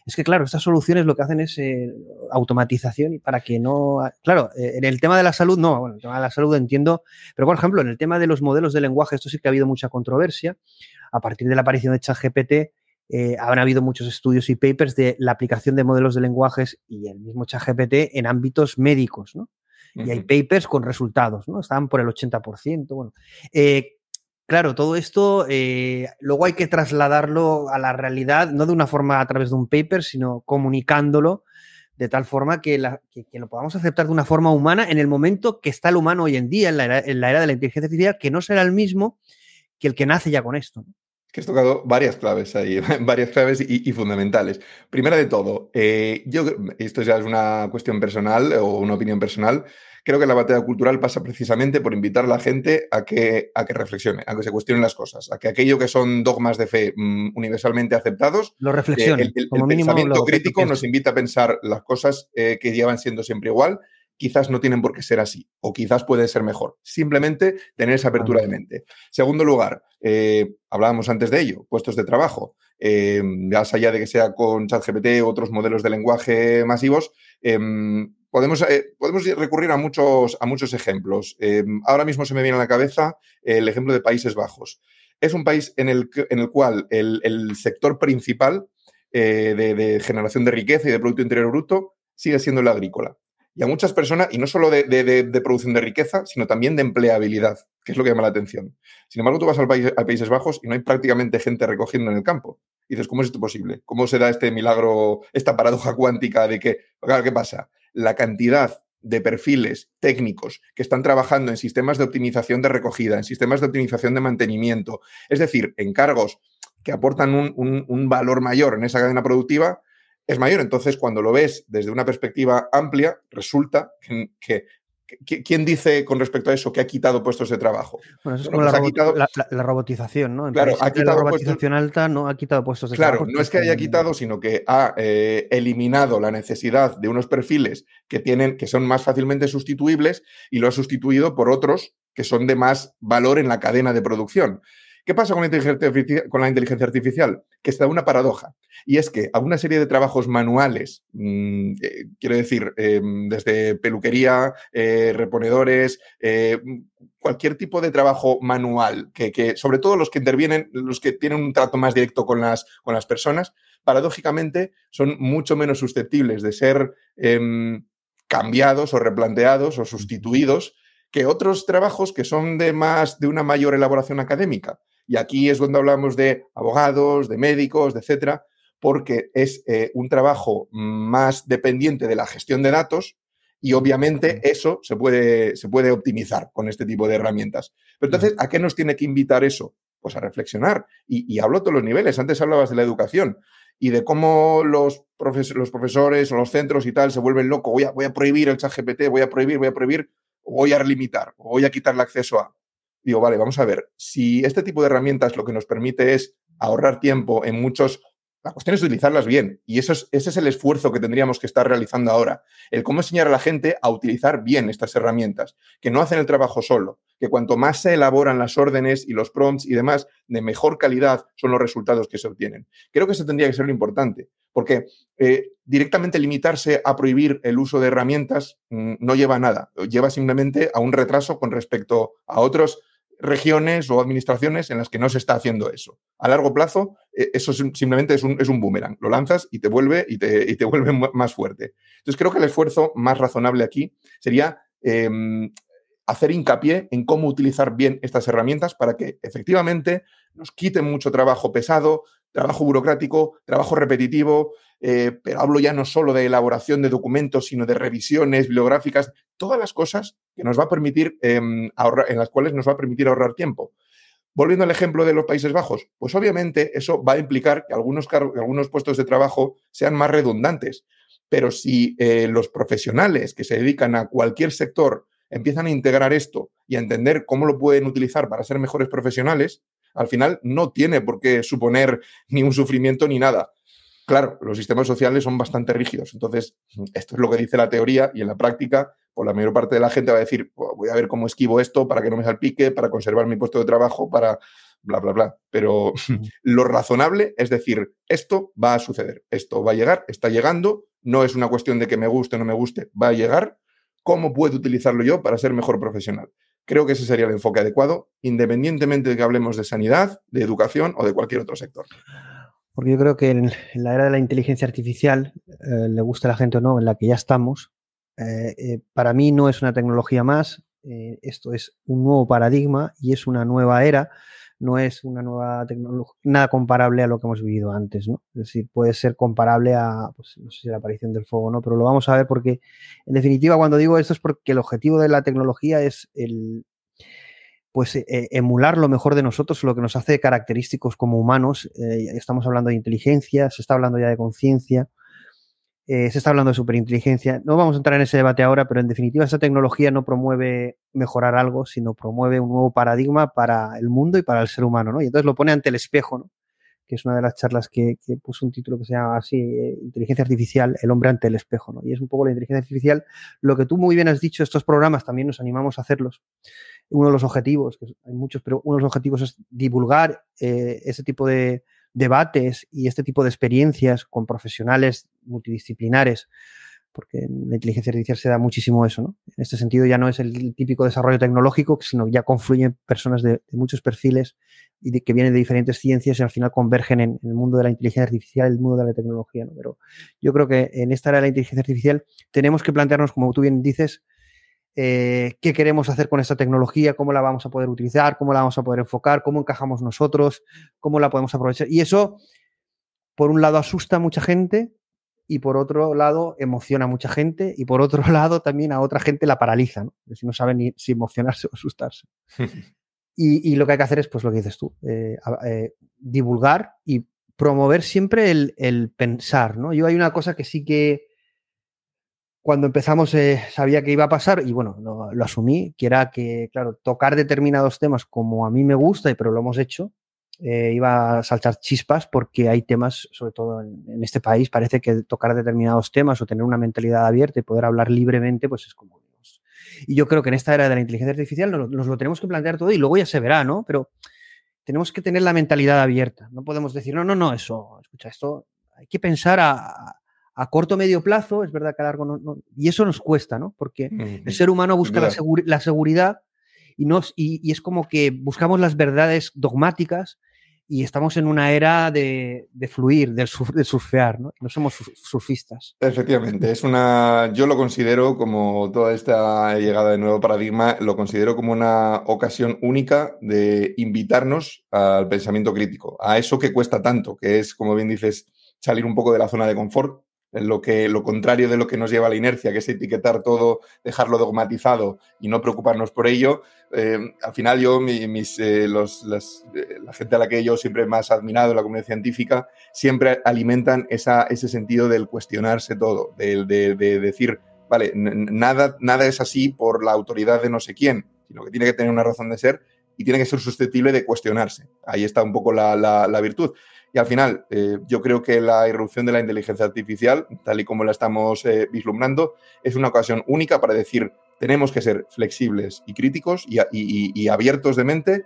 Es que, claro, estas soluciones lo que hacen es eh, automatización y para que no... Claro, eh, en el tema de la salud, no, bueno, en el tema de la salud entiendo, pero, por ejemplo, en el tema de los modelos de lenguaje, esto sí que ha habido mucha controversia. A partir de la aparición de ChatGPT, eh, han habido muchos estudios y papers de la aplicación de modelos de lenguajes y el mismo ChatGPT en ámbitos médicos, ¿no? Y hay papers con resultados, ¿no? Estaban por el 80%. Bueno, Claro, todo esto eh, luego hay que trasladarlo a la realidad, no de una forma a través de un paper, sino comunicándolo de tal forma que, lo podamos aceptar de una forma humana en el momento que está el humano hoy en día, en la, era, de la inteligencia artificial, que no será el mismo que el que nace ya con esto. Que has tocado varias claves ahí, varias claves y, fundamentales. Primera de todo, eh, yo, esto ya es una cuestión personal o una opinión personal, creo que la batalla cultural pasa precisamente por invitar a la gente a que, a que reflexione, a que se cuestionen las cosas, a que aquello que son dogmas de fe mm, universalmente aceptados, lo reflexione. el, pensamiento crítico nos invita a pensar las cosas eh, que llevan siendo siempre igual quizás no tienen por qué ser así o quizás puede ser mejor. Simplemente tener esa apertura de mente. Segundo lugar, eh, hablábamos antes de ello, puestos de trabajo. Eh, más allá de que sea con ChatGPT u otros modelos de lenguaje masivos, em, podemos, eh, podemos recurrir a muchos, a muchos ejemplos. Eh, ahora mismo se me viene a la cabeza el ejemplo de Países Bajos. Es un país en el, en el cual el, sector principal eh, de, generación de riqueza y de Producto Interior Bruto sigue siendo el agrícola. Y a muchas personas, y no solo de, producción de riqueza, sino también de empleabilidad, que es lo que llama la atención. Sin embargo, tú vas al país, a Países Bajos y no hay prácticamente gente recogiendo en el campo. Y dices, ¿cómo es esto posible? ¿Cómo se da este milagro, esta paradoja cuántica de que, ¿qué pasa? La cantidad de perfiles técnicos que están trabajando en sistemas de optimización de recogida, en sistemas de optimización de mantenimiento, es decir, en cargos que aportan un, valor mayor en esa cadena productiva, es mayor. Entonces, cuando lo ves desde una perspectiva amplia, resulta que, ¿Quién dice con respecto a eso que ha quitado puestos de trabajo? Bueno, eso es pues la, robotización, ¿no? claro, ha quitado la robotización alta no ha quitado puestos de trabajo. Claro, no es que haya quitado, sino que ha eh, eliminado la necesidad de unos perfiles que tienen, que son más fácilmente sustituibles y lo ha sustituido por otros que son de más valor en la cadena de producción. ¿Qué pasa con la, inteligencia artificial? Que está una paradoja. Y es que a una serie de trabajos manuales, mm, eh, quiero decir, em, desde peluquería, eh, reponedores, eh, cualquier tipo de trabajo manual, que, sobre todo los que intervienen, los que tienen un trato más directo con las, con las personas, paradójicamente son mucho menos susceptibles de ser em, cambiados o replanteados o sustituidos que otros trabajos que son de más de una mayor elaboración académica. Y aquí es donde hablamos de abogados, de médicos, de etcétera, porque es eh, un trabajo más dependiente de la gestión de datos y obviamente eso se puede, se puede optimizar con este tipo de herramientas. Pero entonces, ¿a qué nos tiene que invitar eso? Pues a reflexionar. Y, hablo a todos los niveles. Antes hablabas de la educación y de cómo los, los profesores o los centros y tal se vuelven locos. Voy a, voy a prohibir el chat GPT, voy a prohibir, voy a prohibir, voy a limitar, voy a quitar el acceso a digo, vale, vamos a ver, si este tipo de herramientas lo que nos permite es ahorrar tiempo en muchos... La cuestión es utilizarlas bien y eso es, ese es el esfuerzo que tendríamos que estar realizando ahora. El cómo enseñar a la gente a utilizar bien estas herramientas, que no hacen el trabajo solo, que cuanto más se elaboran las órdenes y los prompts y demás, de mejor calidad son los resultados que se obtienen. Creo que eso tendría que ser lo importante, porque eh, directamente limitarse a prohibir el uso de herramientas mm, no lleva a nada, lleva simplemente a un retraso con respecto a otros regiones o administraciones en las que no se está haciendo eso. A largo plazo, eh, eso simplemente es un, es un, boomerang. Lo lanzas y te vuelve y te, y te, vuelve más fuerte. Entonces, creo que el esfuerzo más razonable aquí sería em, hacer hincapié en cómo utilizar bien estas herramientas para que efectivamente nos quiten mucho trabajo pesado, trabajo burocrático, trabajo repetitivo, eh, pero hablo ya no solo de elaboración de documentos, sino de revisiones bibliográficas, todas las cosas que nos va a permitir em, ahorrar, en las cuales nos va a permitir ahorrar tiempo. Volviendo al ejemplo de los Países Bajos, pues obviamente eso va a implicar que algunos, algunos puestos de trabajo sean más redundantes, pero si eh, los profesionales que se dedican a cualquier sector empiezan a integrar esto y a entender cómo lo pueden utilizar para ser mejores profesionales, al final no tiene por qué suponer ni un sufrimiento ni nada. Claro, los sistemas sociales son bastante rígidos. Entonces, esto es lo que dice la teoría y en la práctica, pues la mayor parte de la gente va a decir, voy a ver cómo esquivo esto para que no me salpique, para conservar mi puesto de trabajo, para bla, bla, bla. Pero lo razonable es decir, esto va a suceder, esto va a llegar, está llegando, no es una cuestión de que me guste o no me guste, va a llegar. ¿Cómo puedo utilizarlo yo para ser mejor profesional? Creo que ese sería el enfoque adecuado, independientemente de que hablemos de sanidad, de educación o de cualquier otro sector. Porque yo creo que en, la era de la inteligencia artificial, eh, le gusta a la gente o no, en la que ya estamos, eh, eh, para mí no es una tecnología más, esto es un nuevo paradigma y es una nueva era, no es una nueva tecnología, nada comparable a lo que hemos vivido antes, ¿no? Es decir, puede ser comparable a, pues, no sé si la aparición del fuego, ¿no? Pero lo vamos a ver porque, en definitiva, cuando digo esto es porque el objetivo de la tecnología es el, pues eh, eh, emular lo mejor de nosotros, lo que nos hace característicos como humanos. Eh, estamos hablando de inteligencia, se está hablando ya de conciencia, se está hablando de superinteligencia. No vamos a entrar en ese debate ahora, pero en definitiva esa tecnología no promueve mejorar algo, sino promueve un nuevo paradigma para el mundo y para el ser humano, ¿no? Y entonces lo pone ante el espejo, ¿no? que es una de las charlas que, puso un título que se llama así, Inteligencia Artificial, el hombre ante el espejo, ¿no? Y es un poco la inteligencia artificial, lo que tú muy bien has dicho, estos programas también nos animamos a hacerlos, uno de los objetivos, que hay muchos, pero uno de los objetivos es divulgar eh, ese tipo de debates y este tipo de experiencias con profesionales multidisciplinares, porque en la inteligencia artificial se da muchísimo eso, ¿no? En este sentido ya no es el típico desarrollo tecnológico, sino ya confluyen personas de, muchos perfiles y que vienen de diferentes ciencias y al final convergen en, el mundo de la inteligencia artificial, el mundo de la tecnología, ¿no? Pero yo creo que en esta era de la inteligencia artificial tenemos que plantearnos, como tú bien dices, eh, qué queremos hacer con esta tecnología, cómo la vamos a poder utilizar, cómo la vamos a poder enfocar, cómo encajamos nosotros, cómo la podemos aprovechar. Y eso, por un lado, asusta a mucha gente y por otro lado, emociona a mucha gente y por otro lado, también a otra gente la paraliza, ¿no? Decir, no sabe ni si emocionarse o asustarse. y, lo que hay que hacer es, pues lo que dices tú, eh, eh, divulgar y promover siempre el, el, pensar, ¿no? Yo hay una cosa que sí que cuando empezamos eh, sabía que iba a pasar y bueno, lo, asumí, que era que, claro, tocar determinados temas como a mí me gusta, pero lo hemos hecho, eh, iba a saltar chispas porque hay temas, sobre todo en, este país, parece que tocar determinados temas o tener una mentalidad abierta y poder hablar libremente, pues es como... Y yo creo que en esta era de la inteligencia artificial nos, nos, lo tenemos que plantear todo y luego ya se verá, ¿no? Pero tenemos que tener la mentalidad abierta. No podemos decir, no, no, no, eso, escucha, esto hay que pensar a, a corto o medio plazo, es verdad que a largo no, y eso nos cuesta, ¿no? Porque el ser humano busca la, seguridad y, nos, y, es como que buscamos las verdades dogmáticas y estamos en una era de, fluir, de, surfear, ¿no? No somos surfistas. Efectivamente, es una, yo lo considero como toda esta llegada de nuevo paradigma, lo considero como una ocasión única de invitarnos al pensamiento crítico, a eso que cuesta tanto, que es, como bien dices, salir un poco de la zona de confort, lo, que, lo contrario de lo que nos lleva a la inercia, que es etiquetar todo, dejarlo dogmatizado y no preocuparnos por ello. Eh, al final yo, mis, eh, eh, la gente a la que yo siempre más admirado, la comunidad científica, siempre alimentan esa, ese sentido del cuestionarse todo, de, de, decir, vale, nada, nada es así por la autoridad de no sé quién, sino que tiene que tener una razón de ser y tiene que ser susceptible de cuestionarse. Ahí está un poco la, la virtud. Y al final, eh, yo creo que la irrupción de la inteligencia artificial, tal y como la estamos eh, vislumbrando, es una ocasión única para decir, tenemos que ser flexibles y críticos y, abiertos de mente,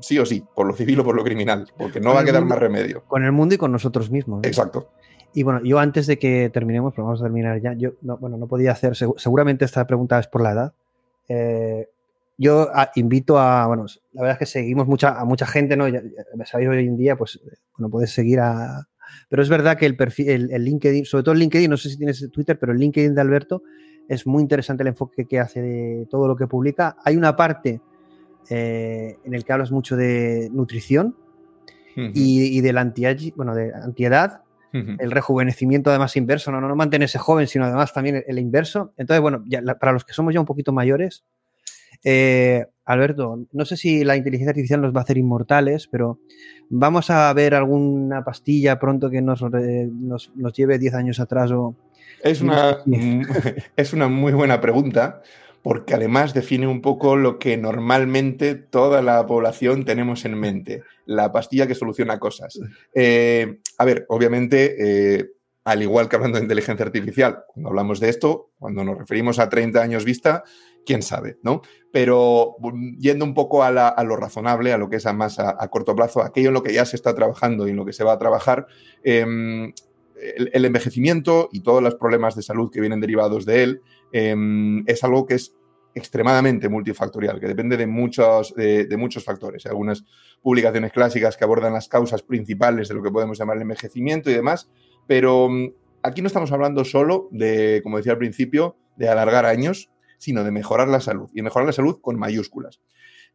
sí o sí, por lo civil o por lo criminal, porque no va a quedar más remedio. Con el mundo y con nosotros mismos. Exacto. Y bueno, yo antes de que terminemos, pero vamos a terminar ya, yo no, bueno, no podía hacer, seguramente esta pregunta es por la edad. Eh, yo ah, invito a, bueno, la verdad es que seguimos mucha, a mucha gente, ¿no? Ya, sabéis, hoy en día, pues, bueno, puedes seguir a... Pero es verdad que el perfil, el, LinkedIn, sobre todo el LinkedIn, no sé si tienes Twitter, pero el LinkedIn de Alberto es muy interesante el enfoque que hace de todo lo que publica. Hay una parte eh, en el que hablas mucho de nutrición y, y, de la anti bueno, de antiedad, el rejuvenecimiento además inverso, no, no, mantenerse joven, sino además también el, inverso. Entonces, bueno, ya, para los que somos ya un poquito mayores, eh, Alberto, no sé si la inteligencia artificial nos va a hacer inmortales, pero ¿vamos a ver alguna pastilla pronto que nos, nos, lleve 10 años atrás? O... Es, una, es una muy buena pregunta, porque además define un poco lo que normalmente toda la población tenemos en mente, la pastilla que soluciona cosas. Eh, a ver, obviamente, eh, al igual que hablando de inteligencia artificial, cuando hablamos de esto, cuando nos referimos a 30 años vista, quién sabe, ¿no? Pero mm, yendo un poco a, lo razonable, a lo que es a más a, corto plazo, aquello en lo que ya se está trabajando y en lo que se va a trabajar, em, el, envejecimiento y todos los problemas de salud que vienen derivados de él em, es algo que es extremadamente multifactorial, que depende de muchos, de, muchos factores. Hay algunas publicaciones clásicas que abordan las causas principales de lo que podemos llamar el envejecimiento y demás, pero mm, aquí no estamos hablando solo de, como decía al principio, de alargar años, sino de mejorar la salud, y mejorar la salud con mayúsculas.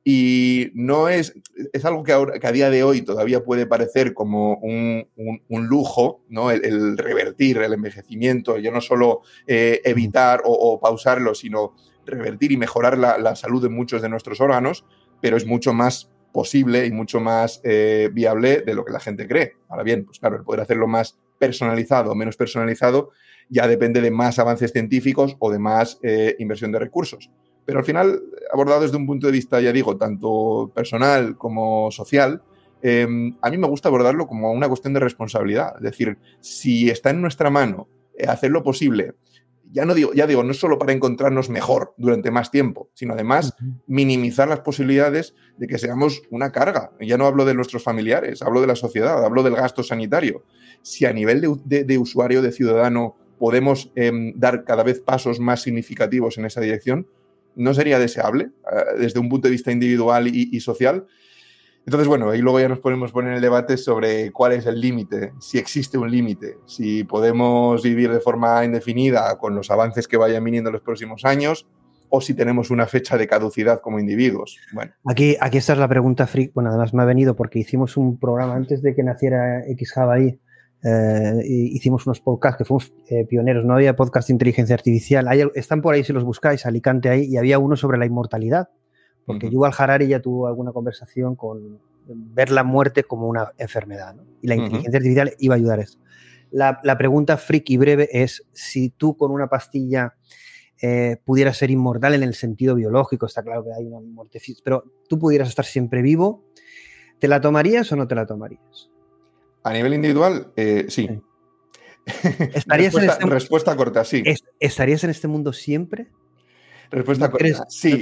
Y no es, es algo que, ahora, que a día de hoy todavía puede parecer como un, lujo, ¿no? El, revertir el envejecimiento, ya no solo eh, evitar o, pausarlo, sino revertir y mejorar la, salud de muchos de nuestros órganos, pero es mucho más posible y mucho más eh, viable de lo que la gente cree. Ahora bien, pues claro, el poder hacerlo más personalizado o menos personalizado ya depende de más avances científicos o de más eh, inversión de recursos. Pero al final, abordado desde un punto de vista, ya digo, tanto personal como social, em, a mí me gusta abordarlo como una cuestión de responsabilidad. Es decir, si está en nuestra mano eh, hacer lo posible, ya no digo, ya digo, no solo para encontrarnos mejor durante más tiempo, sino además minimizar las posibilidades de que seamos una carga. Ya no hablo de nuestros familiares, hablo de la sociedad, hablo del gasto sanitario. Si a nivel de, usuario, de ciudadano, podemos em, dar cada vez pasos más significativos en esa dirección, no sería deseable eh, desde un punto de vista individual y, social. Entonces, bueno, ahí luego ya nos podemos poner el debate sobre cuál es el límite, si existe un límite, si podemos vivir de forma indefinida con los avances que vayan viniendo en los próximos años o si tenemos una fecha de caducidad como individuos. Bueno. Aquí, aquí esta es la pregunta freak. Bueno, además me ha venido porque hicimos un programa antes de que naciera ahí eh, hicimos unos podcasts que fuimos eh, pioneros, no había podcast de inteligencia artificial. están por ahí si los buscáis, Alicante ahí, y había uno sobre la inmortalidad, porque Yuval Harari ya tuvo alguna conversación con ver la muerte como una enfermedad, y la inteligencia artificial iba a ayudar a eso. La, pregunta freak y breve es si tú con una pastilla eh, pudieras ser inmortal en el sentido biológico, está claro que hay una muerte pero tú pudieras estar siempre vivo, ¿te la tomarías o no te la tomarías? A nivel individual, eh, sí. ¿Estarías respuesta, en este respuesta corta, sí. ¿Estarías en este mundo siempre? Respuesta corta, sí.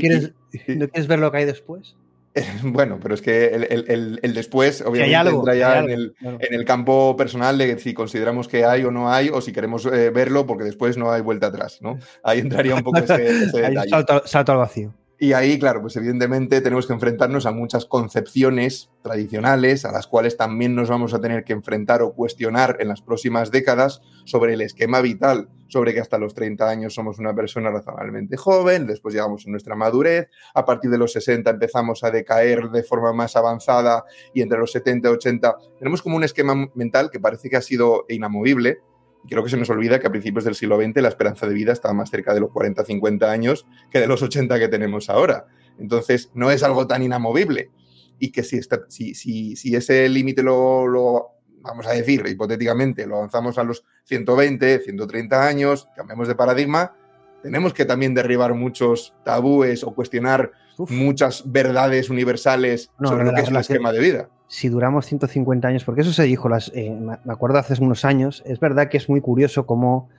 ¿no quieres, ver lo que hay después? Bueno, pero es que el, después, obviamente, entra ya en, el, campo personal de si consideramos que hay o no hay, o si queremos eh, verlo, porque después no hay vuelta atrás, ¿no? Ahí entraría un poco ese, ese salto al vacío. Y ahí, claro, pues evidentemente tenemos que enfrentarnos a muchas concepciones tradicionales a las cuales también nos vamos a tener que enfrentar o cuestionar en las próximas décadas sobre el esquema vital, sobre que hasta los 30 años somos una persona razonablemente joven, después llegamos a nuestra madurez, a partir de los 60 empezamos a decaer de forma más avanzada y entre los 70 y 80 tenemos como un esquema mental que parece que ha sido inamovible, creo que se nos olvida que a principios del siglo XX la esperanza de vida estaba más cerca de los 40, 50 años que de los 80 que tenemos ahora. Entonces, no es algo tan inamovible. Y que si, si, si, ese límite lo, lo, vamos a decir, hipotéticamente, lo avanzamos a los 120, 130 años, cambiamos de paradigma, tenemos que también derribar muchos tabúes o cuestionar muchas verdades universales sobre lo que es un esquema de vida si duramos 150 años, porque eso se dijo, eh, me acuerdo hace unos años, es verdad que es muy curioso cómo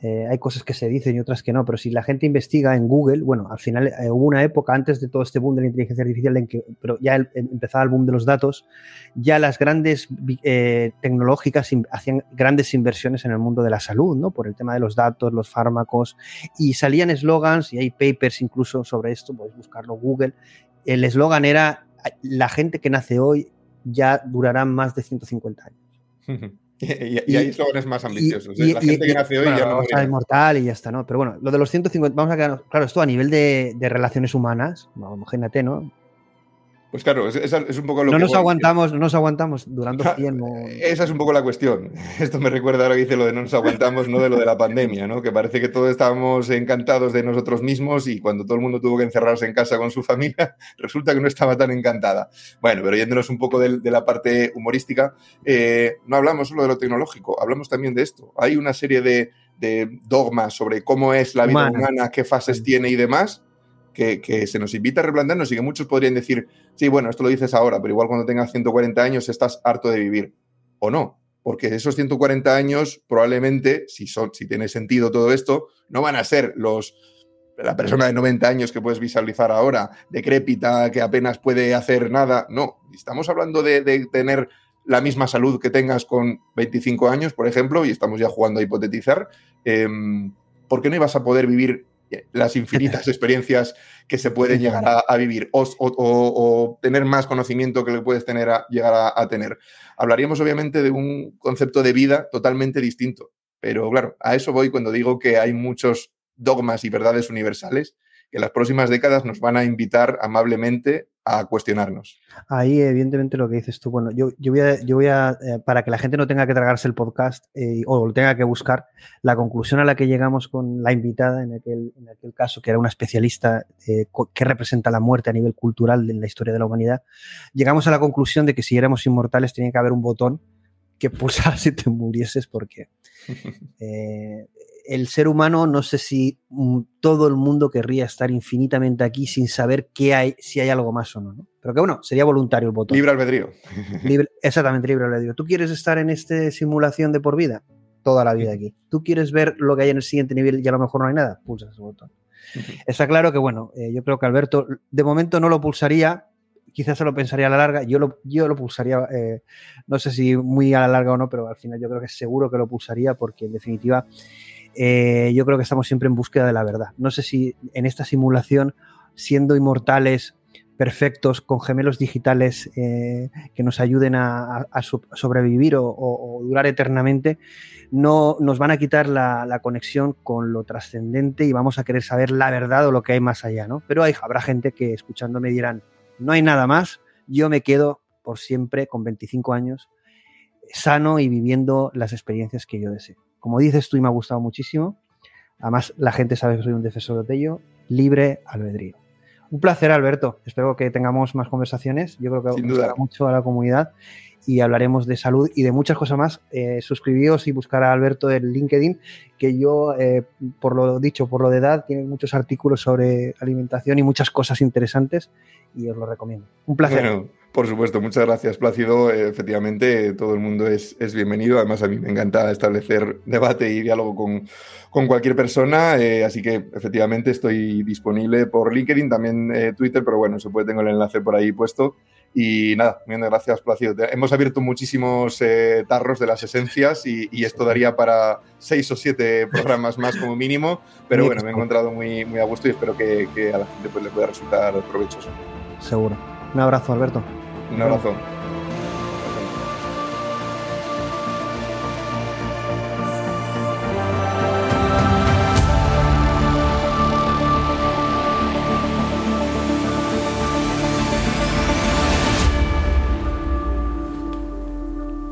eh, hay cosas que se dicen y otras que no, pero si la gente investiga en Google, bueno, al final eh, hubo una época antes de todo este boom de la inteligencia artificial, en que, pero ya empezaba el boom de los datos, ya las grandes tecnológicas hacían grandes inversiones en el mundo de la salud, ¿no? Por el tema de los datos, los fármacos, y salían eslogans, y hay papers incluso sobre esto, podéis buscarlo en Google. El eslogan era, la gente que nace hoy ya durarán más de 150 años. y, hay eslóganes más ambiciosos. ¿eh? la gente que nace hoy ya no es inmortal y ya está, ¿no? Pero bueno, lo de los 150, vamos a quedar, claro, esto a nivel de, de relaciones humanas, imagínate, ¿no? Pues claro, es, es, un poco lo no que. Nos aguantamos, no nos aguantamos durante 100. Esa es un poco la cuestión. Esto me recuerda ahora que dice lo de no nos aguantamos, no de lo de la pandemia, ¿no? Que parece que todos estábamos encantados de nosotros mismos y cuando todo el mundo tuvo que encerrarse en casa con su familia, resulta que no estaba tan encantada. Bueno, pero yéndonos un poco de, la parte humorística, eh, no hablamos solo de lo tecnológico, hablamos también de esto. Hay una serie de, dogmas sobre cómo es la vida humana, qué fases tiene y demás que, se nos invita a replantearnos y que muchos podrían decir, sí, bueno, esto lo dices ahora, pero igual cuando tengas 140 años estás harto de vivir. O no, porque esos 140 años probablemente, si, son, si tiene sentido todo esto, no van a ser los la persona de 90 años que puedes visualizar ahora, decrépita, que apenas puede hacer nada. No, estamos hablando de, tener la misma salud que tengas con 25 años, por ejemplo, y estamos ya jugando a hipotetizar. Em, ¿Por qué no ibas a poder vivir las infinitas experiencias que se pueden llegar a, vivir o, tener más conocimiento que lo puedes tener a, llegar a, tener. Hablaríamos obviamente de un concepto de vida totalmente distinto, pero claro, a eso voy cuando digo que hay muchos dogmas y verdades universales que las próximas décadas nos van a invitar amablemente a cuestionarnos. Ahí, evidentemente, lo que dices tú, bueno, yo, yo voy a, yo voy a eh, para que la gente no tenga que tragarse el podcast eh, o lo tenga que buscar, la conclusión a la que llegamos con la invitada, en aquel, en aquel caso, que era una especialista eh, que representa la muerte a nivel cultural en la historia de la humanidad, llegamos a la conclusión de que si éramos inmortales tenía que haber un botón que pulsara si te murieses, porque el ser humano, no sé si mm, todo el mundo querría estar infinitamente aquí sin saber qué hay, si hay algo más o no, ¿no? Pero que bueno, sería voluntario el botón. Libre albedrío. Libre, exactamente, libre albedrío. ¿Tú quieres estar en esta simulación de por vida? Toda la vida aquí. ¿Tú quieres ver lo que hay en el siguiente nivel y a lo mejor no hay nada? Pulsa ese botón. Está claro que, bueno, eh, yo creo que Alberto de momento no lo pulsaría, quizás se lo pensaría a la larga, yo lo, yo lo pulsaría, eh, no sé si muy a la larga o no, pero al final yo creo que seguro que lo pulsaría porque en definitiva eh, yo creo que estamos siempre en búsqueda de la verdad. No sé si en esta simulación, siendo inmortales, perfectos, con gemelos digitales eh, que nos ayuden a, sobrevivir o, durar eternamente, no nos van a quitar la, conexión con lo trascendente y vamos a querer saber la verdad o lo que hay más allá, ¿no? Pero hay, habrá gente que escuchándome dirán, no hay nada más, yo me quedo por siempre con 25 años sano y viviendo las experiencias que yo deseo como dices tú y me ha gustado muchísimo, además la gente sabe que soy un defensor de ello, libre albedrío. Un placer, Alberto. Espero que tengamos más conversaciones. Yo creo que gustará mucho a la comunidad y hablaremos de salud y de muchas cosas más. Eh, y buscar a Alberto en LinkedIn, que yo, eh, por lo dicho, por lo de edad, tiene muchos artículos sobre alimentación y muchas cosas interesantes y os lo recomiendo. Un placer. Por supuesto, muchas gracias, Plácido. Efectivamente, todo el mundo es, bienvenido. Además, a mí me encanta establecer debate y diálogo con, cualquier persona. Eh, así que, efectivamente, estoy disponible por LinkedIn, también eh, Twitter, pero bueno, se puede, tengo el enlace por ahí puesto. Y nada, bien, gracias, Plácido. Hemos abierto muchísimos eh, tarros de las esencias y, esto daría para seis o siete programas más como mínimo. Pero bueno, me he encontrado muy, muy a gusto y espero que, a la gente pues, le pueda resultar provechoso. Seguro. Un abrazo, Alberto. Un abrazo.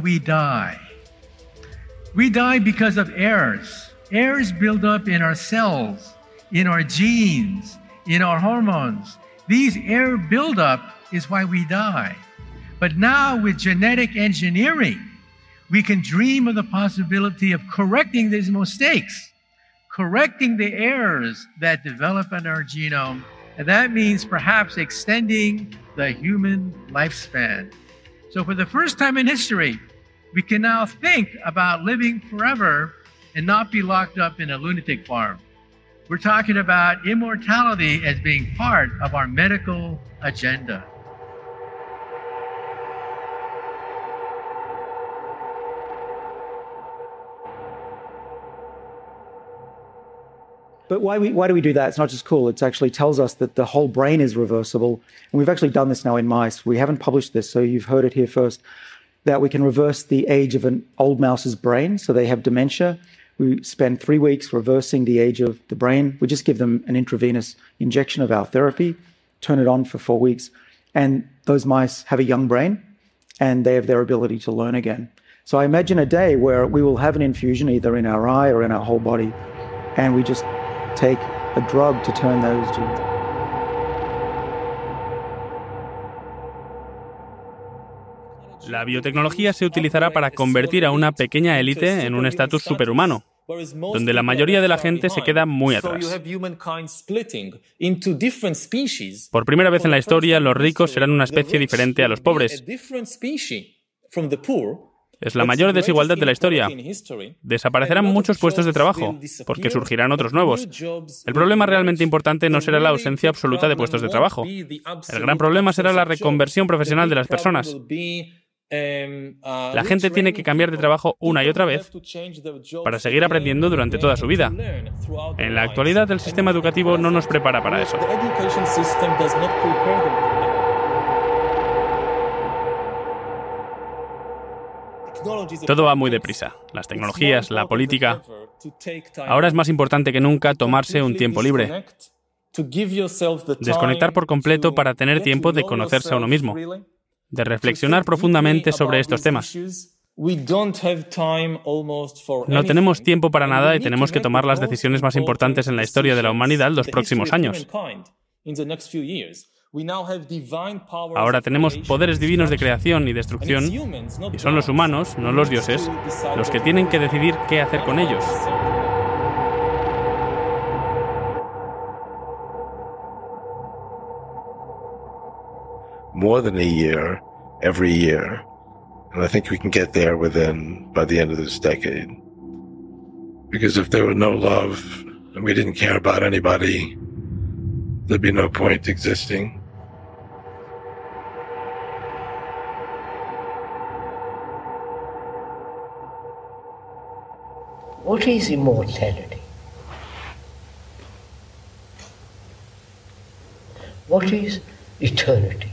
We die? We die because of errors. Errors build up in our cells, in our genes, in our hormones. These error buildup is why we die. But now with genetic engineering, we can dream of the possibility of correcting these mistakes, correcting the errors that develop in our genome. And that means perhaps extending the human lifespan. So, for the first time in history, we can now think about living forever and not be locked up in a lunatic farm. We're talking about immortality as being part of our medical agenda. But why, we, why do we do that? It's not just cool. It actually tells us that the whole brain is reversible. And we've actually done this now in mice. We haven't published this, so you've heard it here first. That we can reverse the age of an old mouse's brain. So they have dementia. We spend three weeks reversing the age of the brain. We just give them an intravenous injection of our therapy, turn it on for four weeks. And those mice have a young brain and they have their ability to learn again. So I imagine a day where we will have an infusion either in our eye or in our whole body, and we just take a drug to turn those genes. La biotecnología se utilizará para convertir a una pequeña élite en un estatus superhumano, donde la mayoría de la gente se queda muy atrás. Por primera vez en la historia, los ricos serán una especie diferente a los pobres. Es la mayor desigualdad de la historia. Desaparecerán muchos puestos de trabajo, porque surgirán otros nuevos. El problema realmente importante no será la ausencia absoluta de puestos de trabajo. El gran problema será la reconversión profesional de las personas. La gente tiene que cambiar de trabajo una y otra vez para seguir aprendiendo durante toda su vida. En la actualidad el sistema educativo no nos prepara para eso. Todo va muy deprisa. Las tecnologías, la política. Ahora es más importante que nunca tomarse un tiempo libre. Desconectar por completo para tener tiempo de conocerse a uno mismo, de reflexionar profundamente sobre estos temas. No tenemos tiempo para nada y tenemos que tomar las decisiones más importantes en la historia de la humanidad los próximos años. Ahora tenemos poderes divinos de creación y destrucción, y son los humanos, no los dioses, los que tienen que decidir qué hacer con ellos. More than a year, every year. And I think we can get there within, by the end of this decade. Because if there were no love and we didn't care about anybody, there'd be no point existing. What is immortality? What is eternity?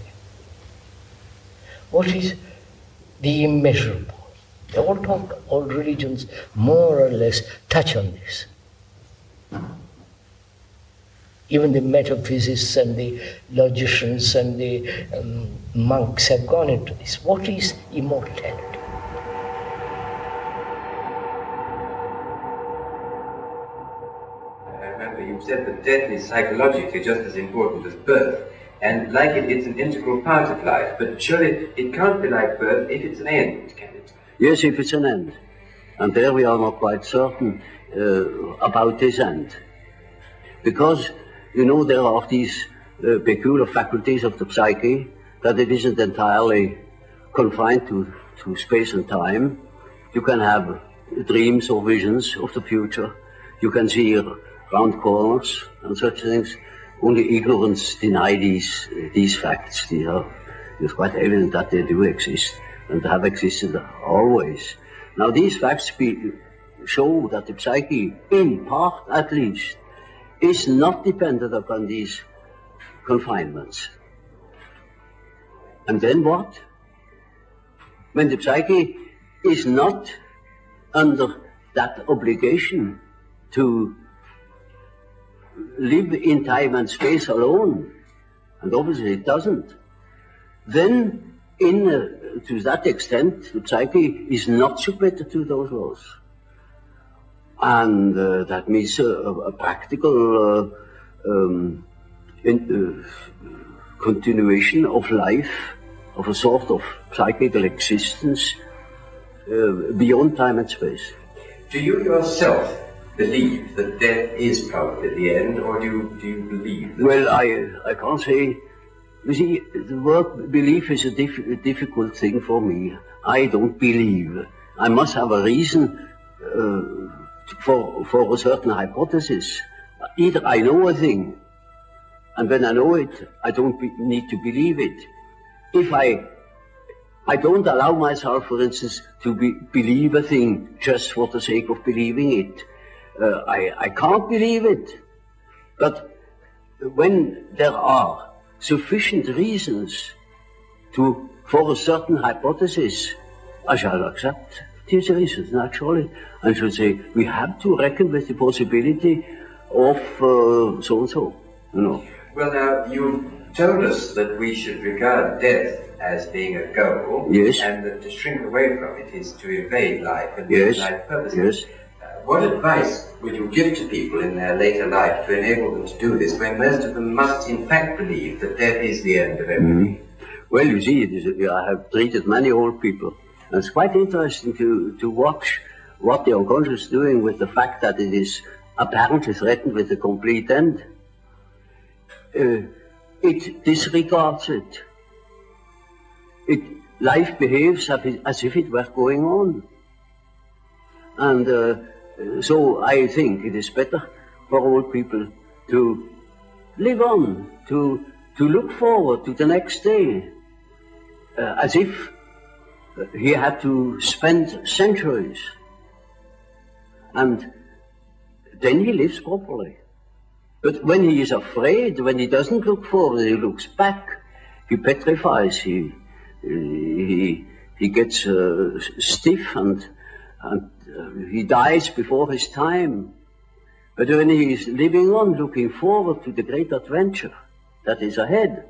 What is the immeasurable? They all talk, all religions more or less touch on this. Even the metaphysicists and the logicians and the um, monks have gone into this. What is immortality? you said that death is psychologically just as important as birth. And like it, it's an integral part of life. But surely it can't be like birth if it's an end, can it? Yes, if it's an end. And there we are not quite certain uh, about this end. Because, you know, there are these uh, peculiar faculties of the psyche that it isn't entirely confined to, to space and time. You can have dreams or visions of the future. You can see round corners and such things. Only ignorance deny these these facts. It's quite evident that they do exist and have existed always. Now these facts be, show that the psyche, in part at least, is not dependent upon these confinements. And then what? When the psyche is not under that obligation to live in time and space alone, and obviously it doesn't, then in, uh, to that extent, the psyche is not submitted to those laws. And uh, that means a, a practical uh, um, in, uh, continuation of life, of a sort of psychical existence uh, beyond time and space. Do you yourself believe that death is probably the end, or do you, do you believe? Well, I, I can't say. You see, the word belief is a, diff difficult thing for me. I don't believe. I must have a reason uh, for, for a certain hypothesis. Either I know a thing, and when I know it, I don't need to believe it. If I I don't allow myself, for instance, to be, believe a thing just for the sake of believing it. Uh, I, I can't believe it. But when there are sufficient reasons to for a certain hypothesis, I shall accept these reasons naturally I should say we have to reckon with the possibility of uh, so and so. You know. Well, now you told us that we should regard death as being a goal, Yes. and that to shrink away from it is to evade life and Yes. life purposes. Yes. What advice would you give to people in their later life to enable them to do this, when most of them must in fact believe that death is the end of everything? Well, you see, I have treated many old people. And it's quite interesting to, to watch what the unconscious is doing with the fact that it is apparently threatened with a complete end. Uh, it disregards it. It life behaves as if- as if it were going on. And uh, so I think it is better for old people to live on, to, to look forward to the next day, uh, as if uh, he had to spend centuries. And then he lives properly. But when he is afraid, when he doesn't look forward, he looks back, he petrifies, he, he, he gets uh, stiff and, and uh, he dies before his time. But when he is living on, looking forward to the great adventure that is ahead,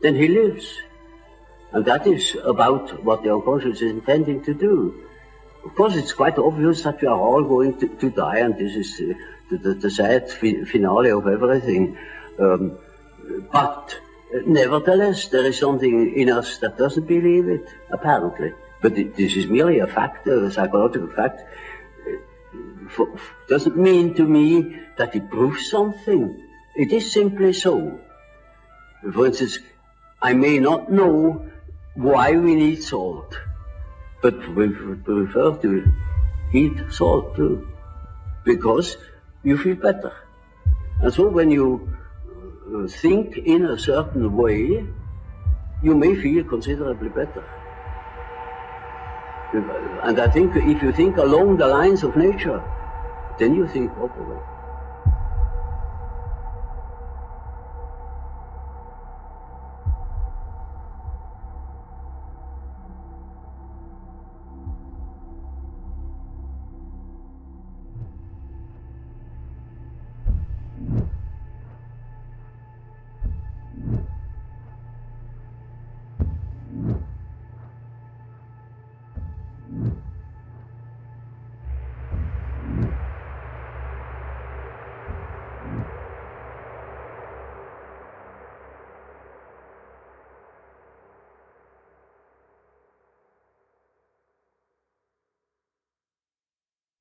then he lives. And that is about what the unconscious is intending to do. Of course, it's quite obvious that we are all going to, to die, and this is uh, the, the, the sad fi- finale of everything. Um, but uh, nevertheless, there is something in us that doesn't believe it, apparently. But it, this is merely a fact, a psychological fact. For, doesn't mean to me that it proves something. It is simply so. For instance, I may not know why we need salt, but we prefer to eat salt too, because you feel better. And so when you uh, think in a certain way, you may feel considerably better. And I think if you think along the lines of nature, then you think properly.